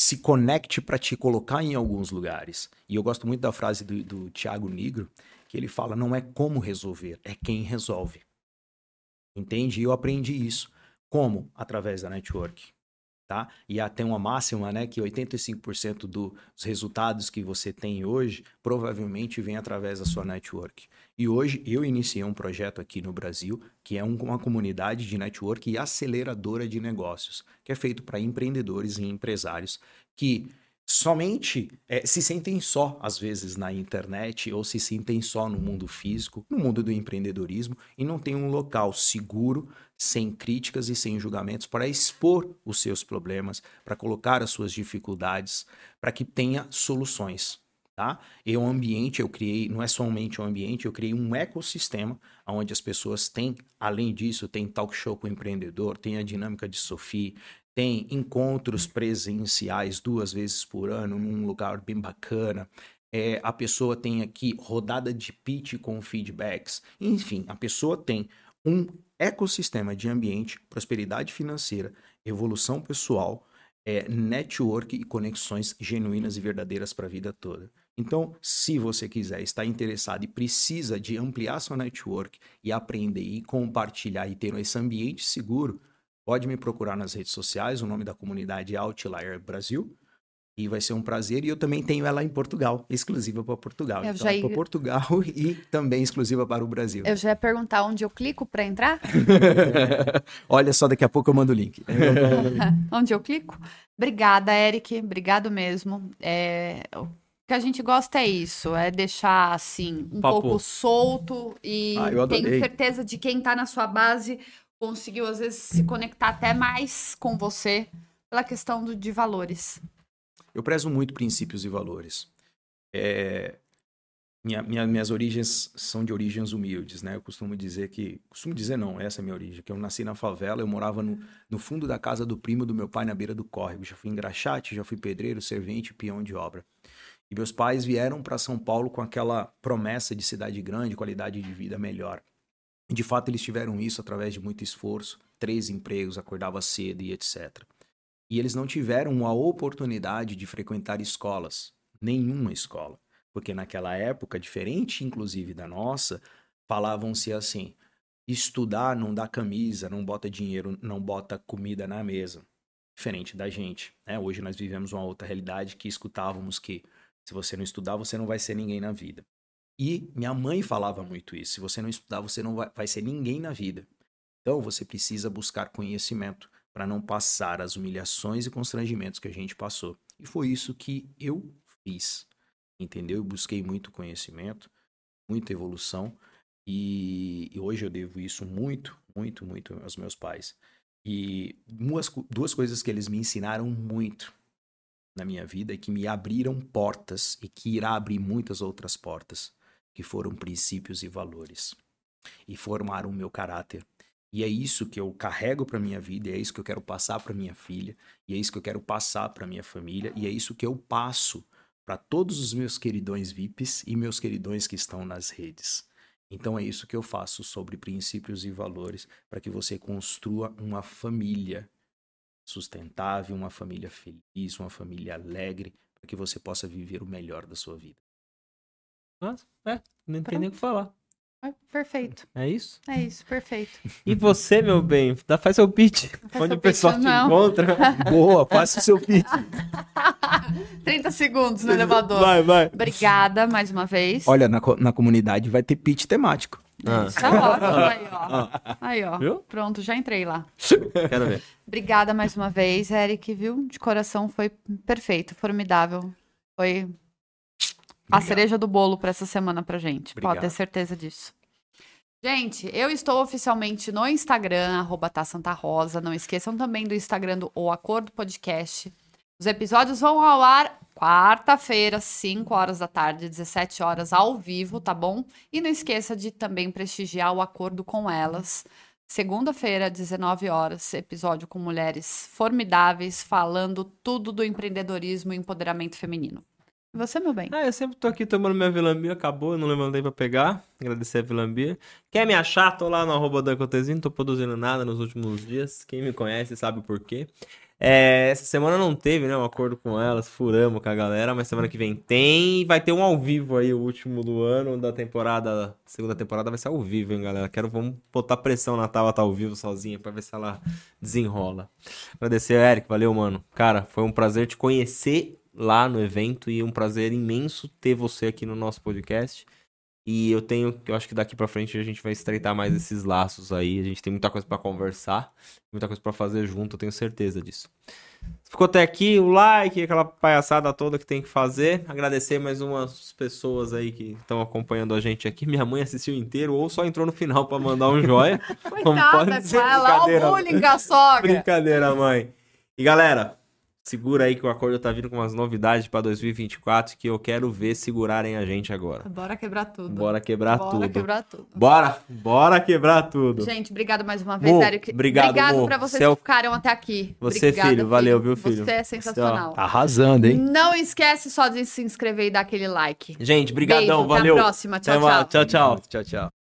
se conecte para te colocar em alguns lugares. E eu gosto muito da frase do, do Tiago Negro, que ele fala: não é como resolver, é quem resolve. Entende? E eu aprendi isso. Como? Através da network. Tá? E até uma máxima, né, que 85% do- dos resultados que você tem hoje provavelmente vem através da sua network. E hoje eu iniciei um projeto aqui no Brasil, que é um- uma comunidade de network e aceleradora de negócios, que é feito para empreendedores e empresários que somente eh, se sentem só, às vezes, na internet ou se sentem só no mundo físico, no mundo do empreendedorismo, e não tem um local seguro, sem críticas e sem julgamentos, para expor os seus problemas, para colocar as suas dificuldades, para que tenha soluções. Tá? E o ambiente eu criei, não é somente um ambiente, eu criei um ecossistema onde as pessoas têm, além disso, tem talk show com o empreendedor, tem a dinâmica de Sophie, tem encontros presenciais duas vezes por ano num lugar bem bacana. É, a pessoa tem aqui rodada de pitch com feedbacks. Enfim, a pessoa tem um ecossistema de ambiente, prosperidade financeira, evolução pessoal, é, network e conexões genuínas e verdadeiras para a vida toda. Então, se você quiser, está interessado e precisa de ampliar sua network e aprender e compartilhar e ter esse ambiente seguro, pode me procurar nas redes sociais. O nome da comunidade é Outlier Brasil. E vai ser um prazer. E eu também tenho ela em Portugal, exclusiva para Portugal. Eu então, já é para Portugal e também exclusiva para o Brasil. Eu já ia perguntar onde eu clico para entrar? Olha só, daqui a pouco eu mando o link. Onde eu clico? Obrigada, Eric. Obrigado mesmo. É, que a gente gosta é isso, é deixar assim um Papo. pouco solto e Ah, tenho certeza de quem tá na sua base conseguiu às vezes se conectar até mais com você pela questão do- de valores. Eu prezo muito princípios e valores. É, minha- minha- minhas origens são de origens humildes, né? Eu costumo dizer que. Costumo dizer não, essa é a minha origem. Que eu nasci na favela, eu morava no, no fundo da casa do primo do meu pai, na beira do córrego. Já fui engraxate, já fui pedreiro, servente, peão de obra. E meus pais vieram para São Paulo com aquela promessa de cidade grande, qualidade de vida melhor. E de fato eles tiveram isso através de muito esforço, três empregos, acordava cedo e etc. E eles não tiveram a oportunidade de frequentar escolas, nenhuma escola, porque naquela época, diferente inclusive da nossa, falavam-se assim: estudar não dá camisa, não bota dinheiro, não bota comida na mesa. Diferente da gente. Né? Hoje nós vivemos uma outra realidade que escutávamos que se você não estudar, você não vai ser ninguém na vida. E minha mãe falava muito isso: se você não estudar, você não vai, vai ser ninguém na vida. Então você precisa buscar conhecimento para não passar as humilhações e constrangimentos que a gente passou. E foi isso que eu fiz. Entendeu? Eu busquei muito conhecimento, muita evolução. E, e hoje eu devo isso muito, muito, muito aos meus pais. E duas, duas coisas que eles me ensinaram muito na minha vida e que me abriram portas e que irá abrir muitas outras portas, que foram princípios e valores. E formaram o meu caráter. E é isso que eu carrego para minha vida, e é isso que eu quero passar para minha filha, e é isso que eu quero passar para minha família, e é isso que eu passo para todos os meus queridões VIPs e meus queridões que estão nas redes. Então é isso que eu faço sobre princípios e valores para que você construa uma família sustentável, uma família feliz, uma família alegre, para que você possa viver o melhor da sua vida. Nossa, é, não tem nem o que falar. É, perfeito. É isso? É isso, perfeito. E você, meu bem, dá, faz seu pitch. Faz Onde seu o pessoal pitch, te não. encontra. Boa, faça o seu pitch. 30 segundos no elevador. Vai, vai. Obrigada mais uma vez. Olha, na, na comunidade vai ter pitch temático. Ah, é ótimo. Aí, ó. Aí, ó. Viu? Pronto, já entrei lá. quero ver. Obrigada mais uma vez, Eric, viu? De coração foi perfeito, formidável. Foi a Obrigado. cereja do bolo para essa semana pra gente. Pode Obrigado. ter certeza disso. Gente, eu estou oficialmente no Instagram, arroba tá Santa Rosa. Não esqueçam também do Instagram do O Acordo Podcast. Os episódios vão ao ar quarta-feira, 5 horas da tarde, 17 horas, ao vivo, tá bom? E não esqueça de também prestigiar o acordo com elas. Segunda-feira, 19 horas, episódio com mulheres formidáveis, falando tudo do empreendedorismo e empoderamento feminino. E você, meu bem? Ah, eu sempre tô aqui tomando minha Vilambia, acabou, eu não levantei pra pegar. Agradecer a Vilambia. Quer me achar? Tô lá no arroba da não tô produzindo nada nos últimos dias. Quem me conhece sabe o porquê. É, essa semana não teve, né, um acordo com elas, furamos com a galera, mas semana que vem tem. Vai ter um ao vivo aí, o último do ano, da temporada, segunda temporada vai ser ao vivo, hein, galera. Quero, vamos botar pressão na Tava tá ao vivo sozinha pra ver se ela desenrola. Agradecer, Eric, valeu, mano. Cara, foi um prazer te conhecer lá no evento e um prazer imenso ter você aqui no nosso podcast. E eu tenho, eu acho que daqui pra frente a gente vai estreitar mais esses laços aí. A gente tem muita coisa pra conversar, muita coisa pra fazer junto, eu tenho certeza disso. Ficou até aqui, o like, aquela palhaçada toda que tem que fazer. Agradecer mais umas pessoas aí que estão acompanhando a gente aqui. Minha mãe assistiu inteiro ou só entrou no final pra mandar um joia. Coitada pode com ser ela, ó o brincadeira. bullying sogra. Brincadeira, mãe. E galera, segura aí que o acordo tá vindo com umas novidades pra 2024 que eu quero ver segurarem a gente agora. Bora quebrar tudo. Bora quebrar Bora tudo. quebrar tudo. Bora, bora quebrar tudo. Gente, obrigado mais uma vez, Mo, Eric. obrigado, obrigado pra vocês Você o- que ficaram até aqui. Você, Obrigada, filho, valeu, viu, filho? Você é Você, sensacional. Tá arrasando, hein? Não esquece só de se inscrever e dar aquele like. Gente, brigadão, Beijo, até a valeu. próxima. Tchau, tchau. Tchau, tchau. Tchau, tchau.